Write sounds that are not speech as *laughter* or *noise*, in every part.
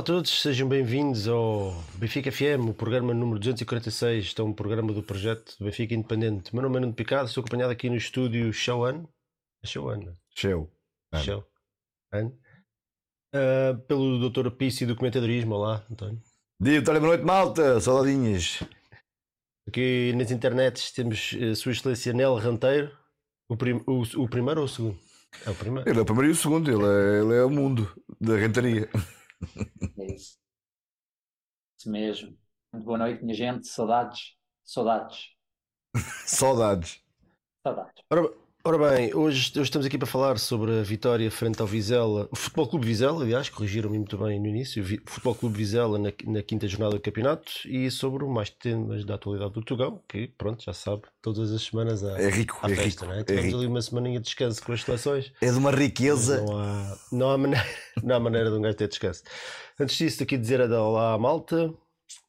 Olá a todos, sejam bem-vindos ao Benfica FM, o programa número 246. Este é um programa do projeto Benfica Independente. Meu nome é Nuno Picado, estou acompanhado aqui no estúdio Showan. É Showan, Show. Ano. Show. An? Ah, pelo Dr. Pisse do Comentadorismo. Olá, António. Dia, boa noite, malta. Saudadinhas. Aqui nas internets temos a Sua Excelência Nel Ranteiro. O, prim- o- o primeiro ou o segundo? É o primeiro. Ele é o primeiro e o segundo. Ele é, ele é o mundo da rentaria. É isso. Isso mesmo. Muito boa noite, minha gente. Saudades. Saudades. *laughs* Saudades. Saudades. Ora, ora bem, hoje, hoje estamos aqui para falar sobre a vitória frente ao Vizela, o Futebol Clube Vizela, aliás, corrigiram-me muito bem no início, o Futebol Clube Vizela na, na quinta jornada do campeonato e sobre mais temas da atualidade do Tugão, que pronto, já sabe, todas as semanas há, É rico, há é festa, rico. não é? É Tivemos rico. ali uma semaninha de descanso com as seleções, É de uma riqueza. não há, não, há maneira, *laughs* não há maneira de um gajo ter descanso. Antes disso, aqui dizer a olá à malta.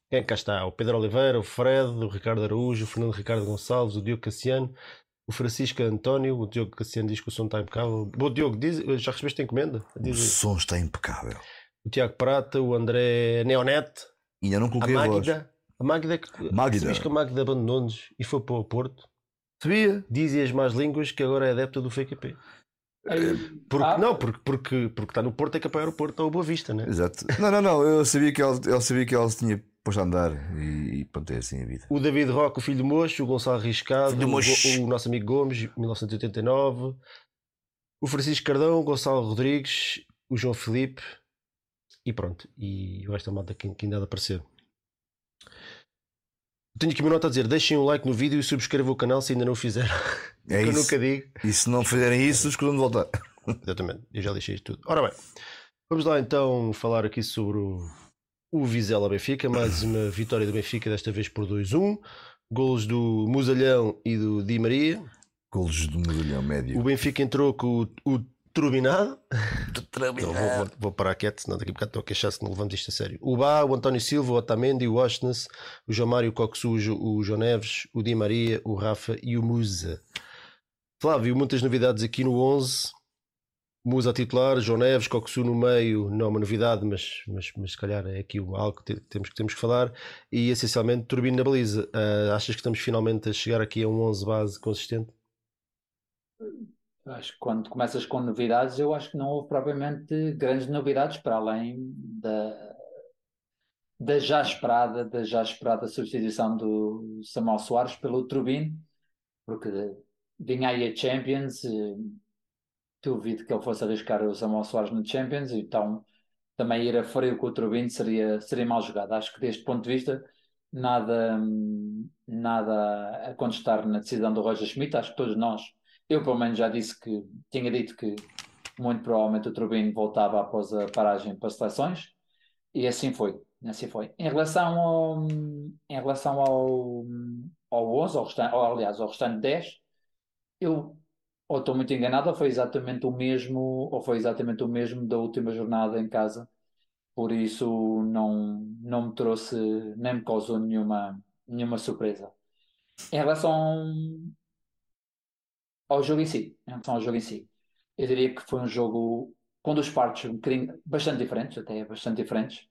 Quem é cá está? O Pedro Oliveira, o Fred, o Ricardo Araújo, o Fernando Ricardo Gonçalves, o Diogo Cassiano, o Francisco António, o Diogo Cassiano diz que o som está impecável. Bom, Diogo, diz, já recebeste a encomenda? O Diz aí. som está impecável. o Tiago Prata, o André Neonet, Ainda não a coloquei a, voz. Magda. A Magda, que, Magda. sabias que a Magda abandonou-nos e foi para o Porto? Sabia? Dizem as más línguas que agora é adepta do FKP. Porque, Ah, não, porque, porque, porque está no Porto, é que apoiar o Porto ao Boa Vista, né? Exato. Não, não, não. Eu sabia que ele, ele sabia que ele se tinha posto a andar. E, e pronto, é assim a vida. O David Roque, o filho do Mocho, o Gonçalo Riscado, o, o nosso amigo Gomes, 1989, o Francisco Cardão, o Gonçalo Rodrigues, o João Filipe e pronto. E o esta malta que, que ainda há de aparecer. Tenho aqui uma nota a dizer: deixem um like no vídeo e subscrevam o canal se ainda não o fizeram. É *laughs* que eu isso. nunca digo. E se não fizerem isso, escusam de voltar. Exatamente, eu já deixei isto tudo. Ora bem, vamos lá então falar aqui sobre o, o Vizela Benfica, mais uma vitória do Benfica, desta vez por 2-1. Golos do Musalhão e do Di Maria. Golos do medalhão O médio. Benfica entrou com o, o Turbinado. Não, vou, vou, vou parar quieto, senão daqui a bocado estou a queixar se não levamos isto a sério. O Bá, o António Silva, o Otamendi, o Washington, o João Mário Coxujo, o João Neves, o Di Maria, o Rafa e o Musa. Flávio, muitas novidades aqui no 11. Musa titular, João Neves, Coxu no meio, não é uma novidade, mas, mas, mas se calhar é aqui algo que te- temos, que temos que falar. E essencialmente Turbino na baliza. Ah, achas que estamos finalmente a chegar aqui a um 11 base consistente? Acho que quando começas com novidades, eu acho que não houve propriamente grandes novidades para além da, da já esperada, da já esperada substituição do Samuel Soares pelo Trubin, porque vinha aí a Champions, duvido que ele fosse arriscar o Samuel Soares no Champions, então também ir a frio com o Trubin seria, seria mal jogado. Acho que deste ponto de vista, nada, nada a contestar na decisão do Roger Schmidt, acho que todos nós eu, pelo menos, já disse que tinha dito que muito provavelmente o Turbino voltava após a paragem para seleções, e assim foi. Assim foi. Em relação ao, em relação ao, ao 11, ao restante, aliás, ao restante 10, eu ou estou muito enganado, ou foi exatamente o mesmo, ou foi exatamente o mesmo da última jornada em casa. Por isso não, não me trouxe, nem me causou nenhuma, nenhuma surpresa. Em relação ao jogo em si, em relação ao jogo em si. Eu diria que foi um jogo com duas partes um bocadinho bastante diferentes, até bastante diferentes.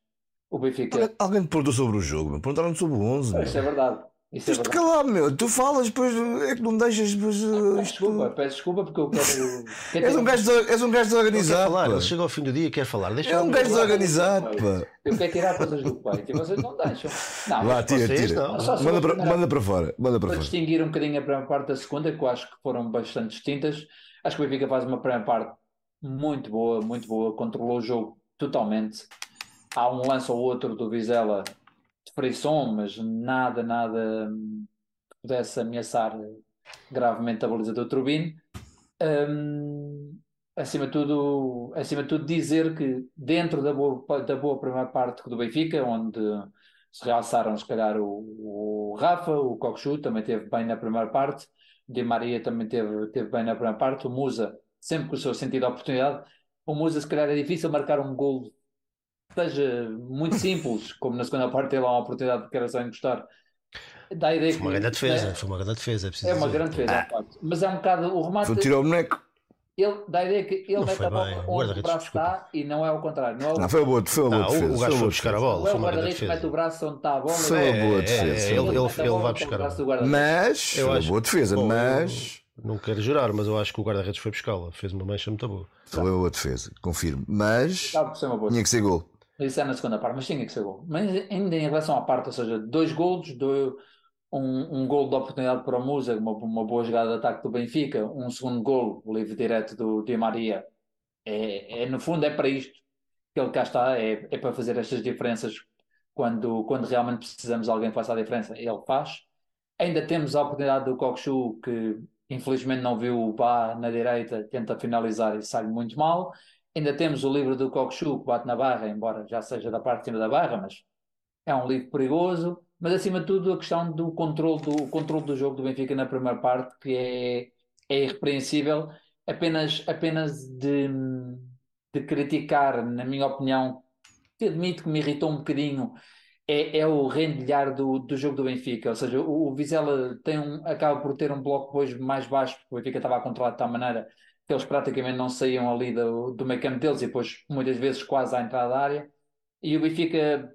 O Benfica. Alguém, alguém te perguntou sobre o jogo, meu. perguntaram-me sobre o 11. meu. Isso é verdade. Isso é Tens de calar, meu. Tu falas, depois é que não me deixas. Depois, uh, Peço isto... desculpa, peço desculpa porque eu quero. *laughs* És um gajo, és um gajo desorganizado. falar, pá. ele chega ao fim do dia e quer falar. Deixa É um gajo desorganizado, pá. Eu quero tirar coisas do peito e vocês não deixam. Não, mas tira, vocês tira. não. Manda para, manda para fora. Manda para para fora. distinguir um bocadinho a primeira parte da segunda, que eu acho que foram bastante distintas. Acho que o Benfica faz uma primeira parte muito boa, muito boa, controlou o jogo totalmente. Há um lance ou outro do Vizela de frisson, mas nada, nada hum, que pudesse ameaçar gravemente a baliza do Turbine. Hum, acima de tudo, acima de tudo, dizer que dentro da boa, da boa primeira parte do Benfica, onde se realçaram se calhar o, o Rafa, o Cockchu também teve bem na primeira parte, Di Maria também teve, teve bem na primeira parte, o Musa sempre com o seu sentido de oportunidade, o Musa se calhar é difícil marcar um gol seja muito simples, como na segunda parte teve lá uma oportunidade que era só encostar, dá a ideia Foi uma que- grande defesa, é, foi uma grande defesa. É, é uma dizer. grande defesa, de facto. mas é um bocado o remate tirar o boneco. ele dá a ideia que ele Não mete a bola bem. O onde o braço desculpa. está e não é ao contrário. Não é o, Não, foi uma boa Ah, o- defesa. o gajo foi buscar a bola. é foi o guarda-redes que mete o braço onde está a bola. Foi uma boa defesa. ele- a vai buscar a bola. Mas, foi uma boa defesa, mas. Não quero jurar, mas eu acho que o guarda-redes foi buscá-la. Fez uma mancha muito boa. Foi uma boa defesa, confirmo. Mas tinha que ser gol. Isso é na segunda parte, mas tinha que ser gol. Mas ainda em relação à parte, ou seja, dois golos, dois, um, um gol de oportunidade para o Musa, uma, uma boa jogada de ataque do Benfica, um segundo gol, livre direto do Di Maria. É, é, no fundo, é para isto que ele cá está, é, é para fazer estas diferenças quando, quando realmente precisamos de alguém que faça a diferença. Ele faz. Ainda temos a oportunidade do Kokshu, que infelizmente não viu o Bá na direita, tenta finalizar e sai muito mal. Ainda temos o livro do Kokshu, que bate na barra, embora já seja da parte de cima da barra, mas é um livro perigoso. Mas acima de tudo, a questão do controle do, controle do jogo do Benfica na primeira parte, que é, é irrepreensível, apenas, apenas de, de criticar, na minha opinião, que admito que me irritou um bocadinho, é, é o rendilhar do, do jogo do Benfica. Ou seja, o, o Vizela tem um, acaba por ter um bloco depois mais baixo, porque o Benfica estava a controlar de tal maneira que eles praticamente não saíam ali do, do meio campo deles e depois muitas vezes quase à entrada da área. E o Benfica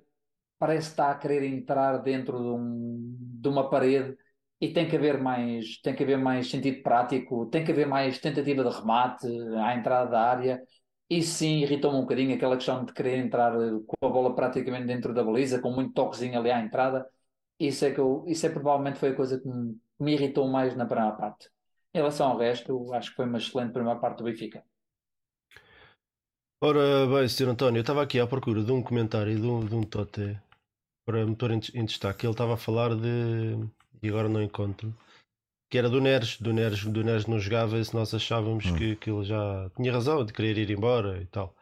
parece está a querer entrar dentro de, um, de uma parede e tem que haver mais tem que haver mais sentido prático, tem que haver mais tentativa de remate à entrada da área. Isso sim irritou-me um bocadinho, aquela questão de querer entrar com a bola praticamente dentro da baliza, com muito toquezinho ali à entrada. Isso é, que eu, isso é provavelmente foi a coisa que me, me irritou mais na primeira parte. Em relação ao resto, acho que foi uma excelente primeira parte do Benfica. Ora bem, Sr. António, eu estava aqui à procura de um comentário de um, de um Tote para motor em, em destaque. Ele estava a falar de. e agora não encontro. Que era do Neres. Do Neres, do Neres não jogava e se nós achávamos Hum. que, que ele já tinha razão de querer ir embora e tal.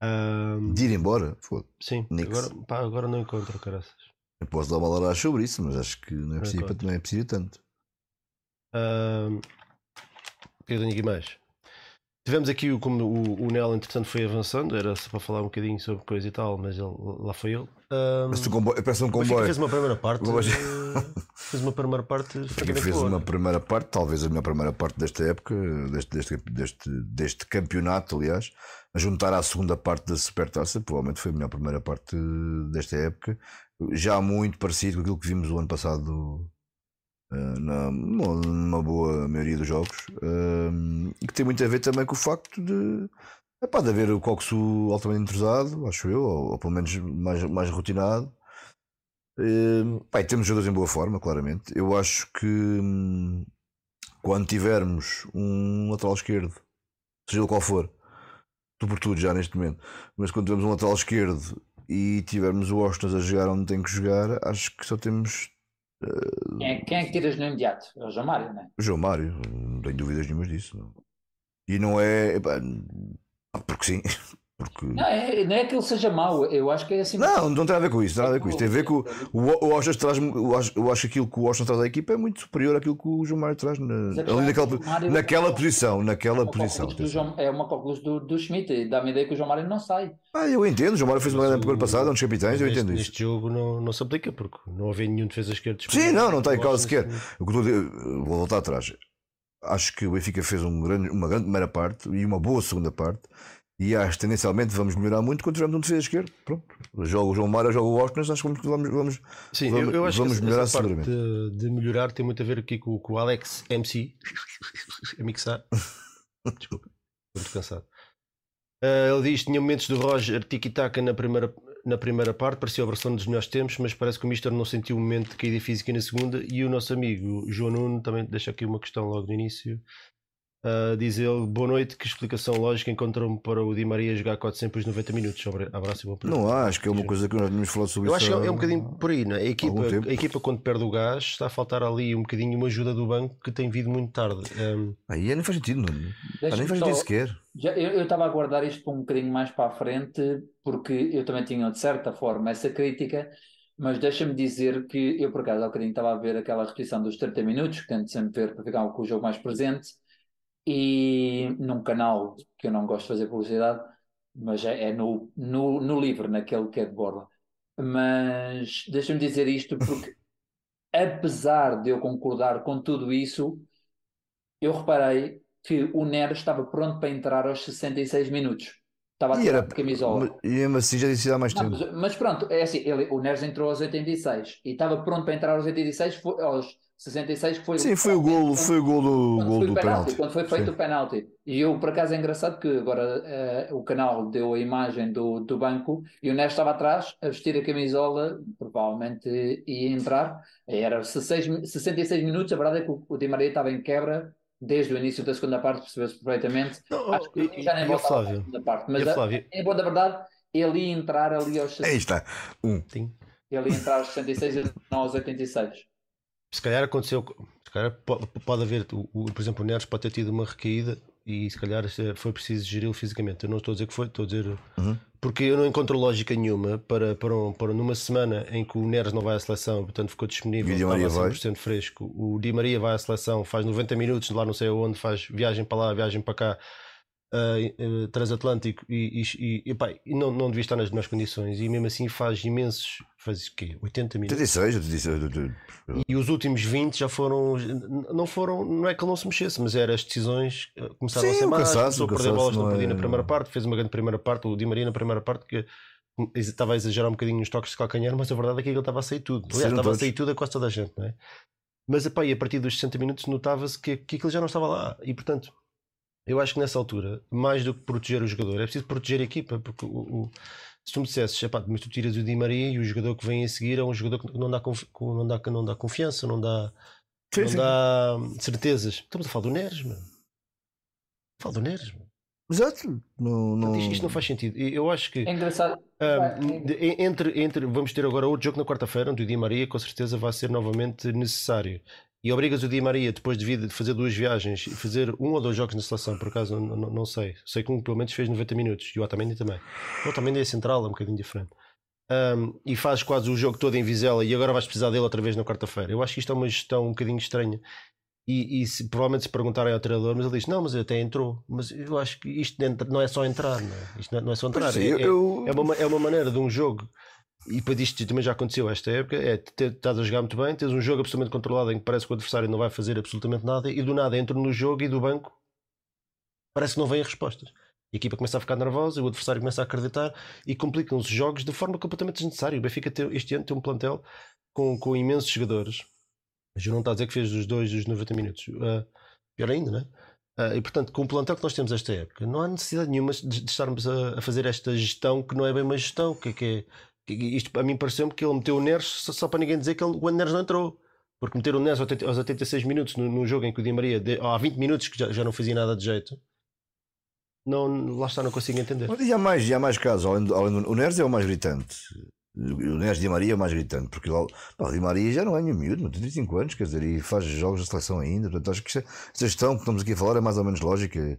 Ahm, De ir embora, foda sim, Nix. agora, pá, agora não encontro, caraças. Eu posso dar uma laranja sobre isso, mas acho que não é Não preciso, encontro. não é preciso tanto. Tenho aqui mais? Tivemos aqui o, como o, o Nel, entretanto, foi avançando, era só para falar um bocadinho sobre coisa e tal, mas ele, lá foi ele. Um comboio. Parece um comboio. fez uma primeira parte. Eh, fez uma primeira parte. *laughs* Fez boa, uma primeira parte, talvez a melhor primeira parte desta época, deste, deste, deste, deste campeonato, aliás, a juntar à segunda parte da Supertaça, provavelmente foi a melhor primeira parte desta época, já muito parecido com aquilo que vimos o ano passado na, numa, boa maioria dos jogos, e que tem muito a ver também com o facto de, epá, de haver o Coxo altamente entrosado, acho eu, ou, ou pelo menos mais, mais rotinado. Pá, temos jogadores em boa forma, claramente. Eu acho que hum, quando tivermos um lateral esquerdo, seja ele qual for, tu por tudo já neste momento, mas quando tivermos um lateral esquerdo e tivermos o Austin a jogar onde tem que jogar, acho que só temos Quem é, quem é que tiras no imediato? É o João Mário, não é? o João Mário, não tenho dúvidas nenhumas disso. não. E não é. epá, porque sim. Porque... Não, é, não é que ele seja mau, eu acho que é assim. Não, não tem a ver com isso, não tem a ver com isso. Tem a ver com o, o Austin traz. Eu acho, eu acho que aquilo que o Austin traz à equipa é muito superior àquilo que o João Mário traz na, questão ali é naquela, Mário- naquela posição. Naquela Uma posição. João- é uma conclusão do, do Schmidt, e dá-me a ideia que o João Mário não sai. Ah, eu entendo. O João Mário fez uma grande época ano o- passado, é um dos capitães, eu Neste- entendo isso. Neste jogo não, não se aplica porque não havia nenhum defesa esquerda. Sim, não, não está em causa sequer. O que eu estou a dizer- vou voltar atrás. Acho que o Benfica fez um grande, uma grande primeira parte e uma boa segunda parte. E acho que tendencialmente vamos melhorar muito quando tivermos um defesa esquerdo. Pronto. Joga o João Mário, joga o Austin, acho que vamos, vamos, Sim, Vamos- eu, acho vamos que melhorar essa seguramente. de, de melhorar tem muito a ver aqui com, com o Alex MC a mixar. *laughs* Desculpa, estou muito cansado. Ah, ele diz: tinha momentos do Roger tiki-taka na primeira, na primeira parte, parecia a versão dos melhores tempos, mas parece que o Mister não sentiu o momento de caída física na segunda. E o nosso amigo João Nuno também deixa aqui uma questão logo no início. Ah, diz ele: Boa noite, que explicação lógica encontrou-me para o Di Maria jogar 490 minutos. Sobre abraço e. Não acho que é uma coisa que nós tínhamos falado sobre Eu isso. acho que é é um bocadinho por aí, né? a, equipa, a equipa, quando perde o gás, está a faltar ali um bocadinho uma ajuda do banco que tem vindo muito tarde. Um, Aí nem faz sentido, não. Ah, nem faz só- sentido sequer. Já, eu eu estava a guardar isto para um bocadinho mais para a frente, porque eu também tinha, de certa forma, essa crítica, mas deixa-me dizer que eu, por acaso, há bocadinho estava a ver aquela repetição dos 30 minutos, que tento sempre ver para ficar com o jogo mais presente, e num canal que eu não gosto de fazer publicidade, mas é, é no, no, no livro, naquele que é de borla. Mas deixa-me dizer isto porque, apesar de eu concordar com tudo isso, eu reparei que o Neres estava pronto para entrar aos 66 minutos. Estava a tirar camisola. E mesmo assim já disse há mais tempo. Mas, pronto, é assim, ele, o Neres entrou aos 86 e estava pronto para entrar aos 86, foi, aos 66 que foi Sim, foi o gol, foi o gol do, gol do penalti, penalti. Quando foi feito Sim. o penalti. E eu, por acaso, é engraçado que agora uh, o canal deu a imagem do, do banco e o Neres estava atrás a vestir a camisola, provavelmente ia entrar. Era 66, 66 minutos, a verdade é que o, o Di Maria estava em quebra desde o início da segunda parte, percebeu-se perfeitamente. Não, Acho que já nem voltava a segunda parte. Mas, a, em boa da verdade, ele ia entrar ali aos 66. Aí está. Um. Sim. Ele ia entrar aos 66 e não aos 86. Se calhar aconteceu, se calhar pode, haver, o, por exemplo, o Neres pode ter tido uma recaída e se calhar foi preciso geri-lo fisicamente. Eu não estou a dizer que foi, estou a dizer. Uhum. Porque eu não encontro lógica nenhuma para, para, um, para numa semana em que o Neres não vai à seleção, portanto ficou disponível, estava 100% vai. fresco. O Di Maria vai à seleção, faz 90 minutos, lá não sei aonde, faz viagem para lá, viagem para cá uh, transatlântico e, e, e, epá, não, não devia estar nas melhores condições e mesmo assim faz imensos faz o quê? 80 minutos 86, 86. e os últimos 20 já foram não foram, não é que ele não se mexesse mas eram as decisões começaram Sim, a ser más começou a perder bolas não é... na primeira parte fez uma grande primeira parte, o Di Maria na primeira parte que estava a exagerar um bocadinho nos toques de calcanhar mas a verdade é que ele estava a sair tudo Aliás, estava todos. a sair tudo a quase toda a gente não é? mas epá, e a partir dos 60 minutos notava-se que, que aquilo já não estava lá e portanto eu acho que nessa altura, mais do que proteger o jogador, é preciso proteger a equipa, porque o, o se tu me dissesses, mas tu tiras o Di Maria e o jogador que vem a seguir é um jogador que não dá, não dá, não dá confiança, não dá, sim, não sim. dá certezas. Estamos a falar do Neres, mano. Falo do Neres, mano. Exato. Não, não... Isto, isto, não faz sentido. Eu acho que. É engraçado. Um, entre, entre, vamos ter agora outro jogo na quarta-feira, onde o Di Maria com certeza vai ser novamente necessário e obrigas o Di Maria, depois de fazer duas viagens, e fazer um ou dois jogos na seleção, por acaso, não, não, não, sei. Sei que um pelo menos fez 90 minutos, e o Otamendi também. O Otamendi é central, é um bocadinho diferente. Um, e faz quase o jogo todo em Vizela e agora vais precisar dele outra vez na quarta-feira. Eu acho que isto é uma gestão um bocadinho estranha. E, e se, provavelmente se perguntarem ao treinador, mas ele diz: Não, mas até entrou. Mas eu acho que isto não é só entrar, não é? Isto não é, só entrar. Sim, é, eu... é, uma, é uma maneira de um jogo e depois isto também já aconteceu esta época, é estás a jogar muito bem, tens um jogo absolutamente controlado em que parece que o adversário não vai fazer absolutamente nada e do nada entra no jogo e do banco parece que não vem respostas. A equipa começa a ficar nervosa, o adversário começa a acreditar e complicam os jogos de forma completamente desnecessária. O Benfica tem, este ano tem um plantel com, com imensos jogadores. Mas não está a dizer que fez os dois dos 90 minutos. Uh, pior ainda, não é? Uh, e portanto, com o plantel que nós temos esta época, não há necessidade nenhuma de, de estarmos a, a, fazer esta gestão que não é bem uma gestão, que, que é isto a mim pareceu-me que ele meteu o Neres só, só, para ninguém dizer que ele, o Neres não entrou. Porque meter o Neres aos 86 minutos no jogo em que o Di Maria, de, há 20 minutos que já, já não fazia nada de jeito, não, lá está, não consigo entender. E há mais, há mais casos, além, além do, o Neres é o mais gritante. O Neres Di Maria é o mais gritante, porque o Di Maria já não é nenhum miúdo, tem 35 anos, quer dizer, e faz jogos de seleção ainda. Portanto, acho que esta gestão que estamos aqui a falar é mais ou menos lógica.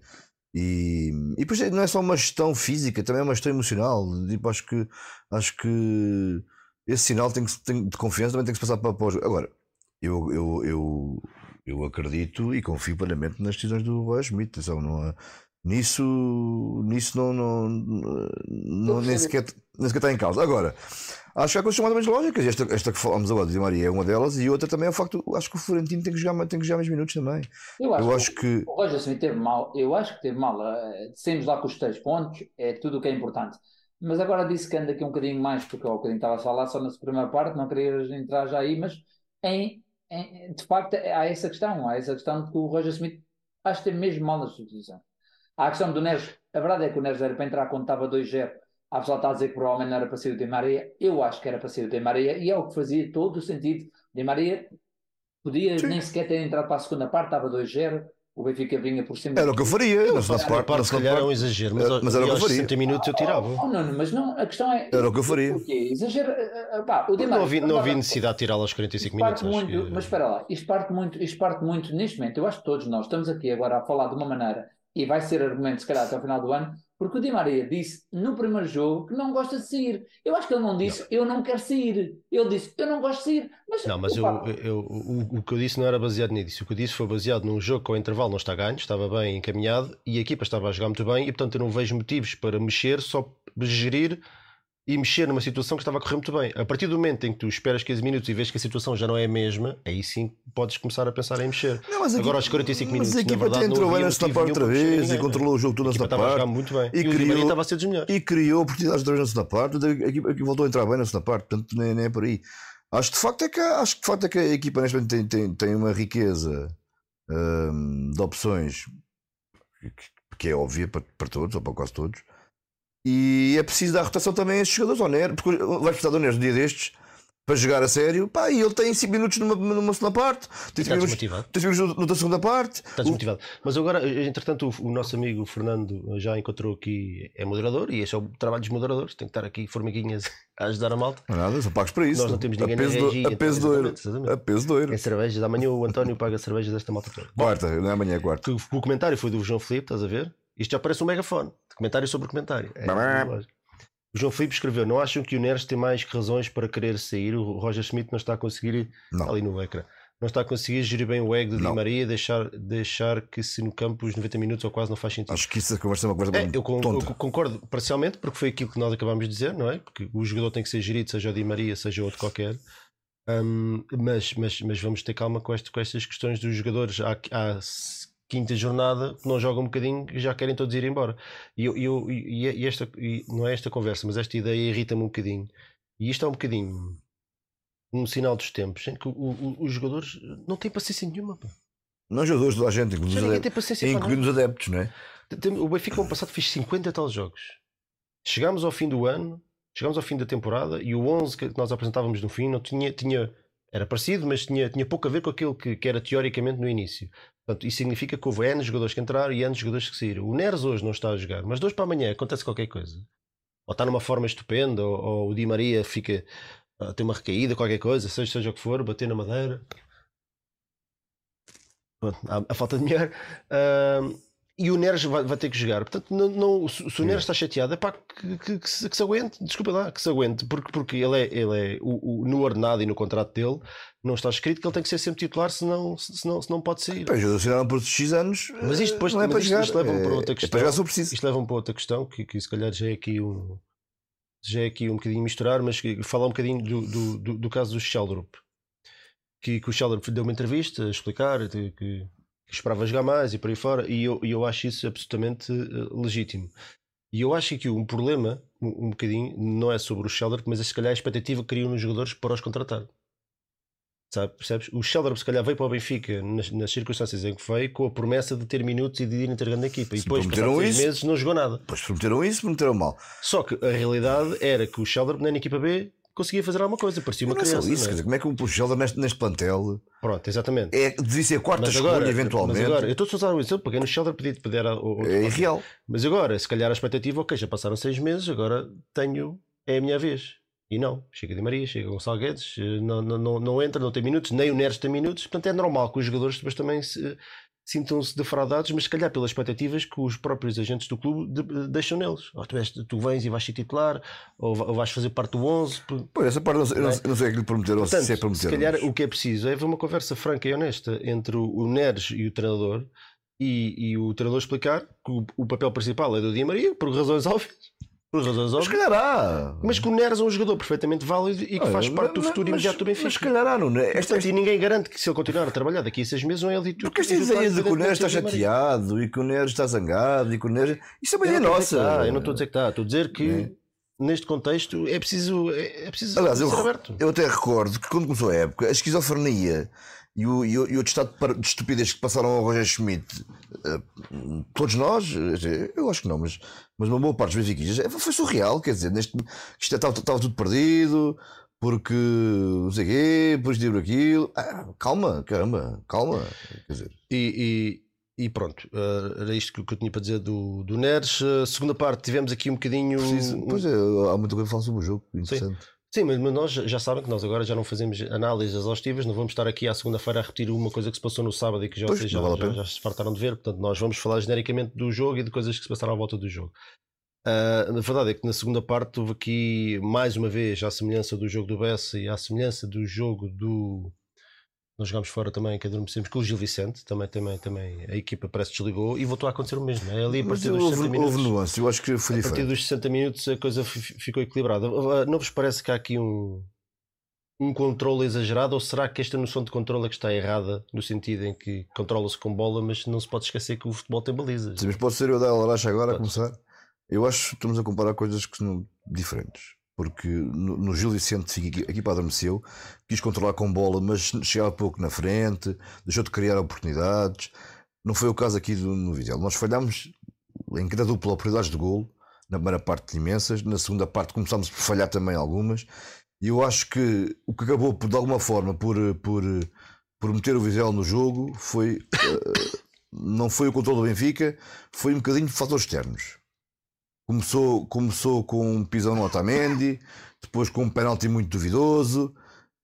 E, e depois não é só uma gestão física, também é uma gestão emocional. Tipo, acho que acho que esse sinal tem que, tem, de confiança também tem que se passar para, para o Agora, eu, eu, eu, eu acredito e confio plenamente nas decisões do Roy Schmidt. Atenção, não há, nisso, nisso não, não, não nem, sequer, nem sequer está em causa. Agora, acho que há coisas mais ou menos lógicas. Esta, esta que falamos agora de Maria é uma delas, e outra também é o facto, acho que o Florentino tem que jogar, tem que jogar mais minutos também. Eu acho, eu acho que, O Roger Smith teve mal, eu acho que teve mal. Uh, Descemos lá com os três pontos, é tudo o que é importante. Mas agora disse que anda aqui um bocadinho mais, porque eu um bocadinho estava a falar só na primeira parte, não queria entrar já aí, mas em, em, de facto há essa questão, há essa questão de que o Roger Smith acho que teve mesmo mal na substituição. Há a questão do Neres, a verdade é que o Neres era para entrar quando estava 2-0 a pessoa está a dizer que provavelmente não era para ser o Di Maria. Eu acho que era para ser o Di Maria e é o que fazia todo o sentido. Di Maria podia Sim. nem sequer ter entrado para a segunda parte, estava 2-0. O Benfica vinha por cima. Era o que eu faria. Na segunda parte, parte, se calhar é um exagero, mas, mas era o que eu faria. 60 minutos eu tirava. Oh, não, mas não, a questão é. Era o que eu faria. Exagero. Eh, eh, pá, o Di Maria, não havia, não havia necessidade de tirá-lo aos 45 minutos. Muito, que... Mas espera lá, isto parte, muito, isto parte muito neste momento. Eu acho que todos nós estamos aqui agora a falar de uma maneira, e vai ser argumento, se calhar, até o final do ano, porque o Di Maria disse no primeiro jogo que não gosta de sair. Eu acho que ele não disse não. eu não quero sair. Ele disse eu não gosto de sair. Mas, não, mas eu, eu, o, o, que eu disse não era baseado nisso. O que eu disse foi baseado num jogo que ao intervalo não está ganho, estava bem encaminhado e a equipa estava a jogar muito bem e portanto eu não vejo motivos para mexer, só gerir e mexer numa situação que estava a correr muito bem. A partir do momento em que tu esperas 15 minutos e vês que a situação já não é a mesma, aí sim podes começar a pensar em mexer. Não, Agora equipa, aos 45 minutos, mas a equipa verdade, entrou bem na parte outra vez e controlou o jogo todo na parte. muito bem. E, e criou, estava a ser dos melhores. E criou oportunidades de na segunda parte. A equipa, a voltou a entrar bem na segunda parte, portanto nem, nem é por aí. Acho de facto é que, acho que, de facto é que a equipa neste momento tem, tem, tem uma riqueza hum, de opções que é óbvia para, para todos, ou para quase todos. E é preciso dar rotação também a estes jogadores ao Neres, porque vais precisar do Neres no dia destes para jogar a sério, pá, e ele tem 5 minutos numa, numa segunda parte, tem 5 minutos, minutos na segunda parte. Está desmotivado. O... Mas agora, entretanto, o, o, nosso amigo Fernando já encontrou aqui, é moderador, e esse é o trabalho dos moderadores, tem que estar aqui formiguinhas *laughs* a ajudar a malta. Não nada, são pagos para isso. Nós não temos ninguém a peso, regia, a peso do euro. A peso do euro. Em cervejas, amanhã o António *laughs* paga cervejas desta malta toda. Quarta, não é amanhã, é quarta. O, o comentário foi do João Felipe, estás a ver? Isto já parece um megafone. Comentário sobre comentário. É, o João Filipe escreveu: Não acham que o Neres tem mais razões para querer sair? O Roger Schmidt não está a conseguir. Não. Ali no ecrã. Não está a conseguir gerir bem o ego de Di Maria, deixar, deixar que se no campo os 90 minutos ou quase não faz sentido. Acho que isso é conversa é uma coisa é, eu, eu, concordo parcialmente, porque foi aquilo que nós acabámos de dizer, não é? Porque o jogador tem que ser gerido, seja o Di Maria, seja outro qualquer. Um, mas, mas, mas vamos ter calma com, este, com estas questões dos jogadores. Há, há quinta jornada que não jogam um bocadinho e já querem todos ir embora. E, eu, eu, e, esta, e não é esta conversa, mas esta ideia irrita-me um bocadinho. E isto é um bocadinho um sinal dos tempos em que o, o, os jogadores não têm paciência nenhuma. Pá. Não jogadores, toda a gente, incluindo os adeptos, incluindo os adeptos, não é? O Benfica, ano passado, fez 50 tal jogos. Chegámos ao fim do ano, chegámos ao fim da temporada e o 11 que nós apresentávamos no fim não tinha, tinha era parecido, mas tinha, tinha pouco a ver com aquilo que, que era teoricamente no início. Portanto, isso significa que houve N jogadores que entraram e N jogadores que saíram. O Neres hoje não está a jogar, mas de hoje para amanhã acontece qualquer coisa. Ou está numa forma estupenda, ou, ou o Di Maria fica, uh, tem uma recaída, qualquer coisa, seja, seja o que for, bater na madeira. a, a falta de dinheiro. Uh, e o Neres vai, vai, ter que jogar. Portanto, não, não, se, o Neres está chateado, é pá, que, que, que, se, que, se, aguente, desculpa lá, que se aguente, porque, porque ele é, ele é o, o, no ordenado e no contrato dele não está escrito que ele tem que ser sempre titular, senão, senão, senão pode sair. Pois, assinaram por X anos, mas isto depois não é para isto, jogar. Isto leva para outra questão. É para jogar preciso. Isto leva para outra questão, que, que se calhar já é aqui um, já é aqui um bocadinho misturar, mas falar um bocadinho do, do, do, do caso do Sheldrup. Que, que o Sheldrup deu uma entrevista a explicar que que esperava jogar mais e por aí fora, e eu, eu acho isso absolutamente uh, legítimo. E eu acho que um problema, um, um bocadinho, não é sobre o Sheldon, mas é se calhar a expectativa que criam nos jogadores para os contratar. Sabe, percebes? O Sheldon se calhar veio para o Benfica nas, nas, circunstâncias em que veio com a promessa de ter minutos e de ir integrando a equipa. E depois, passados seis meses, não jogou nada. Pois prometeram isso, prometeram mal. Só que a realidade era que o Sheldon, nem na equipa B, conseguia fazer alguma coisa, parecia uma não criança. É isso, não é? como é que o Puxelda neste, neste plantel Pronto, exatamente. É, devia ser a quarta mas escolha, agora, eventualmente. Mas agora, eu estou a usar o exemplo, porque no Sheldon podia pedir o, É irreal. Mas agora, se calhar a expectativa, ok, já passaram seis meses, agora tenho, é a minha vez. E não, chega de Maria, chega Gonçalo Guedes, eh, não, não, não, não entra, não tem minutos, nem o Neres tem minutos, portanto é normal que os jogadores depois também se, sintam-se defraudados, mas se calhar pelas expectativas que os próprios agentes do clube de, deixam neles. Ou tu, és, tu vens e vais ser titular, ou, ou vais fazer parte do 11. Pois, essa parte não, não, não sei o que lhe prometeram, Portanto, se é prometeram. Se calhar o que é preciso é haver uma conversa franca e honesta entre o Neres e o treinador, e, e o treinador explicar que o, o papel principal é do Di Maria, por razões *laughs* óbvias por razões óbvias. Mas calhará. Mas que o Neres é um jogador perfeitamente válido e que Olha, faz parte do futuro mas, imediato do Benfica. Mas calhará, não é? Esta... Portanto, e ninguém garante que se ele continuar a trabalhar daqui a seis meses não é ele Porque esta ideia de que o Neres está chateado e que o Neres está zangado e que o Neres. Isso é uma ideia nossa. Eu não estou a dizer que está, estou a dizer que. É. Neste contexto é preciso, é, é preciso Aliás, ser eu, aberto. Eu até recordo que quando começou a época, a esquizofrenia e o, e o, e o estado de estupidez que passaram ao Roger Schmidt, uh, todos nós, eu acho que não, mas, mas uma boa parte dos benfiquistas, é, foi surreal, quer dizer, neste, isto estava, estava tudo perdido, porque não sei o quê, depois de aquilo. Ah, calma, caramba, calma. Quer dizer. E, e, e pronto, era isto que eu tinha para dizer do, do Neres. Uh, segunda parte, tivemos aqui um bocadinho. Preciso, pois é, há muita coisa a falar sobre o jogo, interessante. Sim. Sim, mas nós já sabem que nós agora já não fazemos análises exaustivas, não vamos estar aqui à segunda-feira a repetir uma coisa que se passou no sábado e que já, pois, já, vale já, já, se fartaram de ver. Portanto, nós vamos falar genericamente do jogo e de coisas que se passaram à volta do jogo. Uh, na verdade é que na segunda parte houve aqui mais uma vez a semelhança do jogo do Bessa e a semelhança do jogo do, nós jogámos fora também, que adormecemos com o Gil Vicente, também, também, também a equipa parece que desligou e voltou a acontecer o mesmo. É ali a partir dos 60 minutos. Houve nuance, eu acho que foi A partir dos 60 minutos a coisa ficou equilibrada. Não vos parece que há aqui um, um controle exagerado ou será que esta noção de controle é que está errada no sentido em que controla-se com bola, mas não se pode esquecer que o futebol tem balizas? Sim, mas pode ser eu dar a Laracha agora pode. a começar? Eu acho que estamos a comparar coisas que são diferentes porque no, no Gil Vicente a equipa adormeceu, quis controlar com bola, mas chegava pouco na frente, deixou de criar oportunidades. Não foi o caso aqui do, no Vizela. Nós falhámos em cada dupla oportunidades de golo, na primeira parte imensas, na segunda parte começámos por falhar também algumas, e eu acho que o que acabou por, de alguma forma por, por, por meter o Vizela no jogo foi. Uh, não foi o controle do Benfica, foi um bocadinho de fatores externos. Começou, começou com um pisão no Otamendi, *laughs* depois com um penalti muito duvidoso.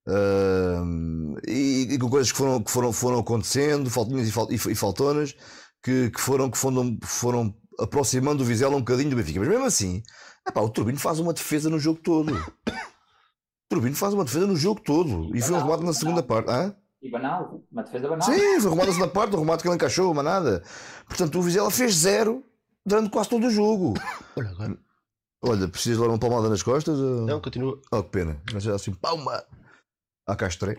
Uh, e, e, com coisas que foram, que foram, foram acontecendo, faltinhas e, fal, e, e faltonas, que, que, foram, que foram, foram aproximando o Vizela um bocadinho do Benfica. Mas mesmo assim, epá, o Turbino faz uma defesa no jogo todo. O Turbino faz uma defesa no jogo todo. E, foi um remate na segunda parte. Hã? E banal, uma defesa banal. Sim, foi um remate na segunda parte, um remate que ele encaixou, uma nada. Portanto, o Vizela fez zero durante quase todo o jogo. *laughs* Olha, agora. Olha, precisas levar uma palmada nas costas? Ou... Não, continua. Oh, que pena. Mas já assim, palma! Cá estarei.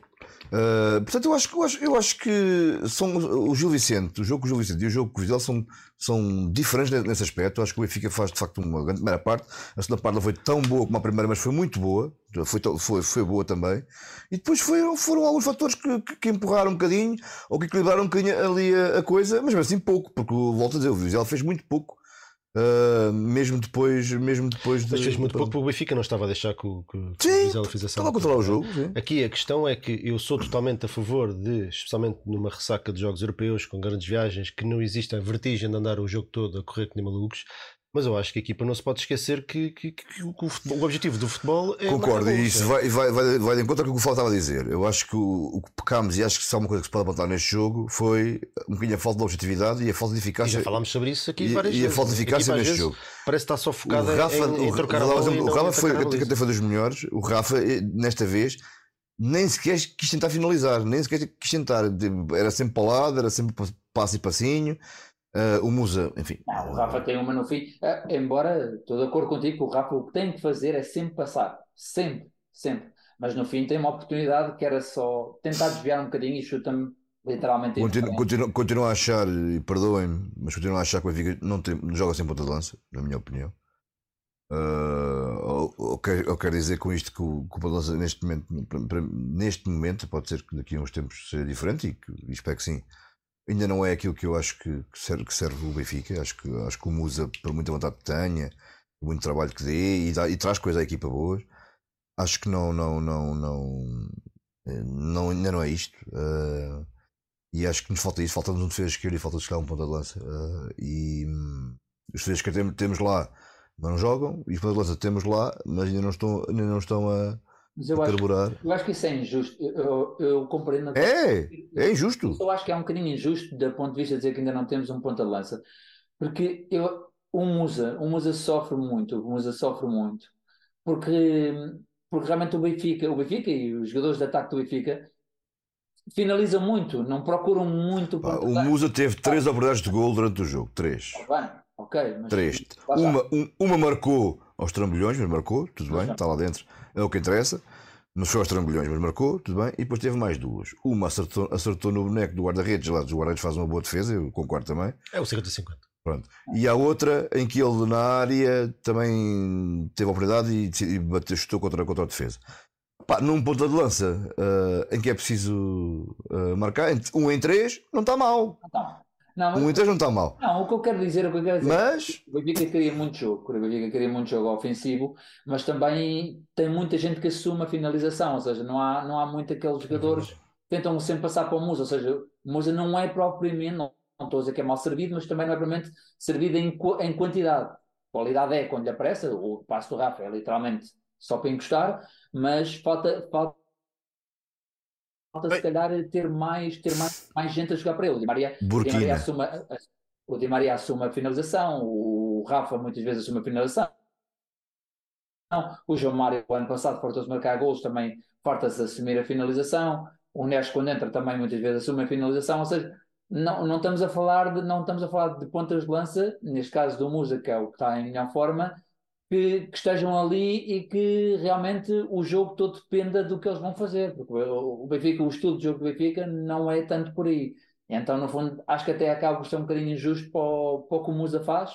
Uh, portanto, eu acho, eu, acho, eu acho que são o Gil Vicente, o jogo com o Gil Vicente e o jogo com o Vidal são, são diferentes nesse aspecto. Eu acho que o Benfica faz de facto uma grande primeira parte. A segunda parte não foi tão boa como a primeira, mas foi muito boa. Foi, foi, foi boa também. E depois foram, foram alguns fatores que, que, que, empurraram um bocadinho ou que equilibraram um bocadinho ali a, a coisa, mas assim pouco, porque volto a dizer, o Vidal fez muito pouco Uh, mesmo depois, mesmo depois de. Fez muito pouco o Benfica não estava a deixar que, que, que sim, o Vizela fizesse Estava a controlar o jogo. Sim. Aqui a questão é que eu sou totalmente a favor de, especialmente numa ressaca de jogos europeus com grandes viagens, que não exista a vertigem de andar o jogo todo a correr que nem malucos. Mas eu acho que a equipa não se pode esquecer que, que, que, o, futebol, o, objetivo do futebol é. Concordo, e isso vai, vai, vai, vai de encontro ao que o Fábio estava a dizer. Eu acho que o, o, que pecámos, e acho que só uma coisa que se pode apontar neste jogo, foi um bocadinho a falta de objetividade e a falta de eficácia. E já falámos sobre isso aqui várias e, vezes. E a falta de eficácia neste vezes, jogo. Parece estar só focada o Rafa, em, em trocar o, bola. O Rafa foi, até foi dos melhores. O Rafa, eh, nesta vez, nem sequer quis tentar finalizar, nem sequer quis tentar. Era sempre para o lado, era sempre passo e passinho. Uh, o Musa, enfim. Não, o Rafa tem uma no fim. Uh, embora estou de acordo contigo o Rafa o que tem que fazer é sempre passar. Sempre, sempre. Mas no fim tem uma oportunidade que era só tentar desviar um bocadinho e chuta-me literalmente. Continuo, continuo, continuo, a achar, e perdoem-me, mas continuo a achar que o Benfica não, tem, não joga sem ponta de lança, na minha opinião. Uh, ou, ou, quero dizer com isto que o, que o ponta de lança neste momento, neste momento, pode ser que daqui a uns tempos seja diferente e, que, e espero que sim ainda não é aquilo que eu acho que, que, serve, que serve o Benfica. Acho que, acho que o Musa, por muita vontade que tenha, muito trabalho que dê e, dá, e traz coisa à equipa boa, acho que não, não, não, não, eh, não ainda não é isto. Uh, e acho que nos falta isso. Falta-nos um defesa esquerdo e falta-nos um ponta de lança. Uh, e um, os defesas que temos, temos lá, mas não jogam, e os pontas de lança temos lá, mas ainda não estão, ainda não estão a mas eu acho, eu acho que isso é injusto. Eu, eu, eu compreendo. É, é injusto. Eu acho que é um bocadinho injusto, do ponto de vista de dizer que ainda não temos um ponta de lança. Porque eu, o Musa, o Musa sofre muito, o Musa sofre muito. Porque, porque realmente o Benfica, o Benfica e os jogadores de ataque do Benfica finalizam muito, não procuram muito. Pá, o Musa teve três oportunidades de gol durante o jogo, três. Ah, bem, ok. Mas, três. Uma, um, uma marcou aos trambolhões, mas marcou, tudo bem, está lá dentro é o que interessa. Não foi aos trambolhões, mas marcou, tudo bem. E depois teve mais duas. Uma acertou, acertou no boneco do guarda-redes, lá dos guarda-redes faz uma boa defesa, eu concordo também. É o 50-50. Pronto. E há outra em que ele na área também teve a oportunidade e, e bateu, chutou contra, contra a defesa. Pá, num ponto de lança uh, em que é preciso uh, marcar, um em três, não está mal. Não está não, Inter não está mal. Não, o que eu quero dizer, o que eu quero dizer mas... o Benfica queria muito jogo, o Benfica queria muito jogo ofensivo, mas também tem muita gente que assume a finalização, ou seja, não há, não há muito aqueles jogadores que tentam sempre passar para o Musa, ou seja, o Musa não é propriamente, não, não estou a dizer que é mal servido, mas também não é propriamente servido em, em quantidade. Qualidade é quando lhe aparece, o passo do Rafa é literalmente só para encostar, mas falta, falta falta se calhar ter mais, ter mais, mais gente a jogar para ele. O Di Maria, Di Maria assume, a, o Di Maria assume a finalização, o Rafa muitas vezes assume a finalização. O João Mário, o ano passado, fartou-se marcar gols, também farta-se assumir a finalização. o Neres quando entra também muitas vezes assume a finalização, ou seja, não, não estamos a falar de não estamos a falar de pontas de lança, neste caso do Musa, que é o que está em melhor forma, que, que, estejam ali e que realmente o jogo todo dependa do que eles vão fazer, porque o Benfica, o estilo de jogo do Benfica não é tanto por aí. Então, no fundo, acho que até acaba por ser um bocadinho injusto para o, para o que o Musa faz,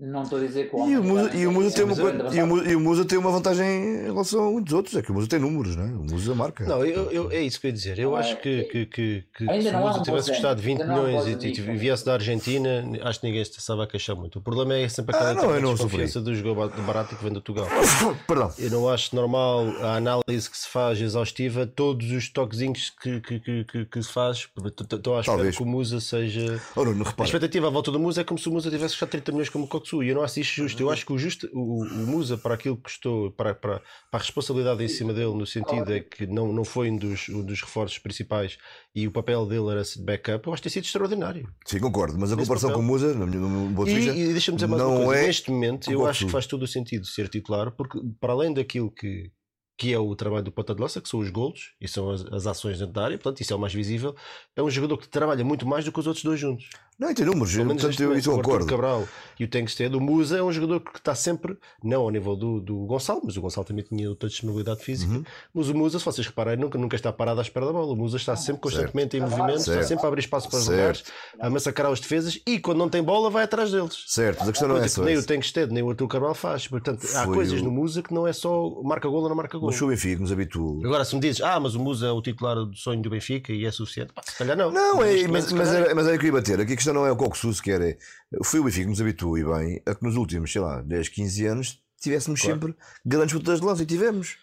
não estou a dizer que o e o Musa, e o Musa tem uma e o, e o Musa tem uma vantagem em relação a muitos outros, é que o Musa tem números, não é? O Musa marca. Não, eu, eu, é isso que eu ia dizer. Eu acho que, que, que, que ainda se o Musa tivesse custado 20 milhões e, e viesse da Argentina, acho que ninguém se estava a queixar muito. O problema é sempre aquela ah, não, eu não desconfiança do jogo barato que vem do Tugal. *coughs* Perdão. Eu não acho normal a análise que se faz exaustiva, todos os toquezinhos que, que, que, que, se faz. Estou à espera que o Musa seja. Oh, não, a expectativa à volta do Musa é como se o Musa tivesse custado 30 milhões como o E eu não acho isto justo. Eu acho que o, justo, o, o Musa, para aquilo que custou, para, para, para, a responsabilidade em cima dele, no sentido é que não, não foi um dos, um dos reforços principais e o papel dele era de backup, eu acho que tem sido extraordinário. Sim, concordo, mas a comparação papel... com o Musa, no, no, no E, e deixa-me dizer mais uma coisa: é neste momento, eu acho que faz todo o sentido ser titular, porque para além daquilo que que é o trabalho do ponta de lança, que são os golos e são as, as, ações dentro da área, portanto, isso é o mais visível. É um jogador que trabalha muito mais do que os outros dois juntos. Não, tem números, portanto, eu, isso concordo. O Cabral e o Tengsted, o Musa é um jogador que está sempre, não ao nível do, do Gonçalo, mas o Gonçalo também tinha outra disponibilidade física. Uhum. Mas o Musa, se vocês repararem, nunca, nunca está parado à espera da bola. O Musa está sempre constantemente certo. em movimento, certo. está sempre a abrir espaço para os lugares, a massacrar os defesas e quando não tem bola vai atrás deles. Certo, mas a questão não é só Nem o Tengsted, nem o Arthur Cabral faz. Portanto, Foi há coisas o... no Musa que não é só marca gol ou não marca gol. Mas o Benfica nos habitua. Agora, se me dizes, ah, mas o Musa é o titular do sonho do Benfica e é suficiente, pá, se calhar não. Não, é, mas, mas, era, mas era que eu ia bater. Aqui a questão não é o Coxus, que era. Foi o Benfica que nos habituou e bem a que nos últimos, sei lá, 10, 15 anos tivéssemos claro. sempre grandes putas de lança e tivemos.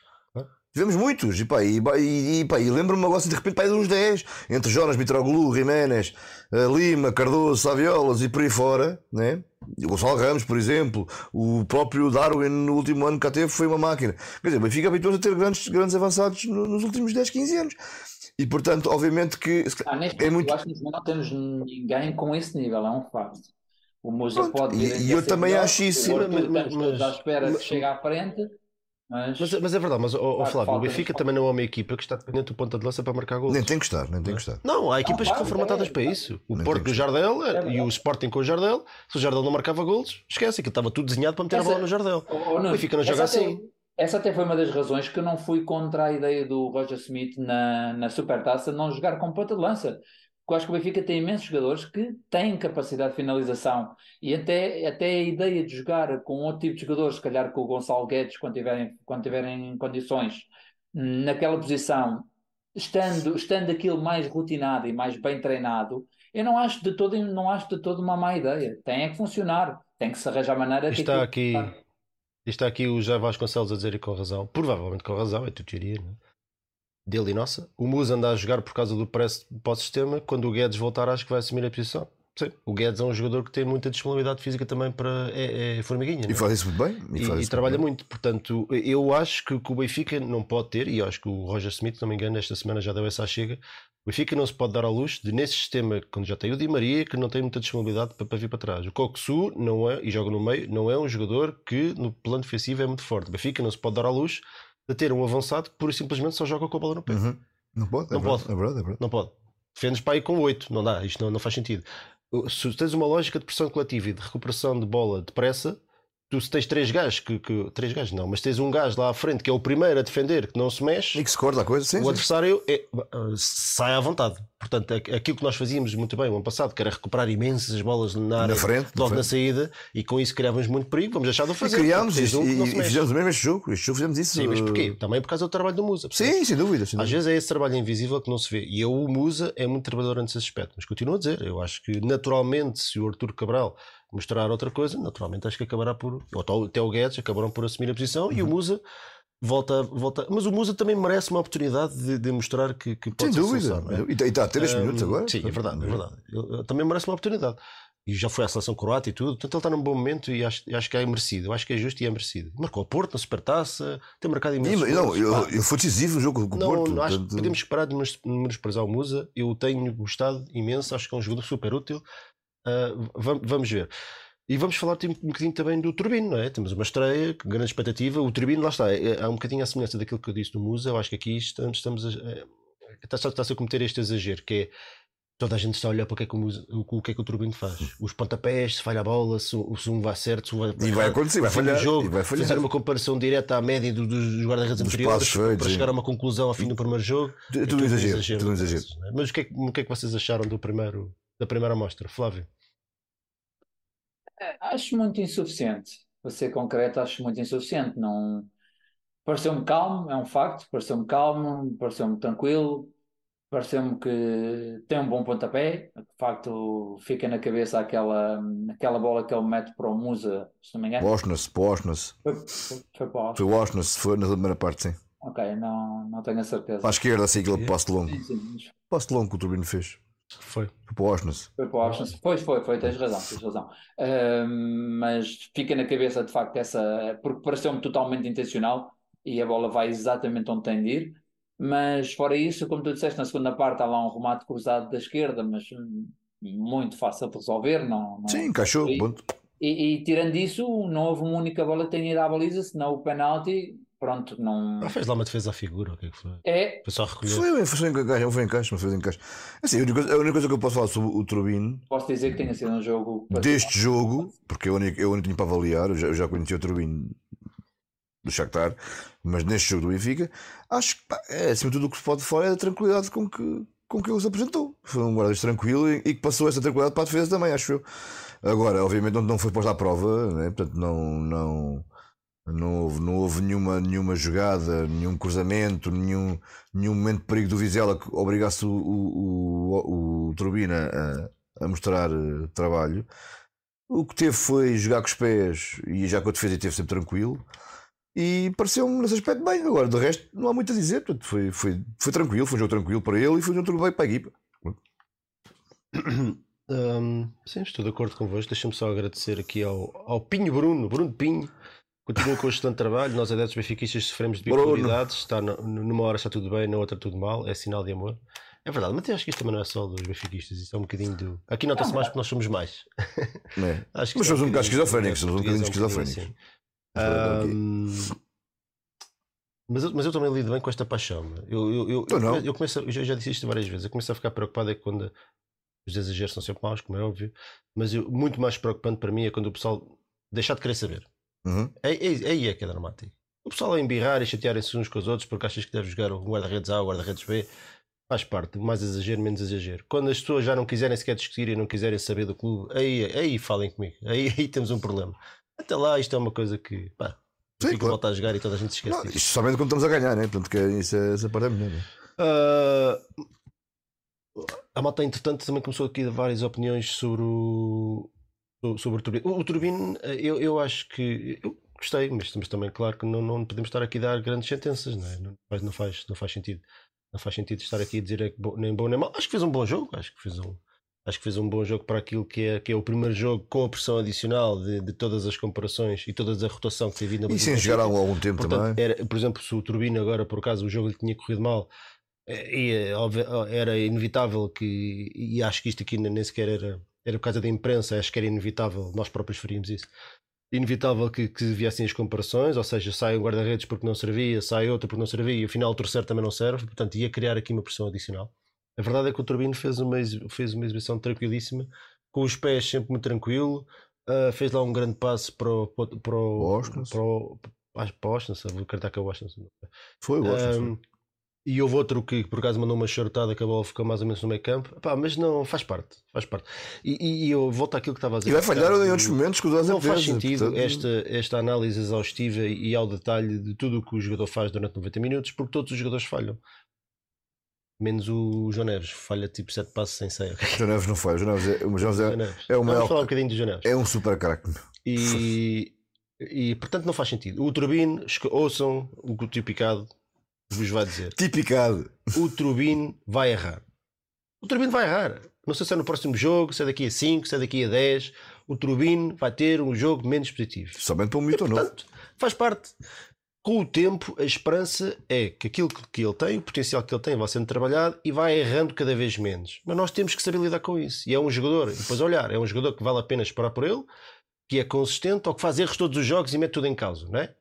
Tivemos muitos, e pá, e, e, e, e lembro-me agora assim, de repente pá, de uns 10, entre Jonas, Mitroglou, Jiménez, eh, Lima, Cardoso, Saviolas e por aí fora, né? o Gonçalo Ramos, por exemplo, o próprio Darwin no último ano que cá teve foi uma máquina. Quer dizer, o Benfica habituou-se a ter grandes, grandes avançados nos últimos 10, 15 anos. E portanto, obviamente que. Ah, neste é muito... Eu acho que não temos ninguém com esse nível, é um facto. O Musa Pronto, pode. E, e eu também melhor, acho isso. Mas, mas, mas, à espera mas, que chegue à frente. Mas, mas, mas, é verdade, mas oh, oh, Flávio, o Benfica também não é uma equipa que está dependente do ponta de lança para marcar gols. Nem tem que estar, nem tem que estar. Não, há equipas ah, que estão formatadas é, para isso. O Porto do Jardel é, e o Sporting com o Jardel. Se o Jardel não marcava gols, esquece que estava tudo desenhado para meter essa, a bola no Jardel. Oh, oh, o Benfica não joga assim. Essa até foi uma das razões que eu não fui contra a ideia do Roger Smith na, na Supertaça não jogar com ponta de lança porque eu acho que o Benfica tem imensos jogadores que têm capacidade de finalização e até, até a ideia de jogar com outro tipo de jogadores, se calhar com o Gonçalo Guedes, quando tiverem, quando tiverem condições, naquela posição, estando, estando aquilo mais rotinado e mais bem treinado, eu não acho de todo, não acho de todo uma má ideia. Tem é que funcionar, tem que se arranjar maneira. Está aqui. Está aqui o Jair Vasconcelos a dizer e com razão, provavelmente com razão, é tua teoria, é? dele e nossa. O Musa anda a jogar por causa do preço para o sistema. Quando o Guedes voltar, acho que vai assumir a posição. Sim, o Guedes é um jogador que tem muita disponibilidade física também para. É, é formiguinha. E é? faz isso muito bem. E, e, e trabalha muito. Portanto, eu acho que, que, o Benfica não pode ter, e acho que o Roger Smith, se não me engano, esta semana já deu essa chega. O Benfica não se pode dar ao luxo de, nesse sistema, quando já tem o Di Maria, que não tem muita disponibilidade para, para vir para trás. O Coxu não é, e joga no meio, não é um jogador que no plano defensivo é muito forte. O Benfica não se pode dar ao luxo de ter um avançado que pura e simplesmente só joga com a bola no pé. Uhum. Não pode, não é pode. É verdade, é verdade. Não pode. Defendes para aí com 8, não dá, isto não, não faz sentido. Se tens uma lógica de pressão coletiva e de recuperação de bola depressa, tu se tens três gajos, que, que, três gajos não, mas tens um gajo lá à frente que é o primeiro a defender, que não se mexe, e que se corta a coisa, sim, o sim. adversário é, sai à vontade. Portanto, aquilo que nós fazíamos muito bem o ano passado, que era recuperar imensas bolas na área, na frente, logo na, na saída, e com isso criávamos muito perigo, vamos deixar de o fazer. E criámos um e, e fizemos mesmo este jogo, este jogo fizemos isso. Sim, mas porquê? Também por causa do trabalho do Musa. Sim, sem dúvida, sem dúvida. Às vezes é esse trabalho invisível que não se vê. E eu, o Musa é muito trabalhador nesse aspecto, mas continuo a dizer, eu acho que naturalmente, se o Arturo Cabral mostrar outra coisa, naturalmente acho que acabará por. Ou até o Guedes acabaram por assumir a posição uhum. e o uhum. Musa volta, volta. Mas o Musa também merece uma oportunidade de, de mostrar que, que pode Sem dúvida. Solução, é? E está a ter estes um, minutos agora. Sim, é verdade, é verdade. Ele, também merece uma oportunidade. E já foi à seleção croata e tudo, portanto ele está num bom momento e acho, acho que é merecido. Eu acho que é justo e é merecido. Marcou a Porto na Supertaça, tem marcado imenso. Não, eu, eu fui decisivo no jogo com o Porto. Não, acho que podemos esperar de menosprezar o Musa. Eu tenho gostado imenso, acho que é um jogador super útil. Uh, vamos, ver. E vamos falar um bocadinho também do Turbino, não é? Temos uma estreia, grande expectativa. O Turbino, lá está, é, é um bocadinho a semelhança daquilo que eu disse no Musa. Eu acho que aqui estamos, estamos a, está, está a cometer este exagero, que é toda a gente está a olhar para o que é que o, o, que é que o Turbino faz. Os pontapés, se falha a bola, se, se um vai certo, se um vai. E vai acontecer, vai falhar. Jogo, vai falhar. Fazer uma comparação direta à média do, dos guarda-redes anteriores feitos, para chegar a uma conclusão ao fim do primeiro jogo. Tudo, é tudo exagero. tudo exagero. É? Mas o que, é, o que é que vocês acharam do primeiro, da primeira amostra, Flávio? É, acho muito insuficiente. Para ser concreto, acho muito insuficiente. Não. Pareceu-me calmo, é um facto, pareceu-me calmo, pareceu-me tranquilo, pareceu-me que tem um bom pontapé, de facto fica na cabeça aquela, aquela bola que ele mete para o Musa, se não me engano. Oshness, para Oshness. Foi, foi, foi para o Foi o Oshness, foi na primeira parte, sim. Ok, não, não tenho a certeza. Para a esquerda, assim, aquele passo longo. Sim, sim. Passo longo que o Turbino fez. Foi. Foi para o Oshness. Foi para o Oshness. Pois foi, foi, tens razão, tens razão. Uh, mas fica na cabeça, de facto, essa... Porque pareceu-me totalmente intencional e a bola vai exatamente onde tem de ir mas fora isso, como tu disseste, na segunda parte há lá um remate cruzado da esquerda, mas hum, muito fácil de resolver. Não, não Sim, encaixou. E, e, e, tirando isso, não houve uma única bola que tenha ido à baliza, senão o penalti, pronto, não. Ah, fez lá uma defesa à figura, o que é que foi? É. Foi só recolher. Foi, foi, encaixe, foi encaixe, mas fez encaixe. Assim, a, única coisa, a única coisa que eu posso falar sobre o Turbino. Posso dizer que tenha sido um jogo. Deste jogo, porque eu único, eu único tinha para avaliar, eu já, eu já conheci o Turbino do Shakhtar, mas neste jogo do Benfica, acho que pá, é acima de tudo o que se pode falar é a tranquilidade com que, com que ele se apresentou. Foi um guarda tranquilo e, e, que passou essa tranquilidade para a defesa também, acho eu. Agora, obviamente, não, não foi posto à prova, né? portanto, não, não, não, houve, não houve nenhuma, nenhuma jogada, nenhum cruzamento, nenhum, nenhum momento de perigo do Vizela que obrigasse o, o, o, o Turbina a, a mostrar uh, trabalho. O que teve foi jogar com os pés e já com a defesa teve sempre tranquilo. E pareceu-me nesse aspecto bem. Agora, de resto, não há muito a dizer. Portanto, foi, foi, foi tranquilo, foi um jogo tranquilo para ele e foi um jogo bem para a equipa. *coughs* Um, sim, estou de acordo convosco. Deixa-me só agradecer aqui ao, ao Pinho Bruno, Bruno Pinho. Continua com o excelente trabalho. Nós, adeptos benfiquistas, sofremos de bipolaridades. Está no, numa hora está tudo bem, na outra tudo mal. É sinal de amor. É verdade, mas eu acho que isto também não é só dos benfiquistas. Isso é um bocadinho do. Aqui nota-se mais porque nós somos mais. *laughs* É. *laughs* mas somos um bocado esquizofrénicos. Somos um bocadinho esquizofrénicos. Um, mas, eu, mas eu também lido bem com esta paixão. Eu, eu, eu, eu, eu começo, eu já disse isto várias vezes. Eu começo a ficar preocupado é quando os exageros são sempre maus, como é óbvio. Mas eu, muito mais preocupante para mim é quando o pessoal deixar de querer saber. Uhum. Aí é, é, é, que é dramático. O pessoal a embirrar e chatearem-se uns com os outros porque achas que deve jogar um guarda-redes A ou guarda-redes B. Faz parte, mais exagero, menos exagero. Quando as pessoas já não quiserem sequer discutir e não quiserem saber do clube, aí, aí falem comigo. Aí, *laughs* aí temos um problema. Até lá, isto é uma coisa que pá, Sim, fica claro. volta a jogar e toda a gente esquece. Não, isto somente quando estamos a ganhar, né? Portanto, que é, isso, é, essa parte é melhor. Uh, a malta, entretanto, também começou aqui a dar várias opiniões sobre o, sobre o Turbino. O, o Turbino, eu, eu acho que. Eu gostei, mas estamos também claro que não, não podemos estar aqui a dar grandes sentenças, não, é? não, faz, não, faz, não faz sentido. Não faz sentido estar aqui a dizer é nem bom nem mal. Acho que fez um bom jogo, acho que fez um, Acho que fez um bom jogo para aquilo que é, que é o primeiro jogo com a pressão adicional de, de todas as comparações e toda a rotação que tem vindo a E sem jogar há algum tempo Portanto, também. Era, por exemplo, se o Turbino agora, por acaso, o jogo lhe tinha corrido mal, eh, era inevitável que, e acho que isto aqui nem sequer era, era por causa da imprensa, acho que era inevitável, nós próprios faríamos isso. Inevitável que, que viessem as comparações, ou seja, sai um guarda-redes porque não servia, sai outro porque não servia, e afinal o terceiro também não serve, portanto ia criar aqui uma pressão adicional. A verdade é que o Turbino fez uma, fez uma exibição tranquilíssima, com os pés sempre muito tranquilo. Uh, fez lá um grande passo para o. Para o, para o, para o, para o Washington, vou acreditar que é o Washington. Foi o Washington. Um, e houve outro que por acaso mandou uma charutada que a bola ficou mais ou menos no meio campo. Pá, mas não, faz parte, faz parte. E, e, eu volto àquilo que estava a dizer. E vai falhar em outros momentos que o Não faz sentido portanto... esta, esta análise exaustiva e ao detalhe de tudo o que o jogador faz durante 90 minutos, porque todos os jogadores falham. Menos o João Neves, falha tipo 7 passos sem sair. O *laughs* João Neves não falha, o João Neves é, o João Neves é, é o maior. Vamos falar um bocadinho do João Neves. É um super craque. E, *laughs* e portanto não faz sentido. O Turbino, ouçam o que o Tipicado vos vai dizer. Tipicado. O Turbino vai errar. O Turbino vai errar. Não sei se é no próximo jogo, se é daqui a 5, se é daqui a 10. O Turbino vai ter um jogo menos positivo. Somente para um mito novo. Faz parte com o tempo, a esperança é que aquilo que ele tem, o potencial que ele tem, vai sendo trabalhado e vai errando cada vez menos. Mas nós temos que saber lidar com isso. E é um jogador, depois olhar, é um jogador que vale a pena esperar por ele, que é consistente ou que faz erros todos os jogos e mete tudo em causa, não é?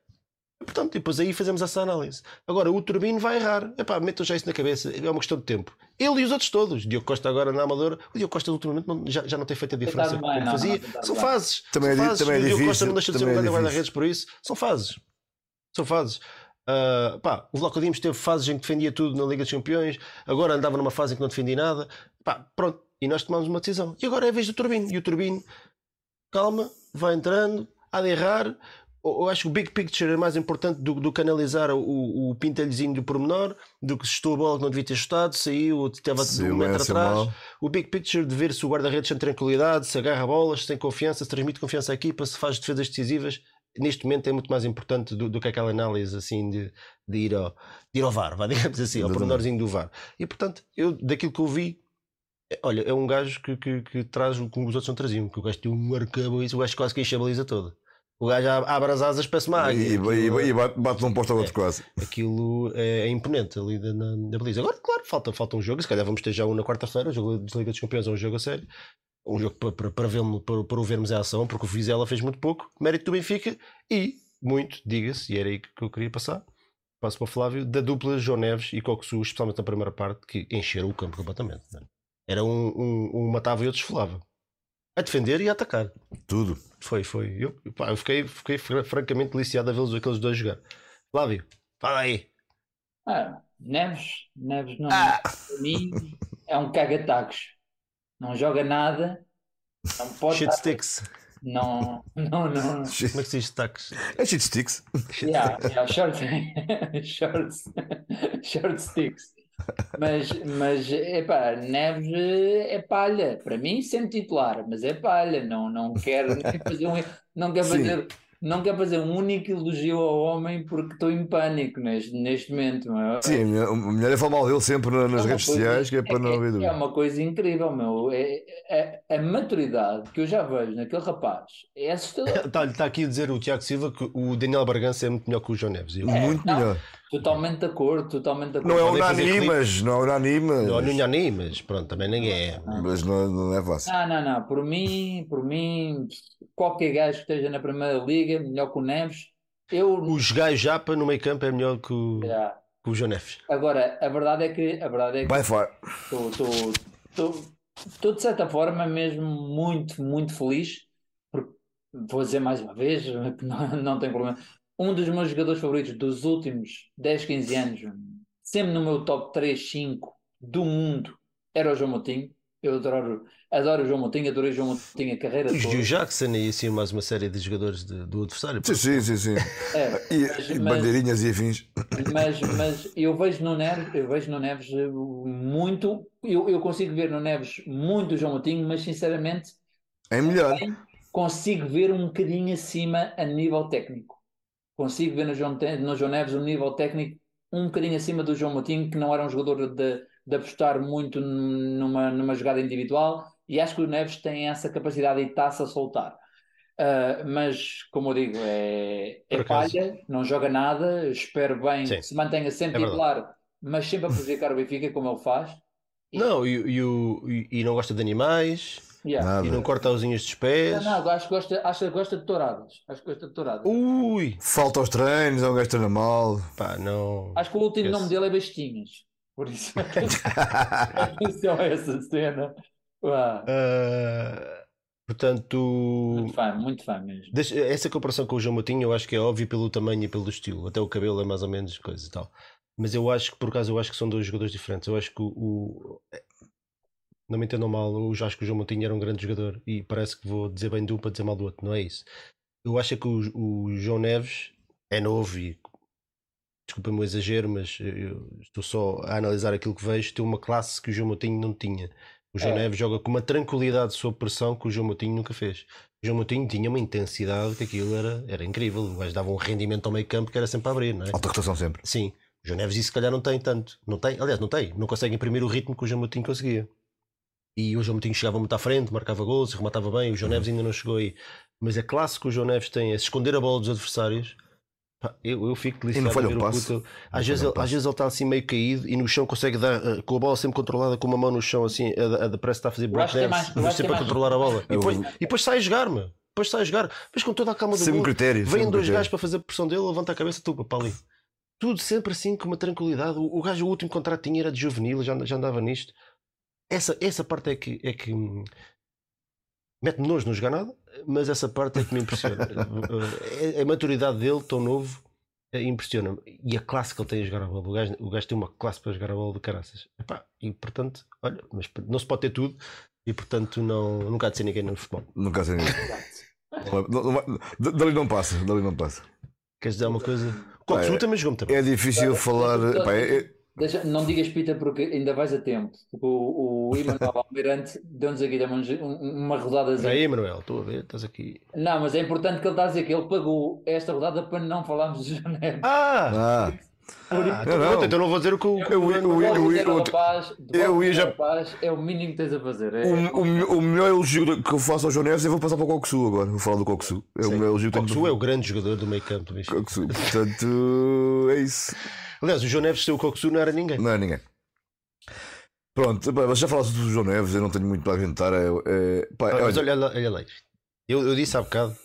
Portanto, depois aí fazemos essa análise. Agora, o Turbino vai errar. Epá, metam já isso na cabeça. É uma questão de tempo. Ele e os outros todos. Diogo Costa agora na Amadora. O Diogo Costa ultimamente não, já, já não tem feito a diferença bem, que não, fazia. não, não, São fases. Também São é fases. também é o Diogo Costa não deixa de ser um é grande difícil. guarda-redes por isso. São fases. São fases. Ah, pá, o Vlaco Dimos teve fases em que defendia tudo na Liga dos Campeões, agora andava numa fase em que não defendia nada. Pá, pronto, e nós tomamos uma decisão. E agora é a vez do Turbino. E o Turbino, calma, vai entrando, há de errar. Eu acho que o big picture é mais importante do, que analisar o, o do pormenor, do que se estou a bola que não devia ter estado, saiu, ou esteve a Saiu um metro saiu atrás. mal. O big picture de ver se o guarda-redes tem tranquilidade, se agarra bolas, se tem confiança, se transmite confiança à equipa, se faz defesas decisivas, neste momento é muito mais importante do, do que aquela análise assim de, de, ir, ao, de ir ao VAR, vá, *laughs* digamos assim, ao pormenorzinho do VAR. E portanto, eu daquilo que eu vi, é- olha, é um gajo que, que, que traz o que os outros não traziam, que o gajo tem um arcabouço, o gajo quase que enche a baliza toda. O gajo abre as asas, parece uma águia. E, e, Aquilo- e bate, bate num posto ao outro quase. aquilo é, é imponente ali da- na, na baliza. Agora, claro, falta, falta um jogo, se calhar vamos ter já um na quarta-feira, o jogo de Liga dos Campeões é um jogo a sério. Um jogo para, para, para, vermos- para, para o vermos em ação, porque o Vizela fez muito pouco, mérito do Benfica e muito, diga-se, e era aí que eu queria passar. Passo para o Flávio, da dupla João Neves e Coxu, especialmente na primeira parte, que encheram o campo completamente. né? Era um, um, um matava e outro esfolava. A defender e a atacar. Tudo. Foi, foi. Eu, pá, eu fiquei, fiquei fra- francamente deliciado a vê-los aqueles dois jogar. Flávio, fala aí. Ah, Neves, Neves não, Ah! para mim é um caga-tacos. Não joga nada, não pode Shit sticks. não, não, não. Como é que se diz taques? É shit sticks. Yeah, yeah, short, *laughs* shorts, short sticks. Mas, mas epá, Neves é palha. Para mim, sempre titular, mas é palha. Não, não quer nem fazer um, não quer Sim. fazer, não quer fazer um único elogio ao homem porque estou em pânico neste, neste momento. meu. Sim, a minha- a melhor é falar mal dele sempre na- nas É redes coisa- sociais, que é para não haver é, é uma coisa incrível, meu. É, é- a maturidade que eu já vejo naquele rapaz é assustador. Está tá aqui a dizer o Tiago Silva que o Daniel Bargança é muito melhor que o João Neves. Eu, Muito não. melhor. Totalmente de acordo, totalmente de acordo. Não é unânime, clipe. mas não é unânime, não, mas, não, nem, mas pronto, também ninguém é. mas não, não é fácil. Não, não, não. Por mim, por mim, qualquer gajo que esteja na Primeira Liga, melhor que o Neves. Eu. Os gajos Japa no meio campo é melhor que o, Já. que o João Neves. Agora, a verdade é que a verdade é que By far. estou, estou, estou, estou de certa forma mesmo muito, muito feliz. Porque, vou dizer mais uma vez, que *laughs* não, não tem problema. Um dos meus jogadores favoritos dos últimos 10, 15 anos, sempre no meu top 3, 5 do mundo, era o João Moutinho. Eu adoro, adoro o João Moutinho, adorei o João Moutinho a carreira Os toda. o Jackson e assim mais uma série de jogadores de- do adversário. Sim, sim, sim, sim. É, E, Mas- e mas- bandeirinhas e afins. mas, mas eu vejo no Neves, eu vejo no Neves eh, muito, eu, eu consigo ver no Neves muito o João Moutinho, mas sinceramente É melhor. consigo ver um bocadinho acima a nível técnico. Consigo ver no João, no João Neves um nível técnico um bocadinho acima do João Moutinho, que não era um jogador de, de apostar muito numa, numa jogada individual, e acho que o Neves tem essa capacidade e está-se a soltar. Ah, mas, como eu digo, é, é palha, não joga nada, espero bem Sim. que se mantenha sempre É titular, mas sempre a prejudicar o Benfica, como ele faz. E- Não, e, e- e não gosta de animais, Yeah. e não Nada. corta os unhas dos pés. Não, não, acho que gosta, acho que gosta de touradas. Acho que gosta de touradas. Ui, Falta aos treinos, é um gajo que treina mal. pá, não. Acho que o último Esse. nome dele é Bestinhas. Por isso. *laughs* *laughs* Atenção a essa cena. Ah, portanto, Muito fã, muito fã mesmo. deixa- essa comparação com o João Moutinho eu acho que é óbvio pelo tamanho e pelo estilo. Até o cabelo é mais ou menos coisa e tal. Mas eu acho que, por acaso, eu acho que são dois jogadores diferentes. Eu acho que o. o- não me entendam mal, eu já acho que o João Moutinho era um grande jogador e parece que vou dizer bem de um para dizer mal do outro, não é isso. Eu acho que o, o João Neves é novo e desculpa-me o exagero, mas estou só a analisar aquilo que vejo. Tem uma classe que o João Moutinho não tinha. O João É. Neves joga com uma tranquilidade sob pressão que o João Moutinho nunca fez. O João Moutinho tinha uma intensidade que aquilo era, era incrível. O gajo dava um rendimento ao meio campo que era sempre a abrir, não é? Alta rotação sempre. Sim. O João Neves isso se calhar não tem tanto. Não tem, aliás, não tem. Não consegue imprimir o ritmo que o João Moutinho conseguia. E o João Moutinho chegava muito à frente, marcava gols, rematava bem. O João Neves ainda não chegou aí. Mas a classe que o João Neves tem é se esconder a bola dos adversários. Eu, eu fico deliciado a ver o o passe. puto. Não Às vezes, às vezes ele está assim meio caído e no chão consegue dar eh, com a bola sempre controlada, com uma mão no chão assim, a, a, a parece que está a fazer Eu é breakdance, eu que sempre é a controlar a bola. E Eu- depois, e depois sai a jogar, meu. depois sai a jogar, mas com toda a calma do Sem mundo. critério. Vêm dois critério. gajos para fazer pressão dele, levanta a cabeça, tu para ali. Tudo sempre assim, com uma tranquilidade. O, o gajo, o último contrato que tinha era de juvenil, já, já andava nisto. Essa, essa parte é que, é que mete-me nojo não jogar nada, mas essa parte é que me impressiona. *laughs* a, a maturidade dele, tão novo, eh, impressiona-me. E a classe que ele tem a jogar a bola. O gajo, o gajo tem uma classe para jogar a bola de caraças. Epá, e portanto, olha, mas não se pode ter tudo e portanto não, nunca há de ser ninguém no futebol. Nunca sei ninguém. Não- não vai- d- Dali não passa, dali não passa. Queres dizer uma coisa? Coxu é- também jogou muito bem. É difícil falar. pá, é- é- Deixa- não digas Pita porque ainda vais a tempo. O, o Emanuel *laughs* Almirante deu-nos aqui também um- uma rodadazinha. Aí, Manuel, estou a ver, estás aqui. Não, mas é importante que ele está a dizer que ele pagou esta rodada para não falarmos de janeiro. Ah! Ah, ah então, não. pronto, então não vou dizer o que o. Eu- eu- eu- eu- rapaz, ia já- rapaz, é o mínimo que tens a fazer. É, o, o, o melhor elogio que eu faço ao João Neves, eu vou passar para o Coxu agora. Vou falar do Coxu. É o melhor elogio que Coxu é o grande jogador do meio campo do Benfica. Coxu. Portanto, é isso. Aliás, o João Neves sem o Coxu não era ninguém. Não é ninguém. Pronto, pá, mas já falaste do João Neves, eu não tenho muito para acrescentar. É, é, pá, Ah, mas olha, olha, lá- olha lá isto. Eu, eu disse há bocado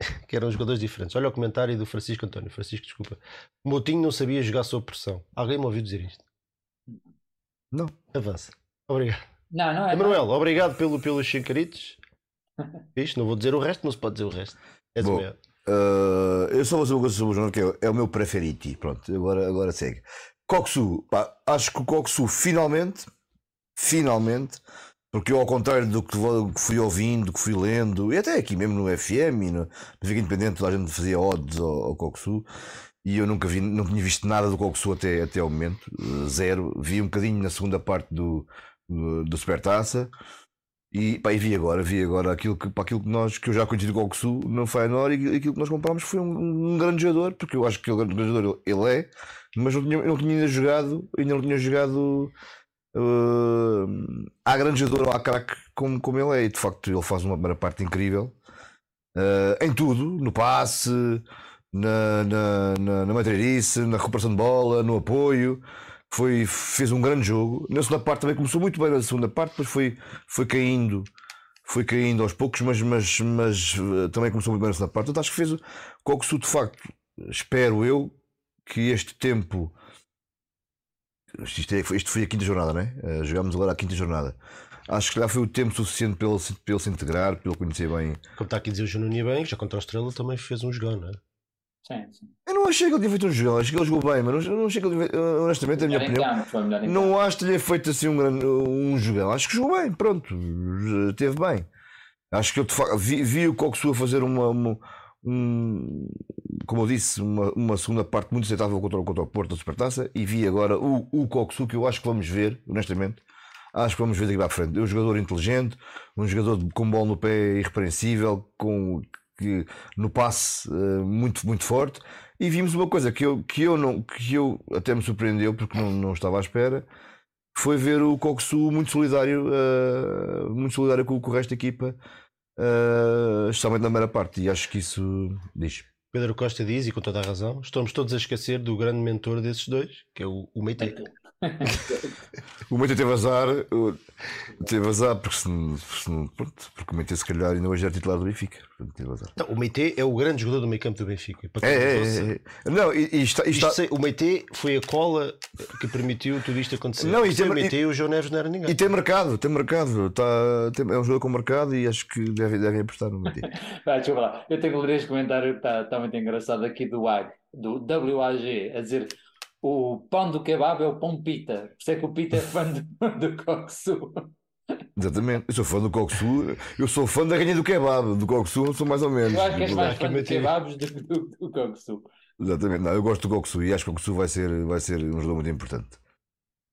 *laughs* que eram jogadores diferentes. Olha o comentário do Francisco António. Francisco, desculpa. O Moutinho não sabia jogar sob pressão. Alguém me ouviu dizer isto? Não. Avança. Obrigado. Não, não é. Emanuel, obrigado pelo, pelos chincaritos. *laughs* Isto, não vou dizer o resto, não se pode dizer o resto. És Bom. o maior. Uh, eu só vou dizer uma coisa sobre o João, que é, é o meu preferiti. Pronto, agora, agora segue. Coxu, pá, acho que o Coxu finalmente, finalmente, porque eu, ao contrário do que, vou- que fui ouvindo, do que fui lendo, e até aqui mesmo no FM no, no Fica Independente, toda a gente fazia odds ao, ao Coxu. E eu nunca vi, não tinha visto nada do Coxu até, até ao momento, zero. Vi um bocadinho na segunda parte do, do, do Supertaça. E, pá, e vi agora, vi agora aquilo que, pá, aquilo que nós, que eu já conheci do Coxu no Feyenoord e aquilo que nós comprámos foi um, um grande jogador, porque eu acho que ele, grande jogador ele é, mas não tinha, não tinha ainda jogado, ainda não tinha jogado uh, grande jogador, há craque como, como ele é, e de facto ele faz uma primeira parte incrível uh, em tudo, no passe, na, na, na, na na recuperação de bola, no apoio. Foi, fez um grande jogo. Na segunda parte também começou muito bem na segunda parte, depois foi, foi caindo, foi caindo aos poucos, mas, mas, mas uh, também começou muito bem na segunda parte. Portanto, acho que fez o Coxu de facto. Espero eu que este tempo. Isto, é- isto foi a quinta jornada, né? Uh, jogámos agora a quinta jornada. Acho que já foi o tempo suficiente para ele, para ele se integrar, para ele conhecer bem. Como está aqui a dizer o Juninho bem, já contra a Estrela também fez um jogão, não é? Sim, sim. Eu não achei que ele tinha feito um jogo, acho que ele jogou bem, mas não, achei que ele tinha, honestamente, a minha opinião. campo. Não acho que lhe feito assim um, grande, um jogão. Acho que jogou bem, pronto. Teve bem. Acho que eu vi, vi o Coxu a fazer uma, uma- um, como eu disse, uma, uma segunda parte muito aceitável contra, o- contra o Porto da Supertaça e vi agora o, o Coxu que eu acho que vamos ver, honestamente. Acho que vamos ver daqui para a frente. É um jogador inteligente, um jogador com bola no pé irrepreensível, com que, no passe eh, muito, muito forte. E vimos uma coisa que eu, que eu, não, que eu até me surpreendeu porque não, não estava à espera, foi ver o Coxu muito solidário, eh, muito solidário com, com o resto da equipa, eh, especialmente na primeira parte. E acho que isso diz. Pedro Costa diz, e com toda a razão, estamos todos a esquecer do grande mentor desses dois, que é o, o Meite. *laughs* O Meite teve azar, teve azar porque, se, se pronto, porque o Meite se calhar ainda hoje era titular do Benfica. Portanto, teve azar. Não, o Meite é o grande jogador do meio campo do Benfica. Para É, é, é, é. Não, e, e está, e está- sei- o Meite foi a cola que permitiu tudo isto acontecer. Não, e tem- o Meite, o João Neves não era ninguém. e tem mercado, tem mercado. Está, tem- é um jogador com mercado e acho que devem, devem apostar no Meite. *laughs* Vai, deixa eu falar. Eu tenho que ler este comentário que está está muito engraçado aqui do WAG, do WAG, a dizer o pão do kebab é o pão pita. Por isso é que o pita é fã do, *laughs* do Coxu. Exatamente. Eu sou fã do Coxu, eu sou fã da rainha do kebab, do Coxu, sou mais ou menos. Eu acho que és mais fã meti- kebabs do que do, do Coxu. Exatamente, não, eu gosto do Coxu e acho que o Coxu vai ser, vai ser um jogador muito importante.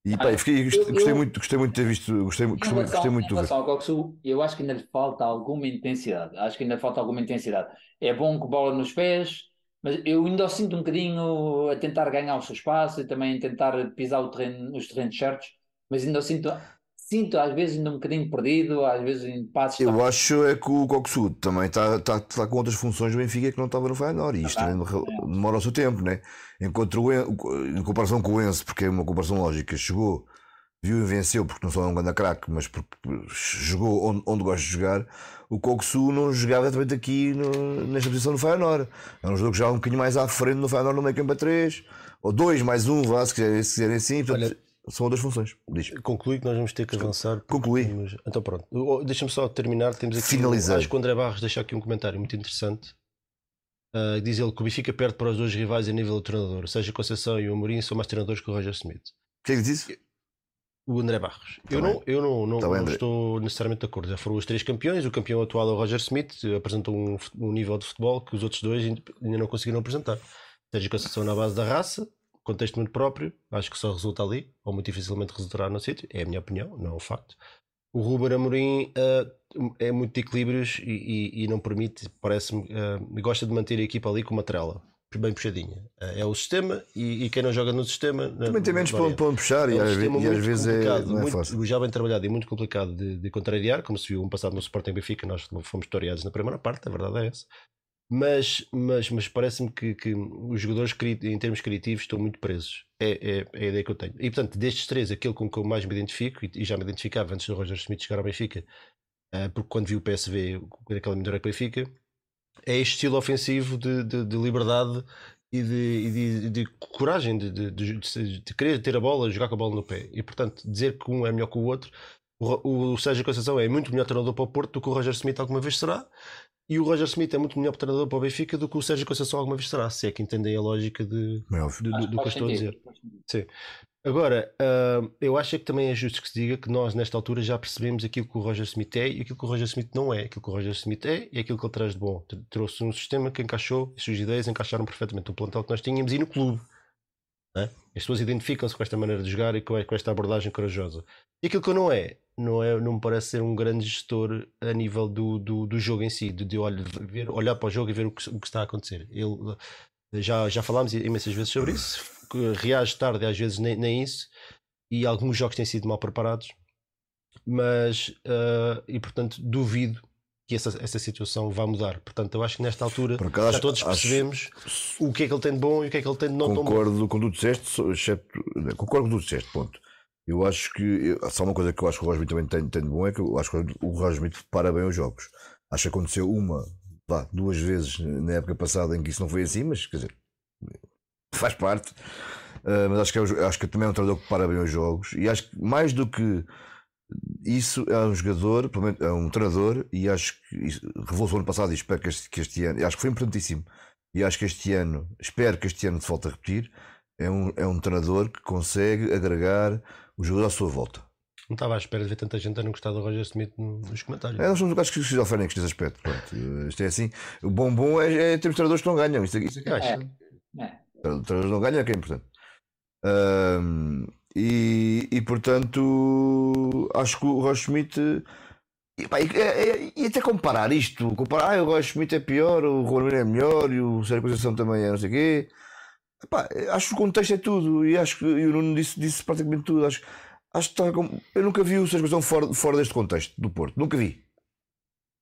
E pá, Ah, fiquei, eu- gostei, eu- muito, gostei muito de ter visto, gostei, gostei, muito- relação, gostei muito de ver. ao Coxu, eu acho que ainda lhe falta alguma intensidade. Acho que ainda falta alguma intensidade. É bom com bola nos pés, mas eu ainda o sinto um bocadinho a tentar ganhar o seu espaço e também a tentar pisar o terreno, os terrenos certos, mas ainda o sinto, sinto às vezes ainda um bocadinho perdido, às vezes em passos. Eu acho é que o Coxu também está tá, tá com outras funções do Benfica que não estava no Feyenoord e isto Ah, também demora o seu tempo, né? Enquanto o em comparação com o Enzo, porque é uma comparação lógica, chegou viu e venceu, porque não só é um grande craque, mas porque jogou onde, onde gosta de jogar. O Koksu não jogava exatamente aqui no, nesta posição no Feyenoord. É um jogo que já um bocadinho mais à frente no Feyenoord no meio campo a 3, ou 2 mais 1, um, vá, se quiserem, se quiserem assim. Portanto, Olha, são outras funções. Diz. Conclui que nós vamos ter que avançar. Conclui. Temos... Então pronto. Deixa-me só terminar. Temos aqui. Finalizar. Acho que o André Barros deixa aqui um comentário muito interessante. Uh, diz ele que o Benfica perde para os dois rivais a nível do treinador, seja Conceição e o Amorim são mais treinadores que o Roger Smith. O que é que diz isso? O André Barros. Tá eu não, eu não, não, tá não estou necessariamente de acordo. Já foram os três campeões. O campeão atual é o Roger Smith, apresentou um, um nível de futebol que os outros dois ainda não conseguiram apresentar. Seja Conceição na base da raça, contexto muito próprio, acho que só resulta ali, ou muito dificilmente resultará no sítio, é a minha opinião, não é um facto. O Ruben Amorim uh, é muito de equilíbrios e, e, e não permite, parece-me, uh, gosta de manter a equipa ali com uma trela bem puxadinha. É o sistema e, e, quem não joga no sistema. Também tem menos para onde puxar é e, às, e às vezes é, é muito, fácil. Já bem trabalhado e muito complicado de, de contrariar, como se viu um passado no Sporting Benfica, nós fomos tutoriados na primeira parte, a verdade é essa. Mas, mas, mas parece-me que, que os jogadores, em termos criativos, estão muito presos. É, é, é, a ideia que eu tenho. E portanto, destes três, aquele com que eu mais me identifico, e, já me identificava antes do Roger Smith chegar ao Benfica, uh, porque quando vi o PSV, aquela melhor que Benfica, é este estilo ofensivo de, de, de liberdade e de, de, de coragem de, de, querer ter a bola, jogar com a bola no pé. E portanto, dizer que um é melhor que o outro. O, o Sérgio Conceição é muito melhor treinador para o Porto do que o Roger Smith alguma vez será. E o Roger Smith é muito melhor treinador para o Benfica do que o Sérgio Conceição alguma vez será, se é que entendem a lógica de, de, de, do que eu estou a dizer. Sim. Agora, uh, eu acho que também é justo que se diga que nós, nesta altura, já percebemos aquilo que o Roger Smith é e aquilo que o Roger Smith não é. Aquilo que o Roger Smith é e aquilo que ele traz de bom. Trouxe um sistema que encaixou e suas ideias encaixaram perfeitamente no plantel que nós tínhamos e no clube. É? As pessoas identificam-se com esta maneira de jogar e com esta abordagem corajosa. E aquilo que não é, não, é, não me parece ser um grande gestor a nível do, do, do jogo em si, de, de olhar, ver, olhar para o jogo e ver o que, o que está a acontecer. Ele, já, já falámos imensas vezes sobre isso, reage tarde, às vezes nem, nem isso, e alguns jogos têm sido mal preparados, mas uh, e portanto duvido que essa, essa situação vá mudar. Portanto, eu acho que nesta altura acaso, já todos percebemos acho, o que é que ele tem de bom e o que é que ele tem de não concordo tão bom. Concordo com o que tu disseste, exceto, concordo com o que tu disseste, ponto. Eu acho que, só uma coisa que eu acho que o Roger também tem, tem de bom é que eu acho que o Roger Smith para bem os jogos. Acho que aconteceu uma, vá, duas vezes na época passada em que isso não foi assim, mas quer dizer, faz parte. Uh, mas acho que, é, acho que também é um treinador que para bem os jogos e acho que mais do que isso é um jogador, é um treinador, e acho que revelou-se ano passado e espero que este, que este ano, acho que foi importantíssimo. E acho que este ano, espero que este ano se volte a repetir. É um, é um treinador que consegue agregar o jogador à sua volta. Não estava à espera de ver tanta gente a não gostar do Roger Smith nos comentários. É, nós somos acho que esquizofrénicos nesse aspecto. Pronto, isto é assim. O bom bom é, é ter treinadores que não ganham. Isto, isto é, é, é. Treinadores não ganham é que é importante. Um, e, e portanto acho que o Roger Smith e, pá, e, e, e, até comparar isto, comparar ah, o Roger Schmidt é pior, o Romero é melhor e o Sérgio Conceição também é não sei o quê. Epá, acho que o contexto é tudo e acho que e o Nuno disse, disse praticamente tudo. Acho, acho que está com... Eu nunca vi o Sérgio Conceição fora, fora deste contexto do Porto. Nunca vi.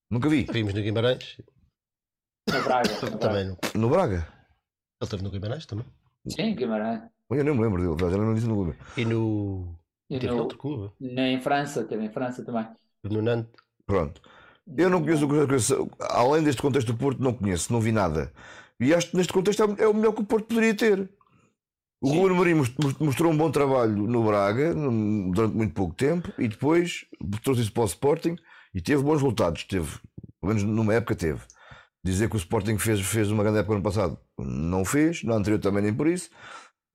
Nunca vi. Vimos no Guimarães. No Braga. *laughs* No também no... no Braga. Ele esteve no Guimarães também. Sim, Guimarães. Eu nem me lembro dele, já não disse no clube. E no. E teve no... outro clube. Nem em França, teve em França também. No Nantes. Pronto. Eu não conheço o além deste contexto do Porto, não conheço, não vi nada. E acho que neste contexto é, é o melhor que o Porto poderia ter. O Ruben Amorim mostrou um bom trabalho no Braga durante muito pouco tempo e depois trouxe isso para o Sporting e teve bons resultados. Teve, pelo menos numa época teve. Dizer que o Sporting fez, fez uma grande época no passado, não fez, no anterior também nem por isso.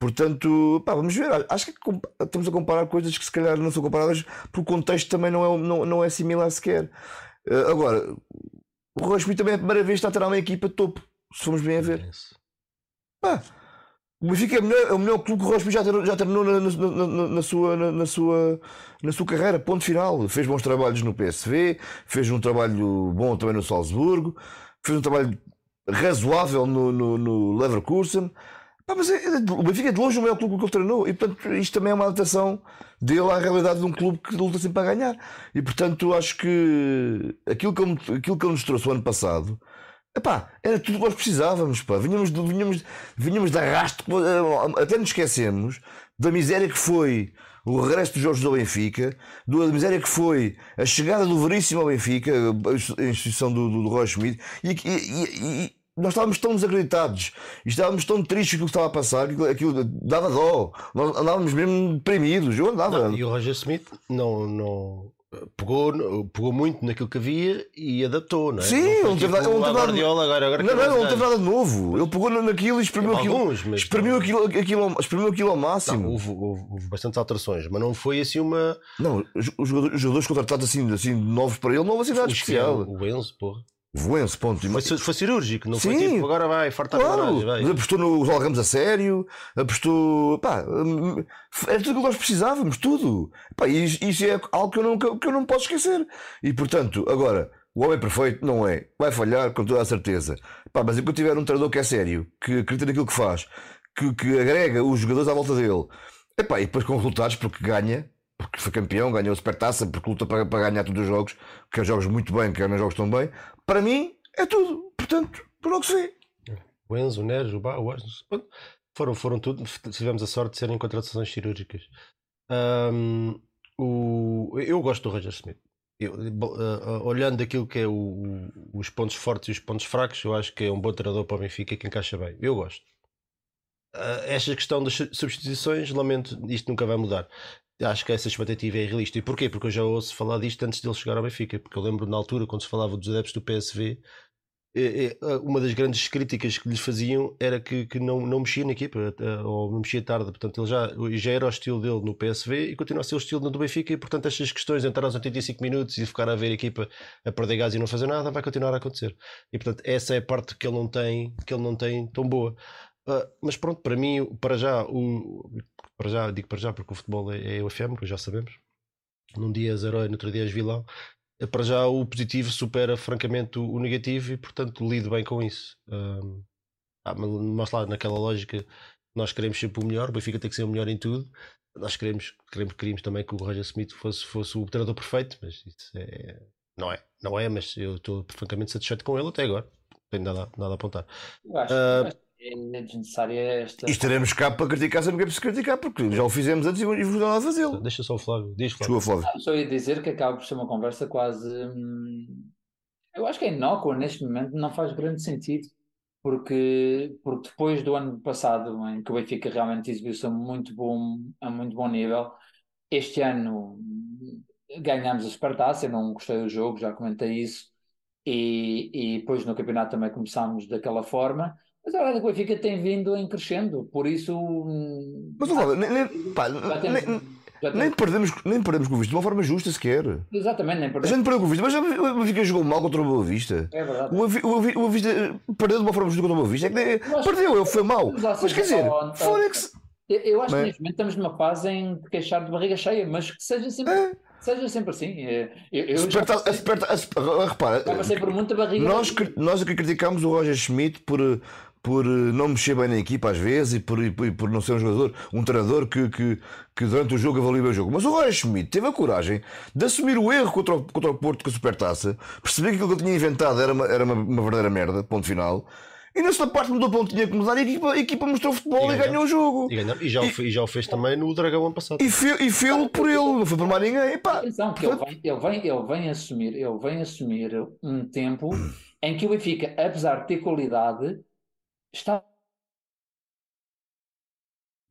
Portanto, pá, vamos ver. Acho que estamos a comparar coisas que se calhar não são comparadas porque o contexto também não é, não, não é similar sequer. Uh, agora, o Rosby também é a primeira vez que está a ter uma equipa topo, se formos bem a ver. Pá, o Benfica é, melhor, é o melhor clube que o Rosby já, ter, já terminou na, na, na, na, sua, na, sua, na sua carreira, ponto final. Fez bons trabalhos no PSV, fez um trabalho bom também no Salzburgo, fez um trabalho razoável no, no, no Leverkusen. Ah, mas é, é, o Benfica é de longe o maior clube que ele treinou e, portanto, isto também é uma adaptação dele à realidade de um clube que luta sempre para ganhar. E, portanto, acho que aquilo que aquilo que ele nos trouxe o ano passado Epá, era tudo que nós precisávamos, pá. Vinhamos, vinhamos, vinhamos de arrasto, eh, até nos esquecemos da miséria que foi o regresso dos jogos do Benfica, da miséria que foi a chegada do Veríssimo ao Benfica, a instituição do, do, do Roy Schmidt, e, e, e, nós estávamos tão desacreditados, estávamos tão tristes com o que estava a passar, que aquilo dava dó, nós andávamos mesmo deprimidos, eu andava. Não, e o Roger Smith não, não, pegou, pegou muito naquilo que havia e adaptou, não é? Sim, não, teve, tipo nada, Guardiola, agora, agora não, não, não teve nada de novo. Ele pegou naquilo e espremeu aquilo, alguns, mas espremeu aquilo, aquilo, espremeu aquilo ao máximo. Não, houve, houve, houve, bastantes alterações, mas não foi assim uma. Não, os jogadores, os jogadores contratados assim, assim novos para ele, não houve assim nada especial. O Enzo, porra. Voense, ponto. Foi, foi cirúrgico, não Sim, foi tipo agora vai fartar claro, Mas apostou no João Ramos a sério, apostou. Pá, era tudo o que nós precisávamos, tudo. Pá, isso, é algo que eu, não, que eu não posso esquecer. E portanto, agora, o homem perfeito não é. Vai falhar com toda a certeza. Pá, mas enquanto tiver um treinador que é sério, que acredita naquilo que faz, que, que agrega os jogadores à volta dele, epá, e depois com resultados, porque ganha, porque foi campeão, ganhou a supertaça, porque luta para, para ganhar todos os jogos, quer jogos muito bem, quer jogos tão bem. Para mim, é tudo. Portanto, por que se vê. O Enzo, o Neres, o Bá, o foram, foram tudo. Tivemos a sorte de serem contratações cirúrgicas. Um, o, eu gosto do Roger Smith. Eu, uh, olhando aquilo que é o, os pontos fortes e os pontos fracos, eu acho que é um bom treinador para o Benfica que encaixa bem. Eu gosto. Uh, esta questão das substituições, lamento, isto nunca vai mudar acho que essa expectativa é irrealista. E porquê? Porque eu já ouço falar disto antes dele chegar ao Benfica. Porque eu lembro na altura, quando se falava dos adeptos do PSV, é, é, uma das grandes críticas que lhes faziam era que, que não, não mexia na equipa, ou não mexia tarde. Portanto, ele já, já era o estilo dele no PSV e continua a ser o estilo do Benfica. E, portanto, estas questões de entrar aos 85 minutos e ficar a ver a equipa a perder gás e não fazer nada vai continuar a acontecer. E, portanto, essa é a parte que ele não tem, que ele não tem tão boa. Uh, mas pronto, para mim, para já, o, para já, digo para já porque o futebol é, é efêmero, já sabemos. Num dia és herói, no outro dia és vilão. Uh, para já, o positivo supera francamente o, o negativo e, portanto, lido bem com isso. Uh, ah, mas lá, naquela lógica, nós queremos sempre o melhor, o Benfica tem que ser o melhor em tudo. Nós queremos, queremos, queríamos também que o Roger Smith fosse, fosse o treinador perfeito, mas isso é, não é, não é, mas eu estou francamente satisfeito com ele até agora. Não tenho nada, nada a apontar. Eu acho, uh, é desnecessária esta. E estaremos cá para criticar sempre que é preciso criticar, porque já o fizemos antes e vamos lá a fazê-lo. Deixa só o Flávio, diz Flávio. Flávio. Ah, só ia dizer que acaba por ser uma conversa quase. Hum, eu acho que é inócua neste momento, não faz grande sentido, porque, porque depois do ano passado, em que o Benfica realmente exibiu-se a muito bom, a muito bom nível, este ano ganhámos a Supertaça, eu não gostei do jogo, já comentei isso, e, e depois no campeonato também começámos daquela forma. Mas a verdade é que o Benfica tem vindo em crescendo, por isso. Hum, mas não, nem, nem, pá, nem, nem, perdemos, nem perdemos com o visto de uma forma justa sequer. Exatamente, nem perdemos. A gente perdeu com o visto, mas o Benfica jogou mal contra o Boa Vista. É verdade. O, o, o Vista perdeu de uma forma justa contra o Boa Vista. É que perdeu, ele foi mal. Mas quer dizer, Forex. Eu acho que neste momento estamos numa fase em queixar de barriga cheia, mas que seja sempre. É. Seja sempre assim. É, eu, eu já passei, repara, já passei por muita barriga. Nós, nós aqui criticámos o Roger Schmidt por, por eh, não mexer bem na equipa às vezes e por, e por não ser um jogador, um treinador que, que, que durante o jogo avalia o jogo. Mas o Roger Schmidt teve a coragem de assumir o erro contra o, contra o Porto com a Supertaça, perceber que aquilo que ele tinha inventado era uma, era uma, uma verdadeira merda, ponto final. E nessa parte mudou para onde tinha que mudar e a equipa, a equipa mostrou futebol e, e ganhou o jogo. E, e, já, e, o, e já o fez também no Dragão ano passado. E, fe, e fez por ele, não foi por mais ninguém. Epá, Atenção, que ele vem, ele, vem, ele, vem assumir, ele vem assumir um tempo em que o Benfica, apesar de ter qualidade, está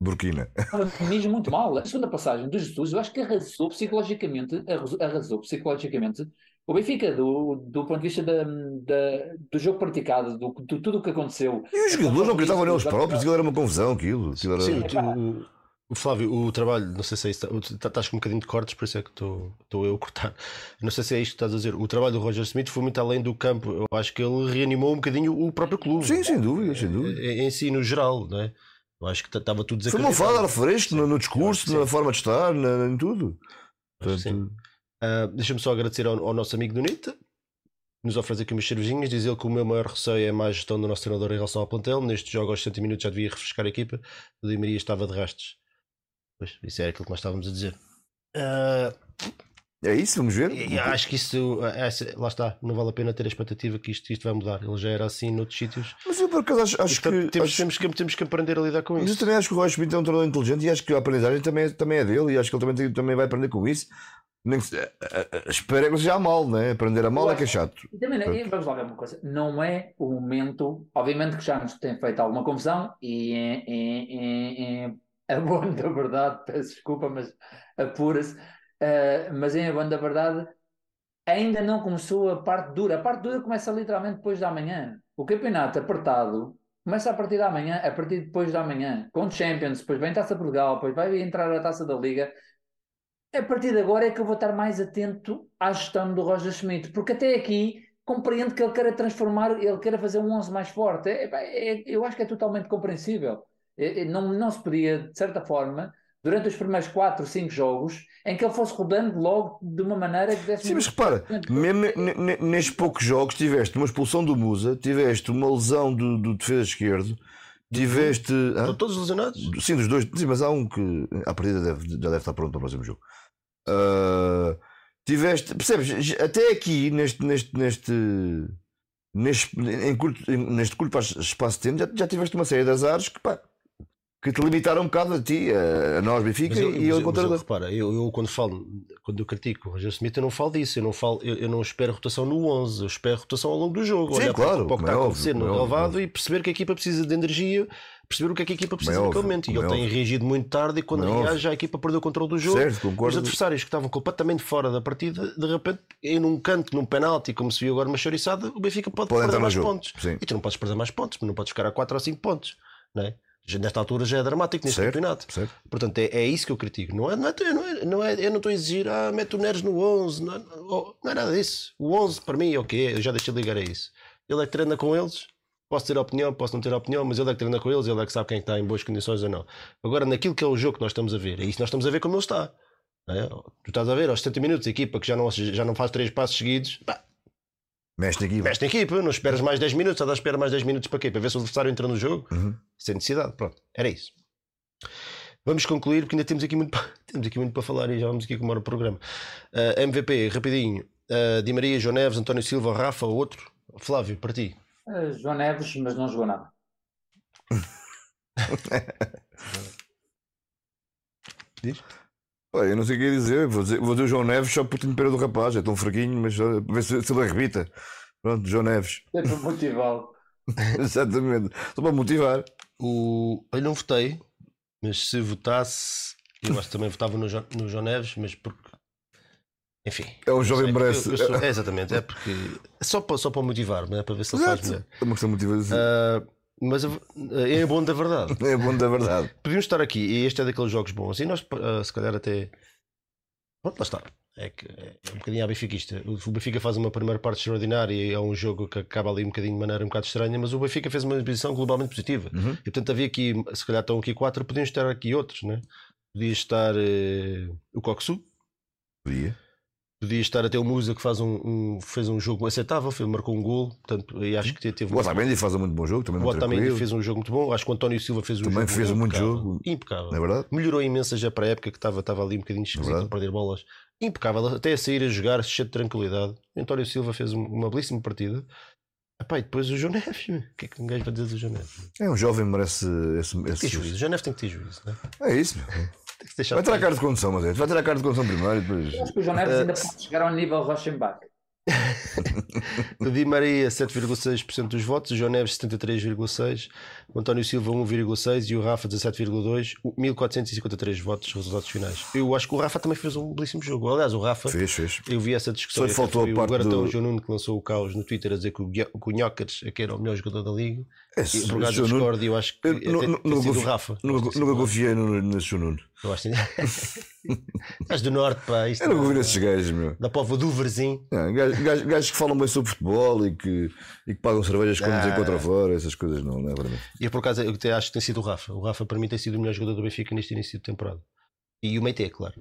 Burkina. *laughs* Mesmo muito mal. A segunda passagem do Jesus, eu acho que arrasou psicologicamente, arrasou psicologicamente o Benfica, do, do ponto de vista da, da, do jogo praticado, do, de tudo o que aconteceu. E os jogadores não acreditavam neles próprios, aquilo era uma confusão, aquilo. aquilo era... Sim, o, Flávio, o trabalho, não sei se é isso, tá, estás com um bocadinho de cortes, por isso é que estou eu a cortar. Não sei se é isto que estás a dizer. O trabalho do Roger Smith foi muito além do campo. Eu acho que ele reanimou um bocadinho o próprio clube. Sim, sem dúvida, sem dúvida. Em, si, no geral, não é? Eu acho que estava tudo desacreditado. Foi uma fala, fresco no, no discurso, na forma de estar, na, em tudo. Portanto... Uh, Deixa-me só agradecer ao, ao, nosso amigo Donita, nos oferece aqui umas cervejinhas. Diz ele que o meu maior receio é mais gestão do nosso treinador em relação ao plantel. Neste jogo, aos 60 minutos, já devia refrescar a equipa. O Di Maria estava de rastos. Pois, isso é aquilo que nós estávamos a dizer. Uh, É isso, vamos ver. E acho que isso, essa, lá está, não vale a pena ter a expectativa que isto, isto vai mudar. Ele já era assim noutros sítios. Mas eu por acaso acho, acho que. Temos, acho... Temos, que, temos que aprender a lidar com Mas isso. eu também acho que o Roger Schmidt é um treinador inteligente e acho que a aprendizagem também, é- também é dele e acho que ele também, também vai aprender com isso. Nem que eh, eh, eh, espero é que seja a mal, né? Aprender a mal é que é chato. E também, e vamos lá ver uma coisa, não é o momento, obviamente que já nos tem feito alguma confusão e em, em, em, em a boa da verdade, peço desculpa, mas apura-se, eh, mas em a boa da verdade ainda não começou a parte dura, a parte dura começa literalmente depois da manhã, o campeonato apertado começa a partir da manhã, a partir de depois da manhã, com Champions, depois vem Taça Portugal, depois vai entrar a Taça da Liga, a partir de agora é que eu vou estar mais atento à gestão do Roger Schmidt, porque até aqui compreendo que ele queira transformar, ele queira fazer um 11 mais forte. É, é, é, eu acho que é totalmente compreensível. Não, não se podia, de certa forma, durante os primeiros 4, 5 jogos, em que ele fosse rodando logo de uma maneira que desse Sim, mas repara, mesmo ne- ne- nestes poucos jogos tiveste uma expulsão do Musa, tiveste uma lesão do, do defesa esquerdo, tiveste. hã? Estão todos lesionados? Sim, dos dois. Sim, mas há um que à partida deve, já deve estar pronto para o próximo jogo. Ah, tiveste, percebes? Até aqui, neste, neste, neste, neste, em curto, em- neste curto espaço de tempo, já, já tiveste uma série de azares que, pá, que te limitaram um bocado a ti, a, nós, Benfica, Mas eu, e mas ao mas contrário. repara, eu, eu quando falo, quando eu critico o Roger Smith, eu não falo disso, eu não, falo, eu, eu não espero rotação no 11, eu espero rotação ao longo do jogo, Sim, olhar claro, para, o como que está é a óbvio, acontecer no é relevado óbvio. e perceber que a equipa precisa de energia, perceber o que é que a equipa precisa é naquele óbvio, momento. E ele é tem reagido muito tarde e quando é reage, a equipa perdeu o controle do jogo. Certo, Os concordo. adversários que estavam completamente fora da partida, de repente, em num canto, num penalti, como se viu agora uma chouriçada, o Benfica pode Pode perder mais pontos. Sim. E tu não podes perder mais pontos, não podes ficar a 4 ou 5 pontos. Não é? Nesta altura já é dramático neste Certo, campeonato. certo. Portanto, é, é isso que eu critico. Não é, não é, não é, não é- eu não estou a exigir, ah, mete o Neres no 11. Não, é- oh, não é nada disso. O 11 para mim é o que é. Eu já deixei de ligar a isso. Ele é que treina com eles. Posso ter opinião, posso não ter opinião, mas ele é que treina com eles. Ele é que sabe quem está em boas condições ou não. Agora, naquilo que é o jogo que nós estamos a ver, é isso que nós estamos a ver como ele está. não é? Tu estás a ver aos 70 minutos, a equipa que já não, já não faz três passos seguidos, pá, Mexe na equipa. Veste a equipa, não esperas mais 10 minutos, estás a esperar mais 10 minutos para quê? Para ver se o adversário entra no jogo? Uhum. Sem necessidade, pronto, era isso. Vamos concluir porque ainda temos aqui muito, *laughs* pa- temos aqui muito para falar e já vamos aqui com uma hora de programa. Ah, MVP, rapidinho. Ah, Di Maria, João Neves, António Silva, Rafa, outro. Flávio, para ti. Eh, João Neves, mas não jogou nada. *laughs* Diz? Eu não sei o que ia dizer. Vou dizer, vou dizer o João Neves só porque tenho pena do rapaz. É tão fraquinho, mas uh, para ver se, se ele arrebita. Pronto, João Neves. É para motivá-lo. Exatamente. Só para motivar. O... Eu não votei, mas se votasse, eu acho que também votava no, Jo- no João Neves, mas porque. Enfim. É um jovem É merece. eu- eu sou- é, exatamente, é porque. Só para, só para motivar, não é para ver se ele faz melhor. É uma questão de motivação. Ah, mas a- é bom da verdade. *laughs* É bom da verdade. Podíamos estar aqui e este é daqueles jogos bons e nós, ah, se calhar, até. Pronto, lá está. É que é um bocadinho a benfiquista. O Benfica faz uma primeira parte extraordinária e é um jogo que acaba ali um bocadinho de maneira um bocado estranha, mas o Benfica fez uma exibição globalmente positiva. Uhum. E portanto havia aqui, se calhar estão aqui quatro, podiam estar aqui outros, né? Podia estar eh, o Coxu, Podia. Podia estar até o Musa que faz um, um- fez um jogo aceitável, marcou um gol, portanto, e acho que teve O Otamendi faz um muito bom jogo. Também o muito Otamendi fez um jogo muito bom. Acho que o António Silva fez um Também jogo fez um muito jogo. Impecável. Não é verdade? Melhorou imenso já para a época que estava, estava ali um bocadinho esquisito verdade. a perder bolas. Impecável, até a sair a jogar, cheio de tranquilidade. O António Silva fez um- uma belíssima partida. Epá, e depois o João *laughs* Neves. O que é que um gajo vai dizer do João Neves? É um jovem merece esse. Tem esse... juízo. O João Neves tem que ter juízo. Né? É isso. meu. Deixar Vai ter a carta de condução, mas é. Vai ter a carta de condução primeiro e depois. Acho que *laughs* o João Neves ainda pode chegar ao nível Rochenbach. Di Maria 7,6% dos votos, o João Neves 73,6%, o António Silva 1,6% e o Rafa 17,2%, o 1453 votos, resultados finais. Eu acho que o Rafa também fez um belíssimo jogo. Aliás, o Rafa, Fez, fez. eu vi essa discussão. Só faltou a foi parte o Garatão do- João Nuno que lançou o caos no Twitter a dizer que o, Guia- que o Nhócares é que era o melhor jogador da liga. Esse, E por Nuno- discordo e eu acho que Eu nu- tem nu- sido nunca o Rafa. Nunca, confiei no- nesse João Nuno. Eu acho que- *laughs* Estás do norte, pá. Isto Eu não é- nesses gajos, meu. Da povo do Verzinho. Não, gajos, gajos- gajos que falam bem sobre futebol e que, e que pagam cervejas quando Ah. encontram fora, essas coisas não, não é para mim. E eu, por acaso, eu até acho que tem sido o Rafa. O Rafa, para mim, tem sido o melhor jogador do Benfica neste início de temporada. E o Meite, claro.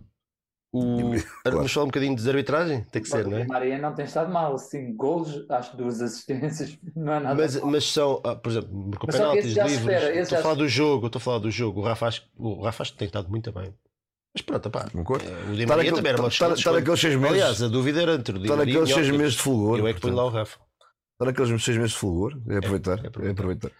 O... Claro. Vamos falar um bocadinho de arbitragem? Tem que ser, não é? O Maria não tem estado mal. 5 golos, acho que duas assistências. *laughs* Não é nada. Mas, mal. mas são, ah, por exemplo, marcou penaltis, livres. espera, Estou a falar se- do jogo, estou a falar do jogo. O Rafa, acho, o Rafa acho que tem estado muito bem. Mas pronto, pá. Concordo. O Di Maria também era uma Está está naqueles seis meses. Aliás, a dúvida era entre o Di Está Maria naqueles e o seis meses de fulgor. Eu é que ponho lá o Rafa. Está naqueles seis meses de fulgor. É aproveitar. é É aproveitar.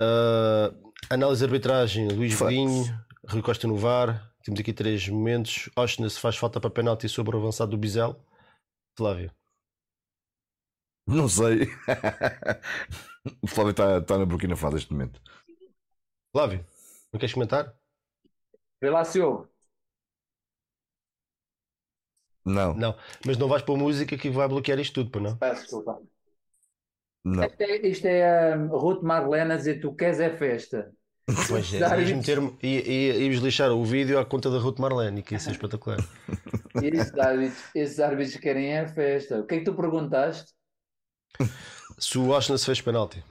Ah, análise de arbitragem, Luís. Godinho, Rui Costa no VAR. Temos aqui três momentos. Oshness faz falta para penalti sobre o avançado do Bizel. Flávio. Não sei. o *laughs* Flávio está, está na Burkina Faso neste momento. Flávio, não queres comentar? Vê lá se ouve. Não, Não, mas não vais pôr música que vai bloquear isto tudo, para não? Peço desculpa. Não. Isto é, isto é a Ruth Marlena a dizer tu queres é festa. Pois *laughs* é, Dar ias meter lixar o vídeo à conta da Ruth Marlene, que isso é espetacular. *laughs* Esses árbitros, esses árbitros querem é festa. O que é que tu perguntaste? Se o Oshness fez penalti,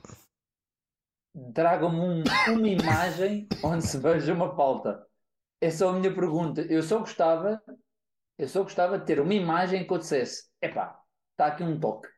Tragam-me um- uma imagem onde se veja uma falta. Essa é a minha pergunta. Eu só gostava, eu só gostava de ter uma imagem que eu dissesse: epá, está aqui um toque.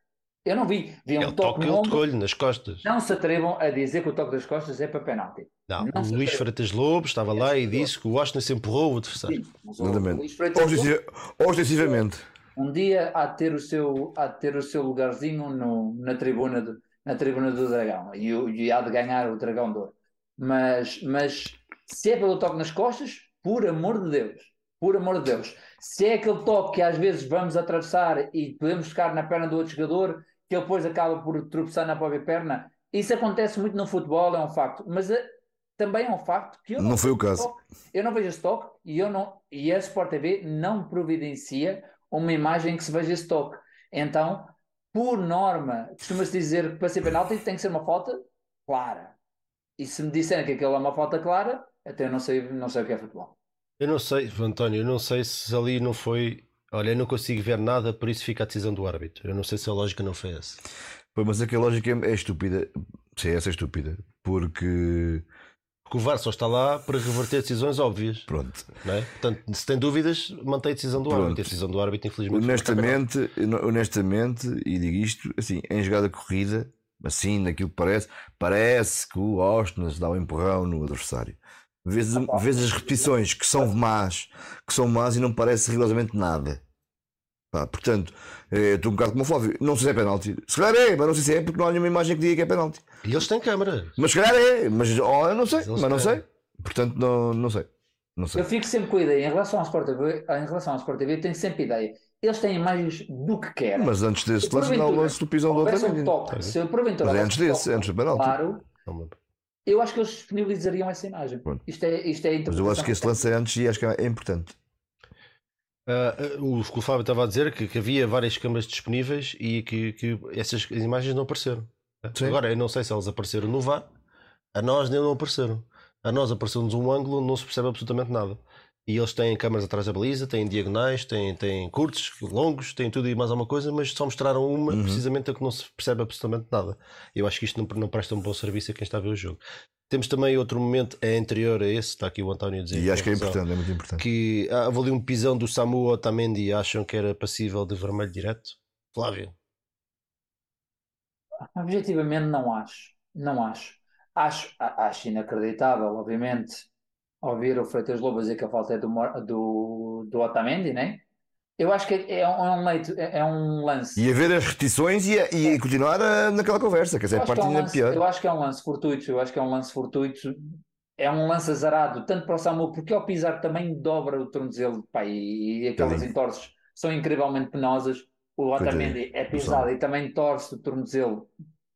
Eu não vi, vi um ele toque toca, no ele tocou-lhe nas costas. Não se atrevam a dizer que o toque das costas é para penalti. Não, Não o Luís. Freitas Lobo estava lá e disse que o Oshness empurrou o adversário. Sim, Exatamente. Luís Freitas Ostensiva- Ostensivamente. um dia há de ter o seu, há de ter o seu lugarzinho no, na, tribuna do, na tribuna do Dragão e, e há de ganhar o Dragão de Ouro. Mas, mas se é pelo toque nas costas, por amor de Deus, por amor de Deus, se é aquele toque que às vezes vamos atravessar e podemos tocar na perna do outro jogador, que ele depois acaba por tropeçar na própria perna, isso acontece muito no futebol, é um facto, mas eh, também é um facto que eu Não foi o caso. toque. Eu não vejo esse toque e, eu não, e a Sport TV não providencia uma imagem que se veja esse toque. Então, por norma, costuma-se dizer que para ser penalti tem que ser uma falta clara. E se me disserem que aquilo é uma falta clara, até eu não sei, não sei o que é futebol. Eu não sei, António, eu não sei se ali não foi. Olha, eu não consigo ver nada, por isso fica a decisão do árbitro. Eu não sei se a lógica não foi essa. Pô, mas aquela lógica é, é estúpida. Sim, essa é estúpida. Porque, Porque o VAR só está lá para reverter decisões óbvias. pronto, Não é? Portanto, se tem dúvidas, mantém a decisão do Pronto. árbitro. A decisão do árbitro, infelizmente, honestamente, honestamente, e digo isto, assim, em jogada corrida, assim, naquilo que parece, parece que o Austin dá um empurrão no adversário. Vês, vês as repetições que são más, que são más e não parece rigorosamente nada. Pá, portanto, eh, estou um bocado como o Flávio. Não sei se é penalti. Se calhar é, mas não sei se é porque não há nenhuma imagem que diga que é penalti. E eles têm câmara. Mas se calhar é, mas oh, eu não sei, Mas não sei. Portanto, não, não sei. Não sei. Eu fico sempre com a ideia, em relação ao Sport TV, em relação ao Sport TV, eu tenho sempre a ideia. Eles têm imagens do que querem. Mas antes desse Se lance, há o lance do pisão do outro um toque, se porventura Mas é antes um desse, toque antes do penalti. claro, eu acho que eles disponibilizariam essa imagem. Pronto. Isto é, isto é Mas eu acho que esse lance é antes e acho que é importante. Ah, o que o Fábio estava a dizer é que, que havia várias câmaras disponíveis e que, que essas imagens não apareceram. Sim. Agora, eu não sei se elas apareceram no VAR, a nós nem não apareceram. A nós apareceu-nos um ângulo não se percebe absolutamente nada. E eles têm câmaras atrás da baliza, têm diagonais, têm, têm curtos, longos, têm tudo e mais alguma coisa, mas só mostraram uma Uhum. precisamente a que não se percebe absolutamente nada. Eu acho que isto não, não presta um bom serviço a quem está a ver o jogo. Temos também outro momento é anterior a esse, está aqui o António a dizer. E acho que é razão importante, é muito importante. que ah, houve ali um pisão do Samu Otamendi e acham que era passível de vermelho direto? Flávio, Objetivamente não acho, não acho. Acho, acho inacreditável, obviamente, ouvir o Freitas Lobo dizer que a falta é do, do, do Otamendi, né? Eu acho que é, é um, é leito, é, é um lance. E a ver as repetições e, e continuar a- naquela conversa, que essa é Eu a acho que parte é um ainda lance, pior. eu acho que é um lance fortuito, eu acho que é um lance fortuito, é um lance azarado, tanto para o Samu, porque ao pisar também dobra o tornozelo, pá, e, e aquelas entorces são incrivelmente penosas. O Otamendi é pisado e também torce o tornozelo,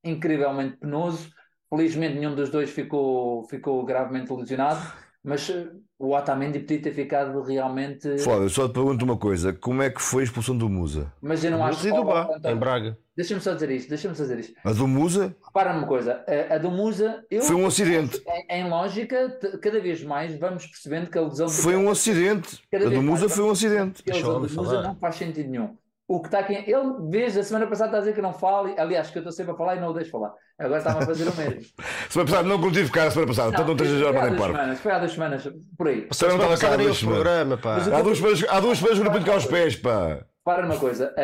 incrivelmente penoso. Felizmente nenhum dos dois ficou, ficou gravemente lesionado, mas eh, o Otamendi podia ter ficado realmente. Flávio, só te pergunto uma coisa: como é que foi a expulsão do Musa? Mas eu não acho Musa e do Bá, António, em Braga. Deixa-me só dizer isto, deixa-me só dizer isto. A do Musa Repara uma coisa, a, a do Musa, eu, foi um acidente. em, em lógica, cada vez mais vamos percebendo que a lesão Foi um acidente. A Cada do vez Musa mais foi um acidente. que a lesão do Musa não faz sentido nenhum. O que está aqui, ele, desde a semana passada, está a dizer que não fale, aliás, que eu estou sempre a falar e não o deixo falar. Agora está-me a fazer o *laughs* mesmo. Semana passada não contive cá a semana passada, portanto não estejas a foi há mandar em semanas, foi há duas semanas, por aí. Você não estava cá há duas o semanas. Há duas semanas, há duas semanas que não pinto cá os pés, pá. Para numa coisa,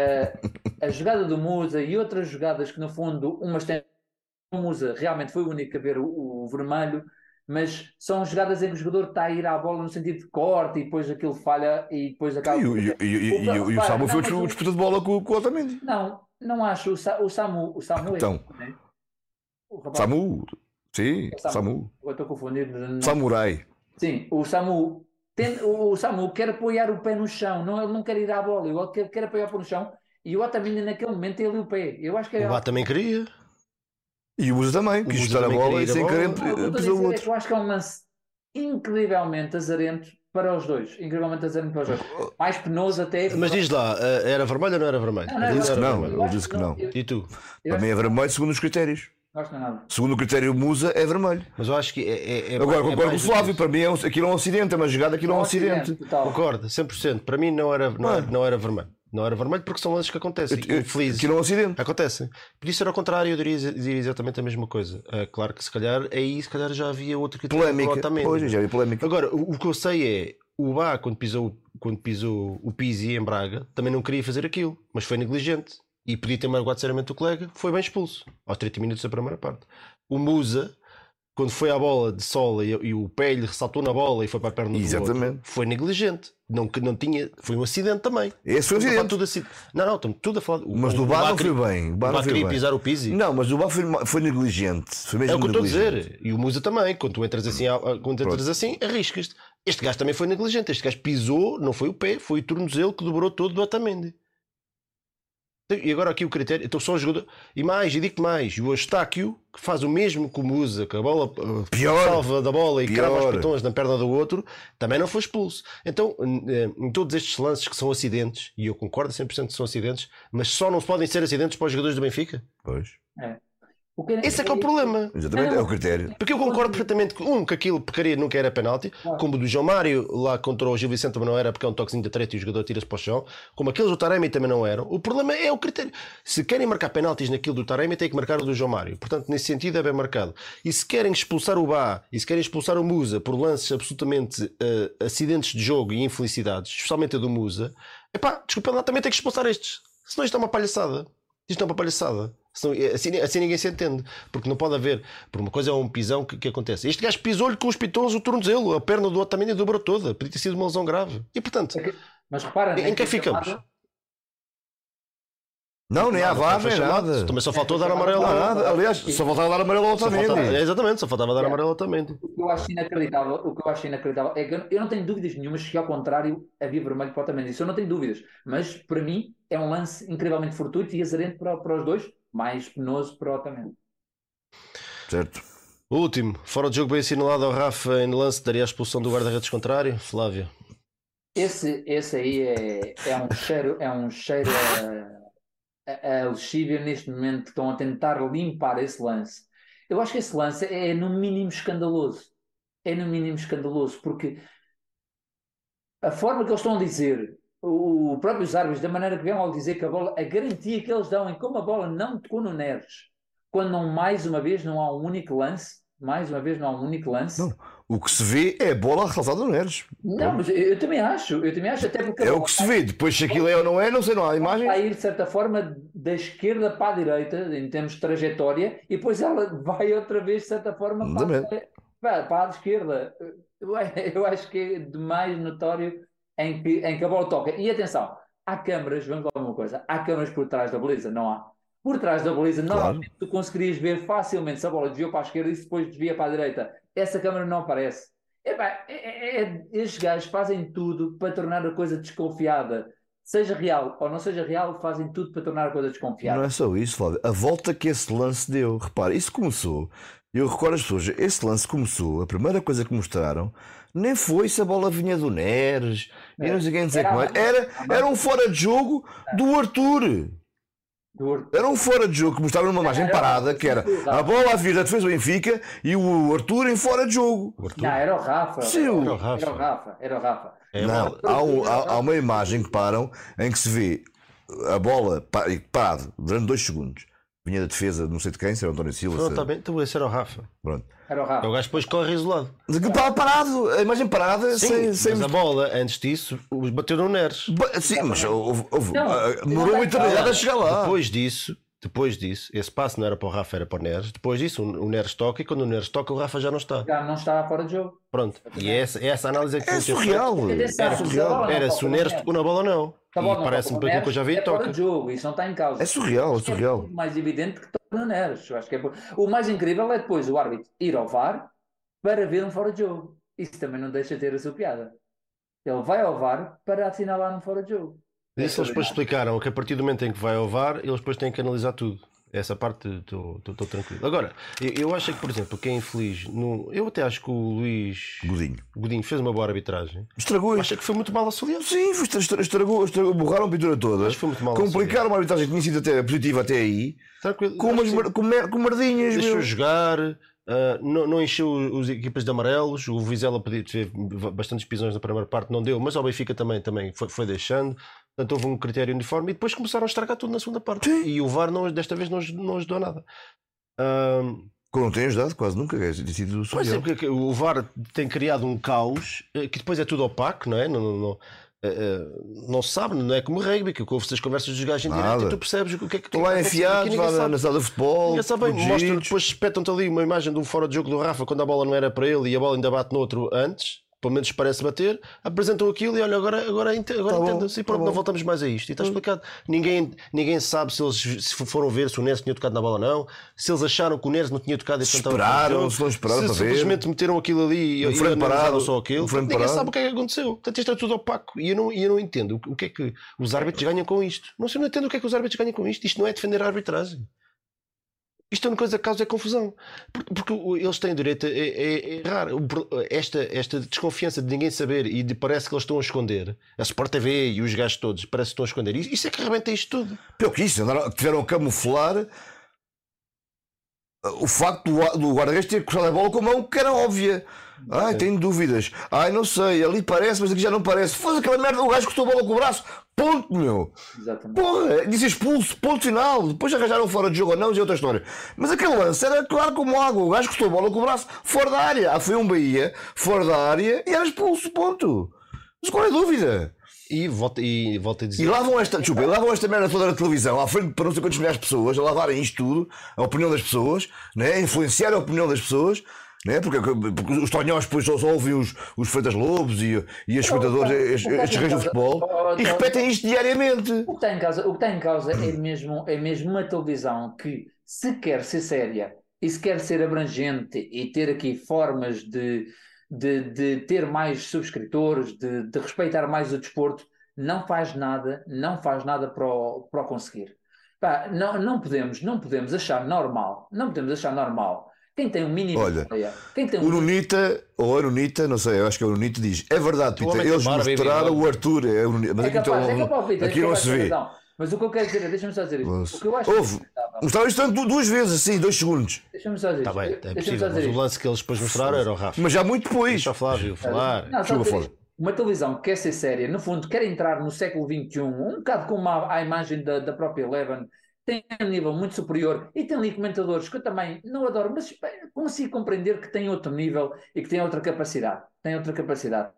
a, a *laughs* jogada do Musa e outras jogadas que, no fundo, umas têm. O Musa realmente foi o único a ver o, o vermelho, mas são jogadas em que o jogador está a ir à bola no sentido de corte e depois aquilo falha e depois acaba. E, o- e, e, e, e, o- o Samu foi o disputa de bola com, com o Otamendi. Não, não acho. O, Sa- o Samu, o Samu Então. é. né? O rapaz, Samu, sim, Samu. Samu. Eu estou confundido. não- Samurai. Sim, o Samu. tem- o, o Samu quer apoiar o pé no chão, não, ele não quer ir à bola, ele quer, quer apoiar o pé no chão e o Otamendi naquele momento tem ali o pé. Eu acho que é. O também queria. E o Usa também, quis Musa chutar a bola e sem querer Não, o eu é outro. eu acho que é um lance incrivelmente azarento para os dois. Incrivelmente azarento para os dois. Mais penoso até. Mas diz lá, eh, era vermelho ou não era vermelho? Não, não, Ele disse que não, ele disse que não. Eu, E tu? eu Para mim é vermelho segundo os critérios. é. Segundo o critério Musa é vermelho. Mas eu acho que é. é, é Agora é concordo com o Flávio, para mim é um, aquilo é um acidente, é uma jogada, aquilo é um acidente. total. Concordo, 100%. Para mim não era, não, era, não era vermelho. Não era vermelho porque são lances que acontecem. Infelizes. É um acidente. Acontecem. Por isso era ao contrário, eu diria, diria exatamente a mesma coisa. Ah, claro que se calhar aí se calhar já havia outro critério Polémica. Otamendi. Pois, já havia polémica. Agora, o, o que eu sei é o Bá, quando pisou, quando pisou o Pizzi em Braga, também não queria fazer aquilo, mas foi negligente. E podia ter magoado seriamente o colega, foi bem expulso, aos 30 minutos da primeira parte. O Musa, quando foi à bola de sola e, e o pé lhe ressaltou na bola e foi para a perna do Exatamente. outro, foi negligente. Não, que não tinha, foi um acidente também. Esse foi um acidente. tudo assim. Não, não, estamos tudo a falar. Mas o do Bá não queria- foi bem. O O não foi pisar o Pizzi. Não, mas o Bá foi, foi negligente. Foi mesmo É o que eu estou a dizer. E o Musa também. Quando tu entras assim, quando entras assim arriscas-te. Este gajo também foi negligente. Este gajo pisou, não foi o pé, foi o tornozelo que dobrou todo do Otamendi. E agora aqui o critério. Então só jogador. E mais, e digo mais: o Eustáquio, que faz o mesmo que o Musa, que a bola uh, Pior. salva da bola e crava os Pior. pitões na perna do outro, também não foi expulso. Então, eh, em todos estes lances que são acidentes, e eu concordo 100% que são acidentes, mas só não podem ser acidentes para os jogadores do Benfica. Pois, que- Esse é que é o problema. exatamente, é o critério. Porque eu concordo perfeitamente que, um, que aquilo porcaria nunca era penalti, como o do João Mário lá contra o Gil Vicente também não era, porque é um toquezinho de treta e o jogador tira-se para o chão, como aqueles do Taremi também não eram. O problema é o critério. Se querem marcar penaltis naquilo do Taremi, tem que marcar o do João Mário. Portanto, nesse sentido é bem marcado. E se querem expulsar o Bá e se querem expulsar o Musa por lances absolutamente eh, acidentes de jogo e infelicidades, especialmente a do Musa, epá, desculpa lá, também tem que expulsar estes. Senão isto é uma palhaçada. Isto é uma palhaçada. Senão, é, assim, assim ninguém se entende. Porque não pode haver. Por uma coisa é um pisão que, que acontece. Este gajo pisou-lhe com os pitons o tornozelo. A perna do outro também dobrou toda. Podia ter sido uma lesão grave. E portanto, Mas repara, em, em que ficamos? chamada- Não, nem há VAR, nem nada. Também só faltou Esta dar amarelo. Não há ao- nada. Aliás, só faltava dar amarelo ao faltava, Otamendi. é, exatamente, só faltava dar amarelo também. O que eu acho inacreditável, o que eu acho inacreditável é que eu, eu não tenho dúvidas nenhumas que ao contrário havia vermelho para o Otamendi. Isso eu não tenho dúvidas. Mas para mim é um lance incrivelmente fortuito e azarento para, para os dois, mais penoso para o Otamendi. Certo. O último, fora de jogo bem assinalado ao Rafa em lance, daria a expulsão do guarda-redes contrário. Flávio. Esse, esse aí é, é um cheiro, é um cheiro a, a, a lexívia neste momento que estão a tentar limpar esse lance. Eu acho que esse lance é no mínimo escandaloso. É no mínimo escandaloso, porque a forma que eles estão a dizer, o, o próprios árbitros, da maneira que vêm ao dizer que a bola, a garantia que eles dão em como a bola não tocou no Neres, quando não, mais uma vez não há um único lance, mais uma vez não há um único lance. Não. O que se vê é a bola ressaltada no Neres. Não, mas eu, eu também acho, eu também acho, até porque É o que se vê. Depois, se aquilo é ou não é, não sei, não há imagem. a ir de certa forma da esquerda para a direita, em termos de trajetória, e depois ela *laughs* vai outra vez, de certa forma, para, para, para a esquerda. Eu, eu acho que é demais notório em que, em que a bola toca. E atenção, há câmaras, vamos lá uma coisa, há câmaras por trás da baliza, não há? Por trás da baliza, Claro. normalmente tu conseguirias ver facilmente se a bola desviou para a esquerda e se depois desvia para a direita. Essa câmara não aparece. Epá, é, é, é, estes gajos fazem tudo para tornar a coisa desconfiada. Seja real ou não seja real, fazem tudo para tornar a coisa desconfiada. Não é só isso, Flávio. A volta que esse lance deu. Repara, isso começou. Eu recordo as pessoas. Esse lance começou. A primeira coisa que mostraram nem foi se a bola vinha do Neres. E não sei quem dizer Era era. Era, um fora de jogo do Arthur. Era um fora de jogo que mostrava numa imagem Era- parada que era a bola a vir da defesa do Benfica e o Arthur em fora de jogo. Não, era o Rafa. Sim, era, o- Rafa. era o Rafa. Era o Rafa. É Não, há, um- há- há uma imagem que param em que se vê a bola pa- parado durante dois segundos. Vinha da defesa, não sei de quem, se era o António Silva. Se- bem, então esse era o Rafa. Pronto. Era o É o Rafa. gajo depois corre isolado. Estava parado, a imagem parada, Sim, sem. sem... mas a bola, antes disso, os bateu no Neres. Ba- Sim, mas houve, houve, Não, ah, não demorou tem uma eternidade bola. a chegar lá. Depois disso, Depois disso, esse passe não era para o Rafa, era para o Neres. Depois disso, o Neres toca e quando o Neres toca, o Rafa já não está. Já não está fora de jogo. Pronto. E é essa, essa análise é que é surreal. Era, surreal. Era se o Neres tocou na bola ou não. Tá e parece-me bem que eu já vi é toca. Fora de jogo, isso não está em causa. É surreal, é surreal. É mais evidente que toca no Neres. Eu acho que é... O mais incrível é depois o árbitro ir ao VAR para ver um fora de jogo. Isso também não deixa de ter a sua piada. Ele vai ao VAR para assinalar um fora de jogo. Isso eles depois explicaram que a partir do momento em que vai ao VAR, eles depois têm que analisar tudo. Essa parte estou tranquilo. Agora, eu, eu, acho que, por exemplo, quem é infeliz. No, eu até acho que o Luís Godinho, Godinho fez uma boa arbitragem. Estragou Acho que foi muito mal associado. Sim, estragou, estragou, borraram a pintura toda. Acho que foi muito mal Complicaram uma arbitragem que tinha sido até positiva até aí. Tranquilo. Com, umas, com, com merdinhas. Deixou jogar. Uh, não, não, encheu as equipas de amarelos. O Vizela teve bastantes pisões na primeira parte, não deu, mas ao Benfica também, também foi, foi deixando. Portanto, houve um critério uniforme e depois começaram a estragar tudo na segunda parte. Sim. E o VAR não, desta vez não, não ajudou nada. Um, Como não tem ajudado, quase nunca. É, sido pois é, porque o VAR tem criado um caos eh, que depois é tudo opaco, não é? Não, não, não, eh, eh, não se sabe, não é como rugby, que ouve-se as conversas dos gajos em direto e tu percebes o que é que Estão lá enfiados lá na sala de futebol. Ninguém sabe bem, mostra, depois espetam-te ali uma imagem de um fora de jogo do Rafa quando a bola não era para ele e a bola ainda bate no outro antes pelo menos parece bater, apresentam aquilo e olha, agora, agora, agora tá entendo-se e pronto, tá não voltamos mais a isto. E está hum. explicado. Ninguém, ninguém sabe se eles se foram ver se o Neres tinha tocado na bola ou não, se eles acharam que o Neres não tinha tocado e esperaram, se não esperaram se simplesmente meteram aquilo ali um e, e parado, só aquilo. Um ninguém parado. sabe o que é que aconteceu. Portanto, isto é tudo opaco. E eu não, eu não entendo o que é que os árbitros ganham com isto. Não sei, não entendo o que é que os árbitros ganham com isto. Isto não é defender a arbitragem. Isto é uma coisa que causa confusão. Porque, eles têm direito a, errar. Esta, esta desconfiança de ninguém saber e de parece que eles estão a esconder. A Sport TV e os gajos todos parece que estão a esconder. Isso é que arrebenta isto tudo. Pior que isso, tiveram a camuflar o facto do, do guarda-redes ter cruzado a bola com a mão que era óbvia. Ai, tenho dúvidas. Ai, não sei, ali parece, mas aqui já não parece. Faz aquela merda, o gajo cortou a bola com o braço. Ponto, meu. Exatamente. Porra, disse expulso, ponto final. Depois arranjaram fora de jogo ou não, é outra história. Mas aquele lance era claro como água. O gajo cortou a bola com o braço fora da área. Ah, foi um Bahia, fora da área e era expulso, ponto. Mas qual é a dúvida? E volta, e volta a dizer. E lá vão esta, desculpa, lá vão esta merda toda na televisão, à frente para não sei quantas milhares de pessoas, a lavarem isto tudo, a opinião das pessoas, né? a influenciar a opinião das pessoas, né? porque, porque os tonhões depois só, ouvem os, os Freitas Lobos e, e as escutadores, estes reis do futebol, e repetem isto diariamente. O que está em causa, o que está em causa é, mesmo, é mesmo uma televisão que, se quer ser séria e se quer ser abrangente e ter aqui formas de de, de ter mais subscritores, de, de, respeitar mais o desporto, não faz nada, não faz nada para o, para o conseguir. Pá, não, não, podemos, não podemos achar normal, não podemos achar normal. Quem tem um mínimo Olha, quem tem um o Nunita, ou a Nunita, não sei, eu acho que é o Nunita, diz: é verdade, Peter, eles mostraram o Arthur, é o Nunita, mas é aqui, capaz, então, é capaz, Peter, aqui não se vê. Mas o que eu quero dizer é, deixa-me só dizer isto. O que eu acho Houve. Mostraram isto duas vezes, assim, dois segundos. Deixa-me só dizer Está bem, é possível, mas o lance que eles depois mostraram era o Rafa. Mas já muito depois. Deixa o Flávio falar. Não, só uma televisão que quer ser séria, no fundo, quer entrar no século XXI, um bocado como a, a imagem da, da própria Eleven, tem um nível muito superior e tem ali comentadores que eu também não adoro, mas consigo compreender que tem outro nível e que tem outra capacidade. Tem outra capacidade.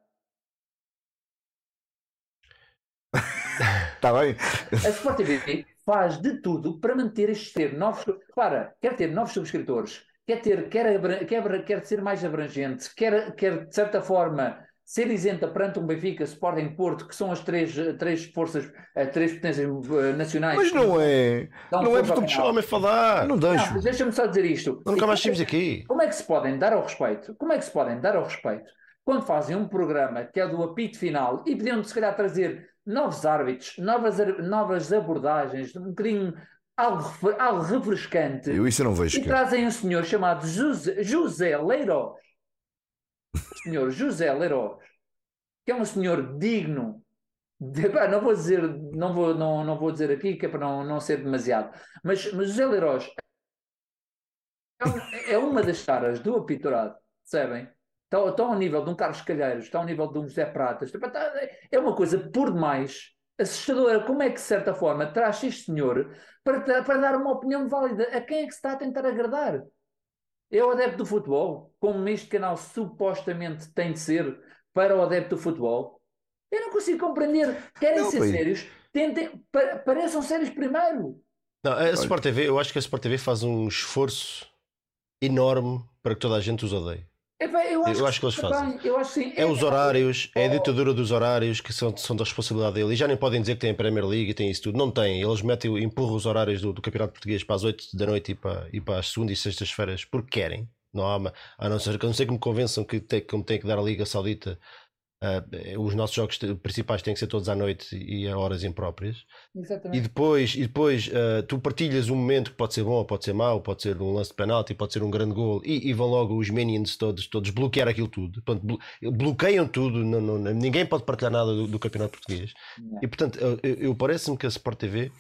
Está bem. A Sport TV faz de tudo para manter este ter novos. Para, quer ter novos subscritores, quer ter, quer, quer, quer ser mais abrangente, quer, quer de certa forma ser isenta perante um Benfica, Sporting Porto, que são as três, três forças, as três potências eh, nacionais. Mas não é. Não é porque tu me a falar. Não deixo. Deixa-me só dizer isto. Nunca mais estivemos aqui. Como é que se podem dar ao respeito? Como é que se podem dar ao respeito quando fazem um programa que é do apito final e podiam se calhar trazer novos árbitros, novas, novas abordagens, um bocadinho algo, algo refrescante. Eu isso não vejo. E que... trazem um senhor chamado José, José Leiros. O senhor José Leiros, que é um senhor digno. De, *laughs* não vou dizer, não vou, não, não vou dizer aqui que é para não, não ser demasiado, mas, mas José Leiros é, é uma das caras do apitorado, percebem? Está, ao nível de um Carlos Calheiros, está ao nível de um José Pratas. É uma coisa por demais assustadora. Como é que, de certa forma, traz este senhor para, para dar uma opinião válida? A quem é que se está a tentar agradar? É o adepto do futebol, como este canal supostamente tem de ser para o adepto do futebol? Eu não consigo compreender. Querem não, ser sérios? Tentem, pareçam sérios primeiro. Não, a Sport TV, eu acho que a Sport TV faz um esforço enorme para que toda a gente os odeie. Eu, acho eu acho que eles fazem. eu acho sim. É, os horários, é a ditadura dos horários que são, são da responsabilidade dele. E já nem podem dizer que têm a Premier League e têm isso tudo. Não têm. Eles metem, empurram os horários do, do Campeonato Português para as 8 da noite e para, e para as segundas e sextas-feiras porque querem. Não há uma, a não ser que, não ser que me convençam que tem, como tem que dar a Liga Saudita Uh, os nossos jogos principais têm que ser todos à noite e a horas impróprias. Exatamente. E depois, e depois uh, tu partilhas um momento que pode ser bom, pode ser mau, pode ser um lance de penalti, pode ser um grande gol, e, e vão logo os minions todos, todos bloquear aquilo tudo. Portanto, blo bloqueiam tudo, não, não, ninguém pode partilhar nada do, do Campeonato Português. E portanto, eu, eu parece-me que a Sport TV,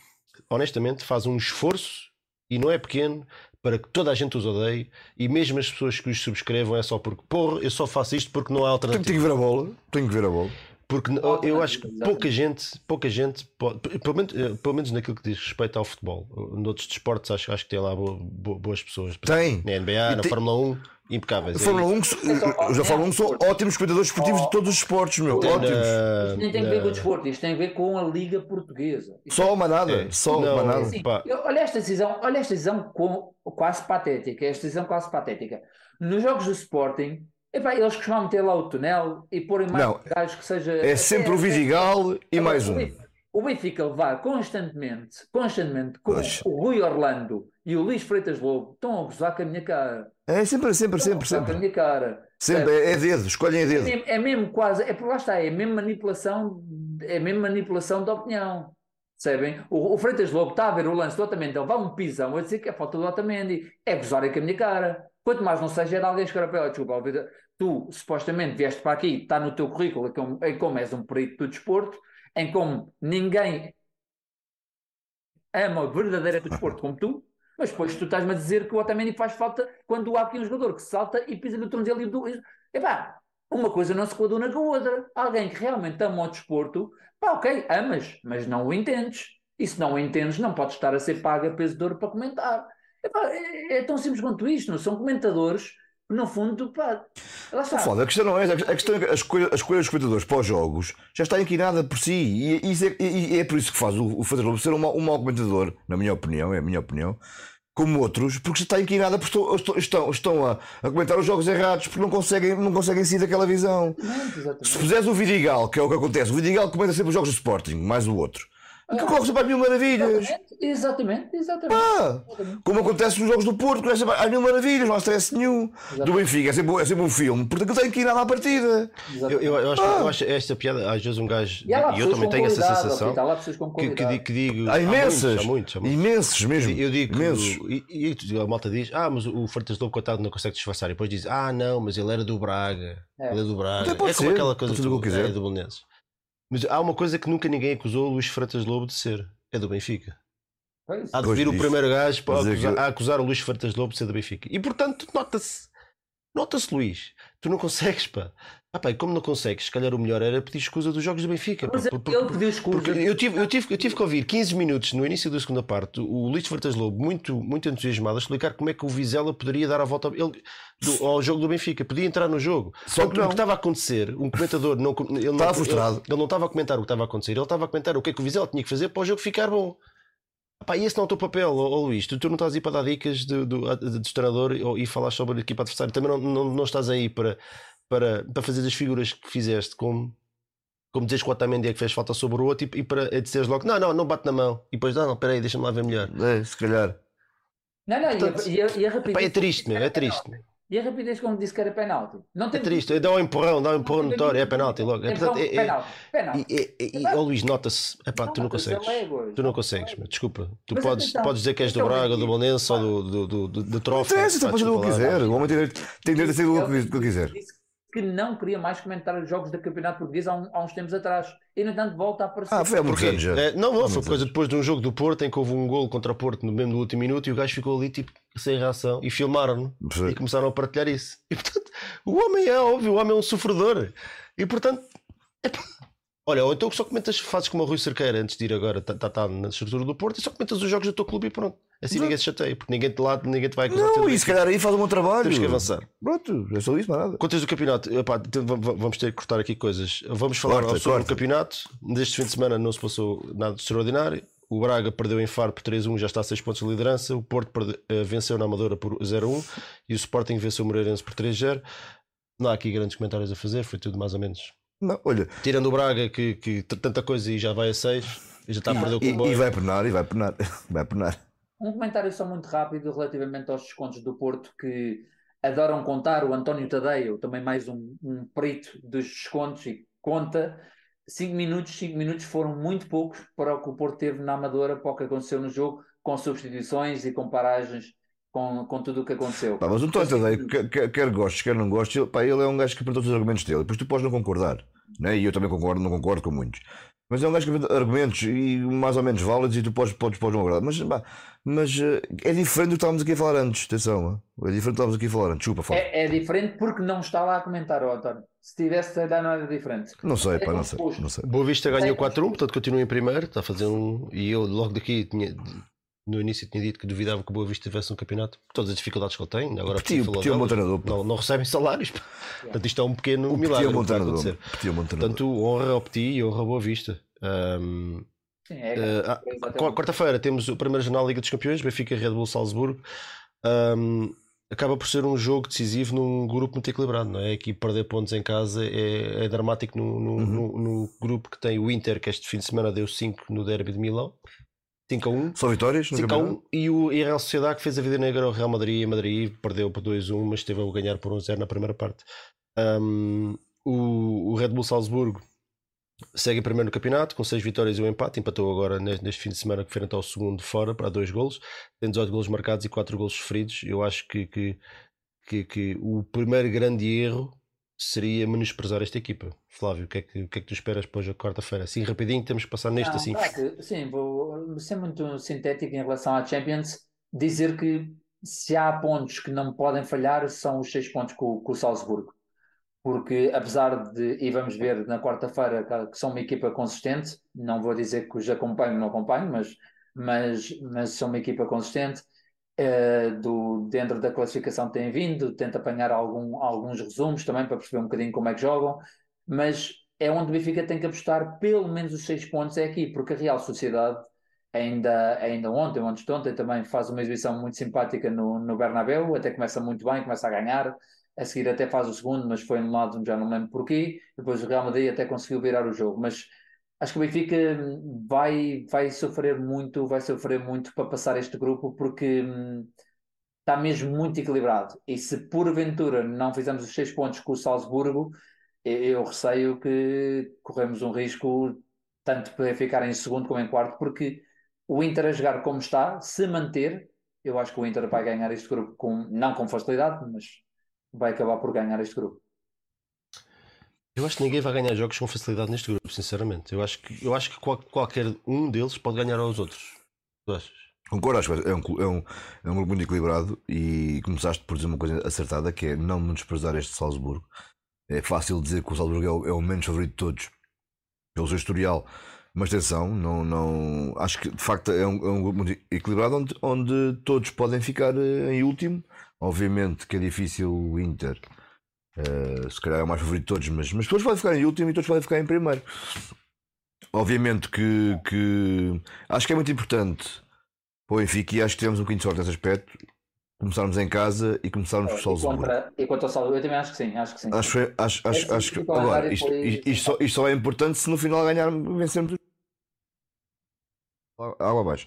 honestamente, faz um esforço e não é pequeno para que toda a gente os odeie e mesmo as pessoas que os subscrevam é só porque, porra, eu só faço isto porque não há alternativa. Tenho que ver a bola, tenho que ver a bola. Porque eu acho que pouca gente, pouca gente pode, pelo, menos, eh, pelo menos naquilo que diz respeito ao futebol, noutros desportos acho, acho que tem lá boas pessoas. Tem. Na NBA, na Fórmula 1, impecáveis. A Fórmula 1, os da Fórmula 1 são ótimos cuidadores esportivos de todos os esportes, meu. Ótimos. Isto nem tem a ver com o desporto, isto tem a ver com a Liga Portuguesa. Só uma nada, é. só não, uma nada. Assim, olha esta decisão, olha esta decisão quase patética, esta decisão quase patética. Nos jogos do Sporting, epá, eles costumam meter lá o túnel e porem mais não, gajos que seja. É sempre o Vidigal e mais um. O Benfica levar constantemente, constantemente com Oxe. o Rui Orlando e o Luís Freitas Lobo estão a gozar com a minha cara. É sempre, sempre, sempre, sempre. Com a minha cara. Sempre, é, é dedo, escolhem a dedo. É mesmo, é mesmo quase, é por lá está, é mesmo manipulação, é mesmo manipulação de opinião. Percebem? O, o Freitas Lobo está a ver o lance do Otamendi, ele vai um pisão a dizer que é falta do Otamendi. É gozar com a minha cara. Quanto mais não seja de alguém escarapéu, desculpa, tu supostamente vieste para aqui, está no teu currículo em como és um perito do desporto, em como ninguém ama verdadeira do desporto como tu, mas depois tu estás-me a dizer que o Otamendi faz falta quando há aqui um jogador que salta e pisa no tornozelo e do... Epá, uma coisa não se coaduna com a outra. Alguém que realmente ama o desporto, pá, ok, amas, mas não o entendes. E se não o entendes, não podes estar a ser paga peso de ouro para comentar. É, é tão simples quanto isto, não são comentadores no fundo, pá, lá está. Foda, a questão não é a questão é que a escolha, a escolha dos comentadores para os jogos já está inquinada por si e, é, e é, por isso que faz o, o Fazer ser um, mau, um mau comentador, na minha opinião, é a minha opinião, como outros, porque está inquinada, porque estão, estão, estão a, a, comentar os jogos errados, porque não conseguem, não conseguem sair daquela visão. Se puseres o Vidigal, que é o que acontece, o Vidigal comenta sempre os jogos do Sporting, mais o outro. Que corre sempre às mil maravilhas. Exatamente, exatamente. Pá, como acontece nos jogos do Porto, corre sempre às mil maravilhas, não há stress nenhum. Exatamente. Do Benfica, é sempre, é sempre um filme, porque tem que ir à partida. Eu, eu, eu, acho, eu acho esta piada, às vezes um gajo, e, e eu também tenho essa sensação, que, que, que, digo. Há imensas, há muitos, há muitos, imensos mesmo. Eu digo, imensos. E, e, a malta diz, ah, mas o Fortas Lobo, coitado, não consegue disfarçar. E depois diz, ah, não, mas ele era do Braga. É. Ele é do Braga. Então é como aquela coisa do, que quiser. É, do Bolonenses. Mas há uma coisa que nunca ninguém acusou o Luís Freitas Lobo de ser é do Benfica. Há de vir o primeiro gajo para acusar, a acusar o Luís Freitas Lobo de ser do Benfica. E portanto, nota-se, nota-se, Luís, tu não consegues, pá. Ah, pá, como não consegues, se calhar o melhor era pedir escusa dos jogos do Benfica. Mas por, por, ele pediu escusa. Eu tive, eu, tive, eu tive que ouvir 15 minutos no início da segunda parte o Luís Freitas Lobo, muito, muito entusiasmado, a explicar como é que o Vizela poderia dar a volta ele, do, ao jogo do Benfica, podia entrar no jogo. Só que o que estava a acontecer, um comentador não, ele estava não, frustrado. Ele, ele não estava a comentar o que estava a acontecer, ele estava a comentar o que é que o Vizela tinha que fazer para o jogo ficar bom. Pá, e esse não é o teu papel, oh, Luís. Tu, tu, não estás aí para dar dicas de, de, de, de treinador e, e falar sobre a equipa adversária. Também não, não, não estás aí para, para, para fazer as figuras que fizeste, como, como dizes que o Otamendi é que fez falta sobre o outro e, e para dizeres logo: não, não, não bate na mão. E depois, não, não, peraí, deixa-me lá ver melhor. É, se calhar. Não, não, Portanto, e, a, e, a, rapidez. Pá, é triste, meu, é triste. E a rapidez, como disse que era penalti. Não tem... É triste, dá um empurrão, dá um empurrão notório, é penalti logo. É, portanto, é, é, penalti, penalti. E, e, e, oh, Luís, nota-se, tu não consegues. Tu não consegues, meu, desculpa. Tu podes, podes dizer que és do Braga, do Bolonense ou do, do, do, do. Não interessa, pode fazer o que quiser. O homem tem direito a ser o que quiser que não queria mais comentar os jogos do Campeonato Português há, um, há uns tempos atrás. E, no entanto, volta a aparecer. Ah, foi há muitos anos já. É, não, não, foi coisa depois de um jogo do Porto em que houve um gol contra o Porto no mesmo no último minuto e o gajo ficou ali tipo sem reação e filmaram-no e começaram a partilhar isso. E portanto, o homem é óbvio, o homem é um sofredor. E portanto, Olha, ou então só comentas, fazes como o Rui Cerqueira antes de ir agora, está tá, tá na estrutura do Porto, e só comentas os jogos do teu clube e pronto. Assim Exato. ninguém se chateia, porque ninguém te, lá, ninguém te vai acusar. Não, e se calhar aí faz um bom trabalho. Temos que avançar. Pronto, é só isso, nada. Contas do campeonato, epá, vamos ter que cortar aqui coisas. Vamos falar corta, sobre corta. o campeonato. Deste fim de semana não se passou nada de extraordinário. o Braga perdeu em Faro por 3-1, já está a 6 pontos de liderança. O Porto uh, venceu na Amadora por 0-1 e o Sporting venceu o Moreirense por 3-0. Não há aqui grandes comentários a fazer, foi tudo mais ou menos. Não, olha. Tirando o Braga, que, que tanta coisa e já vai a 6, já está a perder o comboio. E, e vai penar, e vai penar, *laughs* vai penar. Um comentário só muito rápido relativamente aos descontos do Porto que adoram contar. O António Tadeio, também mais um, um perito dos descontos, e conta 5 minutos, 5 minutos foram muito poucos para o que o Porto teve na Amadora, para o que aconteceu no jogo, com substituições e com paragens, com, com tudo o que aconteceu. Pá, mas o António Tadeio, quer, quer, quer gostes, quer não gostes, ele, pá, ele é um gajo que apresentou os argumentos dele, depois tu podes não concordar, né? e eu também concordo, não concordo com muitos. Mas é um gajo que apresenta argumentos e mais ou menos válidos e tu podes, podes, podes não agradar. Mas, pá, mas uh, é diferente do que estávamos aqui a falar antes, atenção, é diferente do que estávamos aqui a falar antes, fala. É, é diferente porque não está lá a comentar, António. Se tivesse a dar nada diferente. Não sei, pá, não sei, não sei. Boa Vista ganhou 4-1, portanto continua em primeiro, está a fazer um. E eu logo daqui tinha, no início tinha dito que duvidava que o Boa Vista tivesse um campeonato, por todas as dificuldades que ele tem. Agora Petit, Petit é um bom treinador. Não, não recebem salários. *laughs* *laughs* Portanto, isto é um pequeno o milagre. Petit é um bom treinador. É um. Portanto, honra ao Petit e honra ao Boa Vista. Um, Sim, é, uh, Quarta-feira temos o primeiro jornal Liga dos Campeões, Benfica Red Bull Salzburgo. Um, acaba por ser um jogo decisivo num grupo muito equilibrado, não é? Aqui perder pontos em casa é, é dramático no, no, uhum. no, no, grupo que tem o Inter, que este fim de semana deu 5 no derby de Milão. 5 a 1. Só vitórias? 5 a 1. E o e a Real Sociedade que fez a vida negra ao Real Madrid e Madrid perdeu por 2-1, mas esteve a ganhar por 1-0 na primeira parte. Um, o, o Red Bull Salzburgo segue em primeiro no campeonato com 6 vitórias e um empate. Empatou agora neste fim de semana que frente ao segundo fora para 2 golos. Tem 18 golos marcados e 4 golos sofridos. Eu acho que, que, que, que, o primeiro grande erro seria menosprezar esta equipa. Flávio, o que é que, que, é que tu esperas depois da quarta-feira? Assim, rapidinho, temos que passar neste Não, assim. Claro, sim, vou ser muito sintético em relação à Champions. Dizer que se há pontos que não podem falhar, são os 6 pontos com, com o Salzburgo porque apesar de, e vamos ver na quarta-feira que são uma equipa consistente, não vou dizer que os acompanho, não acompanho, mas, mas, mas são uma equipa consistente, uh, do, dentro da classificação tem vindo, tenta apanhar algum, alguns resumos também para perceber um bocadinho como é que jogam, mas é onde o Benfica tem que apostar pelo menos os seis pontos é aqui, porque a Real Sociedade ainda, ainda ontem, ontem de ontem também faz uma exibição muito simpática no, no Bernabéu, até começa muito bem, começa a ganhar, a seguir até faz o segundo, mas foi anulado, já não lembro porquê. Depois o Real Madrid até conseguiu virar o jogo, mas acho que o Benfica vai, vai sofrer muito, vai sofrer muito para passar este grupo porque hum, está mesmo muito equilibrado. E se porventura não fizermos os seis pontos com o Salzburgo, eu, receio que corremos um risco tanto para ficar em segundo como em quarto, porque o Inter a jogar como está, se manter, eu acho que o Inter vai ganhar este grupo com, não com facilidade, mas vai acabar por ganhar este grupo. Eu acho que ninguém vai ganhar jogos com facilidade neste grupo, sinceramente. Eu acho que, eu acho que qual, qualquer um deles pode ganhar aos outros. Tu achas? Concordo, acho que é um, é, um, é um grupo muito equilibrado e começaste por dizer uma coisa acertada que é não menosprezar este Salzburgo. É fácil dizer que o Salzburgo é o, é o menos favorito de todos pelo seu historial, mas atenção, não, não, acho que de facto é um, é um grupo muito equilibrado onde, onde todos podem ficar eh, em último Obviamente que é difícil o Inter, uh, se calhar é o mais favorito de todos, mas, mas todos podem ficar em último e todos podem ficar em primeiro. Obviamente que, que acho que é muito importante para o Benfica e acho que tivemos um bocadinho de sorte nesse aspecto. Começarmos em casa e começarmos por Salzburgo. E quanto ao Salzburgo, eu também acho que sim. Acho que sim. Acho, acho, acho, acho que agora, isto, isto, isto, só, isto só é importante se no final ganhar, vencermos. Água abaixo.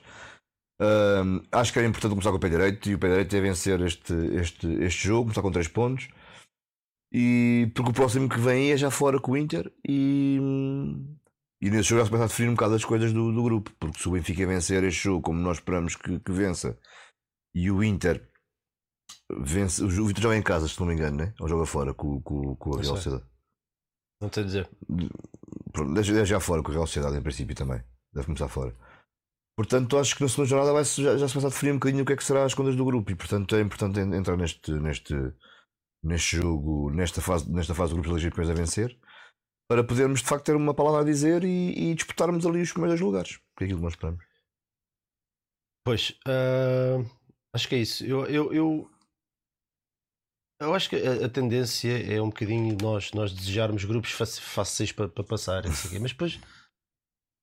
Uh, acho que era importante começar com o pé direito e o pé direito é vencer este, este, este jogo, começar com 3 pontos. E porque o próximo que vem é já fora com o Inter e, e nesse jogo já se começa a definir um bocado as coisas do, do grupo. Porque se o Benfica vencer este jogo como nós esperamos que, que vença e o Inter vence, o Inter joga em casa, se não me engano, né? ou joga fora com, com, com a Real Sociedade. Não sei dizer. Deve já fora com a Real Sociedade em princípio também. Deve começar fora. Portanto, acho que na segunda jornada vai já, já se começa a definir um bocadinho o que é que será as contas do grupo e, portanto, é importante entrar neste, neste, neste jogo, nesta fase, nesta fase do grupo de Liga a vencer, para podermos de facto ter uma palavra a dizer e, e disputarmos ali os primeiros lugares, que é aquilo que nós esperamos. Pois, uh, acho que é isso. Eu, eu, eu, eu acho que a, a, tendência é um bocadinho nós, nós desejarmos grupos fáceis para, para passar, mas depois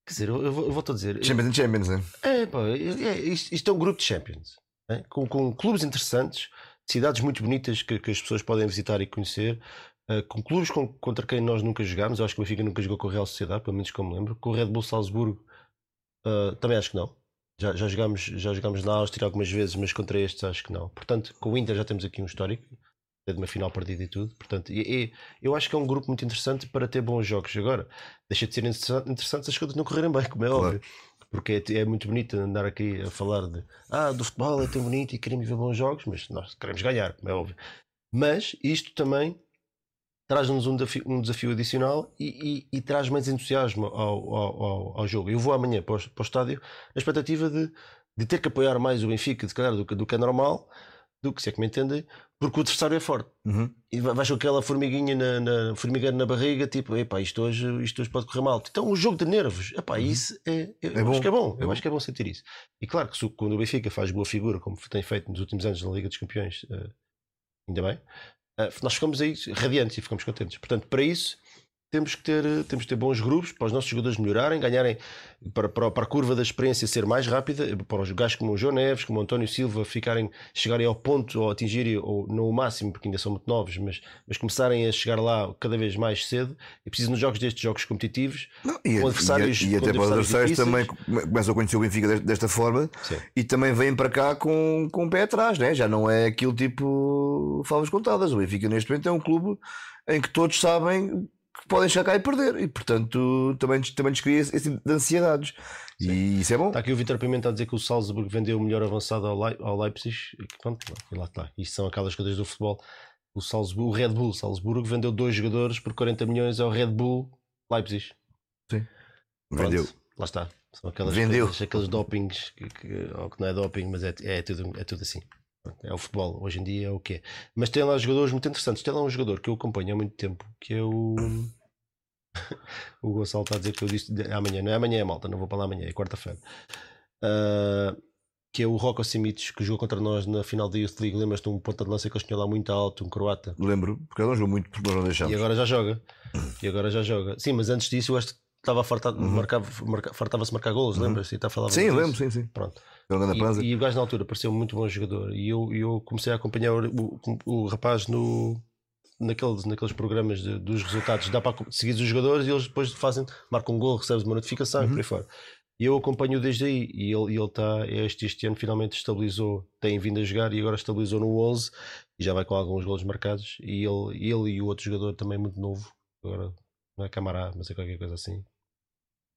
Quer dizer, eu, eu, vou, vou-te a dizer. Champions and Champions, né? É, pá, é, é, isto, isto é um grupo de Champions. é? Com, com clubes interessantes, cidades muito bonitas que, que as pessoas podem visitar e conhecer. uh, com clubes com- contra quem nós nunca jogámos. Eu acho que o Benfica nunca jogou com a Real Sociedade, pelo menos como me lembro. Com o Red Bull Salzburgo, uh, também acho que não. Já, já, jogámos, já jogámos na Áustria algumas vezes, mas contra estes acho que não. Portanto, com o Inter já temos aqui um histórico, é de uma final perdida e tudo. Portanto, e, e eu acho que é um grupo muito interessante para ter bons jogos. Agora, deixa de ser interessa- interessante se as coisas não correrem bem, como é Claro. óbvio. Porque é, é muito bonito andar aqui a falar de ah, do futebol é tão bonito e queremos ver bons jogos, mas nós queremos ganhar, como é óbvio. Mas isto também traz-nos um desafio, um desafio adicional e, e- e traz mais entusiasmo ao, ao, ao- ao jogo. Eu vou amanhã para o, para o estádio na expectativa de, de ter que apoiar mais o Benfica, se calhar, do do que é normal, do que se é que me entendem, porque o adversário é forte. Uhum. E vai- vais com aquela formiguinha na, na formigueira na barriga, tipo, epá, isto hoje, isto hoje pode correr mal. Então, um jogo de nervos, epá, isso é, eu É acho bom. que é bom, É eu bom. acho que é bom sentir isso. E claro que quando o Benfica faz boa figura, como tem feito nos últimos anos na Liga dos Campeões, eh, ainda bem, eh, nós ficamos aí radiantes e ficamos contentes. Portanto, para isso temos que ter, eh, temos que ter bons grupos para os nossos jogadores melhorarem, ganharem para, para, para a curva da experiência ser mais rápida, eh, para os gajos como o João Neves, como o António Silva ficarem, chegarem ao ponto ou atingirem, ou não o máximo, porque ainda são muito novos, mas, mas começarem a chegar lá cada vez mais cedo. É preciso nos jogos destes jogos competitivos. Não, e, Com e- adversários- e com até para os adversários também começam a conhecer o Benfica des- desta forma Sim. e também vêm para cá com, com o pé atrás, né? já não é aquilo tipo favas contadas. O Benfica neste momento é um clube em que todos sabem que podem chegar cá e perder e portanto também, também lhes cria esse tipo de ansiedades e isso é bom. Está aqui o Vitor Pimenta a dizer que o Salzburgo vendeu o melhor avançado ao, Lei- ao Leipzig. E Pronto, e lá está. Isto são aquelas coisas do futebol. O, Salzburgo, o Red Bull Salzburgo vendeu dois jogadores por 40 milhões ao Red Bull Leipzig. Pronto, Vendeu. Lá está. São aquelas Vendeu. coisas, aqueles dopings, que, que, ou que não é doping, mas é, é, tudo, é tudo assim. É o futebol, hoje em dia é o que é. Mas tem lá jogadores muito interessantes. Tem lá um jogador que eu acompanho há muito tempo, que é o. *laughs* o Gonçalo está a dizer que eu disse de- amanhã, não é amanhã, é malta, não vou para lá amanhã, é quarta-feira. Ah, que é o Rocco Simic, que jogou contra nós na final da Youth League. Lembras-te um ponta de lança que eles tinham lá muito alto, um croata. Lembro, porque ele não jogou muito porque nós não deixámos. E agora já joga. E agora já joga. Sim, mas antes disso eu acho que estava a fartar, Uhum. marcava, marca- fartava-se marcar golos, Uhum. lembras-te? Falar Sim, lembro, sim, sim. Pronto. E, e o gajo na altura pareceu muito bom jogador. E eu, eu comecei a acompanhar o, o, o rapaz no, naqueles, naqueles programas de- dos resultados. Dá para seguir os jogadores e eles depois fazem, marcam um gol, recebes uma notificação e por aí fora. E eu acompanho desde aí. E ele, e ele está, este, este ano finalmente estabilizou, tem vindo a jogar e agora estabilizou no 11 e já vai com alguns golos marcados. E ele, ele e o outro jogador também muito novo, agora não é Camará, mas é qualquer coisa assim.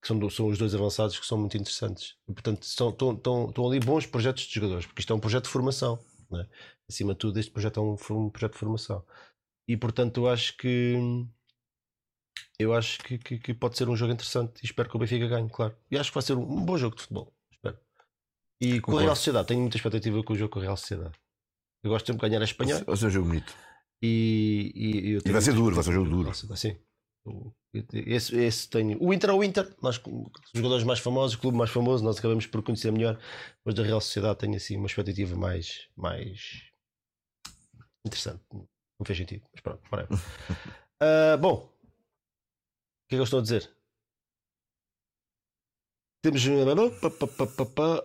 Que são, são os dois avançados que são muito interessantes. E, portanto, estão, estão, estão, estão ali bons projetos de jogadores, porque isto é um projeto de formação. é? Acima de tudo, este projeto é um, um projeto de formação. E portanto, eu acho que eu acho que, que, que pode ser um jogo interessante e espero que o Benfica ganhe, claro. E acho que vai ser um, bom jogo de futebol. Espero. E com a. Real Sociedade, tenho muita expectativa com o jogo com a Real Sociedade. Eu gosto sempre de ganhar a Espanha Vai ser um jogo bonito. e, e, E tenho vai ser duro, vai ser um jogo duro. Sim. Esse, esse tenho. O Inter é o Inter, nós, os jogadores mais famosos, o clube mais famoso, nós acabamos por conhecer melhor, mas da Real Sociedade tenho assim uma expectativa mais, mais interessante. Não fez sentido, mas pronto. *laughs* Ah, bom, o que é que eu estou a dizer? Temos.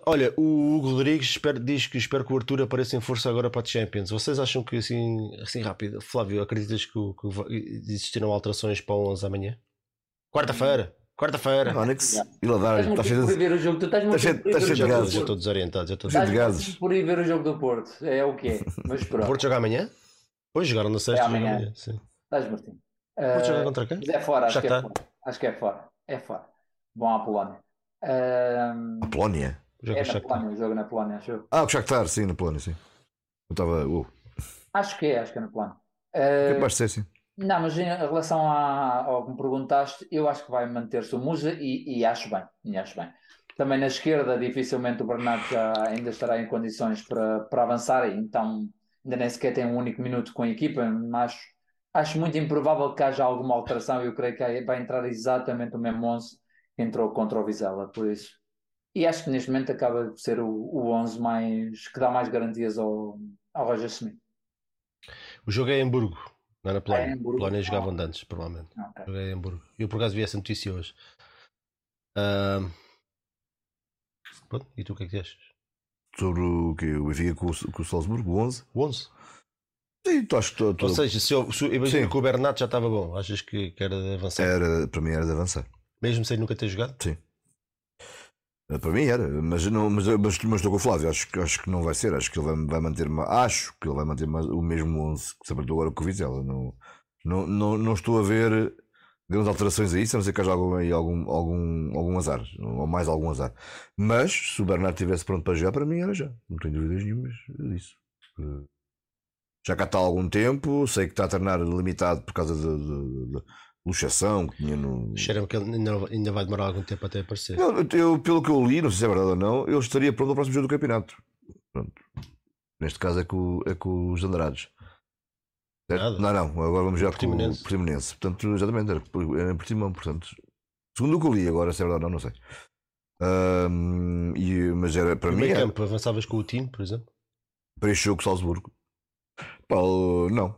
Olha, o Hugo Rodrigues espero- diz que espero que o Arthur apareça em força agora para a Champions. Vocês acham que assim, assim rápido, Flávio, acreditas que, o- que existirão alterações para o 11 amanhã? Quarta-feira, quarta-feira. Onyx e Ladar, Estás-me está aqui cheio de. ver o jogo, tu estás-me Tá cheio- tá o cheio de Já jogo estou- desorientado, já estou Cheio de desorientado. gases. Por ir ver o jogo do Porto, é o que é, mas O pronto, Porto joga amanhã? Pois jogaram na sexta, É amanhã. amanhã. Sim. estás Martim. O Porto joga Ah, contra quem? mas é fora, acho que é fora. Acho que é fora, é fora. Bom à Polónia. Ahm, A Polónia. É o na. Polónia, o jogo na Polónia, acho eu. Ah, o Shakhtar, sim, na Polónia, sim. Eu estava. Uh, Acho que é, acho que é na Polónia. Ah, capaz de ser, sim. Não, mas em relação à- ao que me perguntaste, eu acho que vai manter-se o Musa e, e acho bem, e acho bem. Também na esquerda, dificilmente o Bernardo já ainda estará em condições para, para avançar, então ainda nem sequer tem um único minuto com a equipa, mas acho muito improvável que haja alguma alteração. Eu creio que vai entrar exatamente o mesmo 11 que entrou contra o Vizela, por isso. E acho que neste momento acaba de ser o, o 11 mais, que dá mais garantias ao, ao Roger Smith. O jogo é em Hamburgo, não é na Polónia. É Hamburgo. Polónia Ah. jogavam de antes, provavelmente. Ok. O jogo é em Hamburgo. Eu por acaso vi essa notícia hoje. Uh, e tu o que é que achas? Sobre o que? O Benfica com, com o Salzburgo, o 11? O 11? Sim, tu acho que tô, tô... Ou seja, se eu, se, imagino que o Bernardo já estava bom, achas que, que, era de avançar? Era, para mim era de avançar. Mesmo sem nunca ter jogado? Sim. Eh, para mim era, mas, não, mas, mas, mas estou com o Flávio, acho, acho que não vai ser, acho que ele vai, vai manter, acho que ele vai manter o mesmo 11 que se apertou agora com o Vizela. Não, não, não, não estou a ver grandes alterações a isso, a não ser que haja algum, algum, algum, algum azar, ou mais algum azar. Mas se o Bernardo estivesse pronto para jogar, para mim era já, não tenho dúvidas nenhumas disso. Eh, já cá está há algum tempo, sei que está a treinar limitado por causa de, de, de luxação que tinha no. Cheira-me que ele ainda, ainda vai demorar algum tempo até aparecer. Eu, eu, pelo que eu li, não sei se é verdade ou não, ele estaria pronto ao próximo jogo do campeonato. Pronto. Neste caso é com, é com os Andrades. Não, não, agora vamos já com o Portimonense. Portanto, exatamente, era, em Portimão, portanto. Segundo o que eu li, agora se é verdade ou não, não sei. Um, e, mas era para mim. Meio campo, avançavas com o time, por exemplo? Para este jogo com Salzburgo. Pá, não.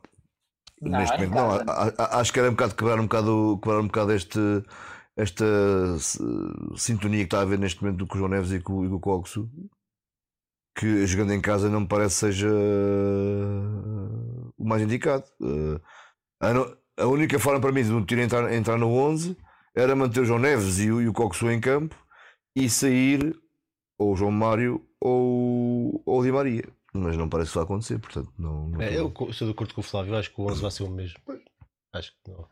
Não, Neste momento não. A, a, acho que era um bocado quebrar um bocado, quebrar um bocado este, esta sintonia que está a haver neste momento com o João Neves e com, e com o Cogso. Que jogando em casa não me parece seja o mais indicado. Uh, a, a, única forma para mim de não ter entrar, entrar no 11 era manter o João Neves e o, e o Cogso em campo e sair ou o João Mário ou, ou o Di Maria mas não parece que vai acontecer, portanto não. não é, eu sou de acordo com o Flávio, acho que o 11 vai ser o mesmo. Acho que não.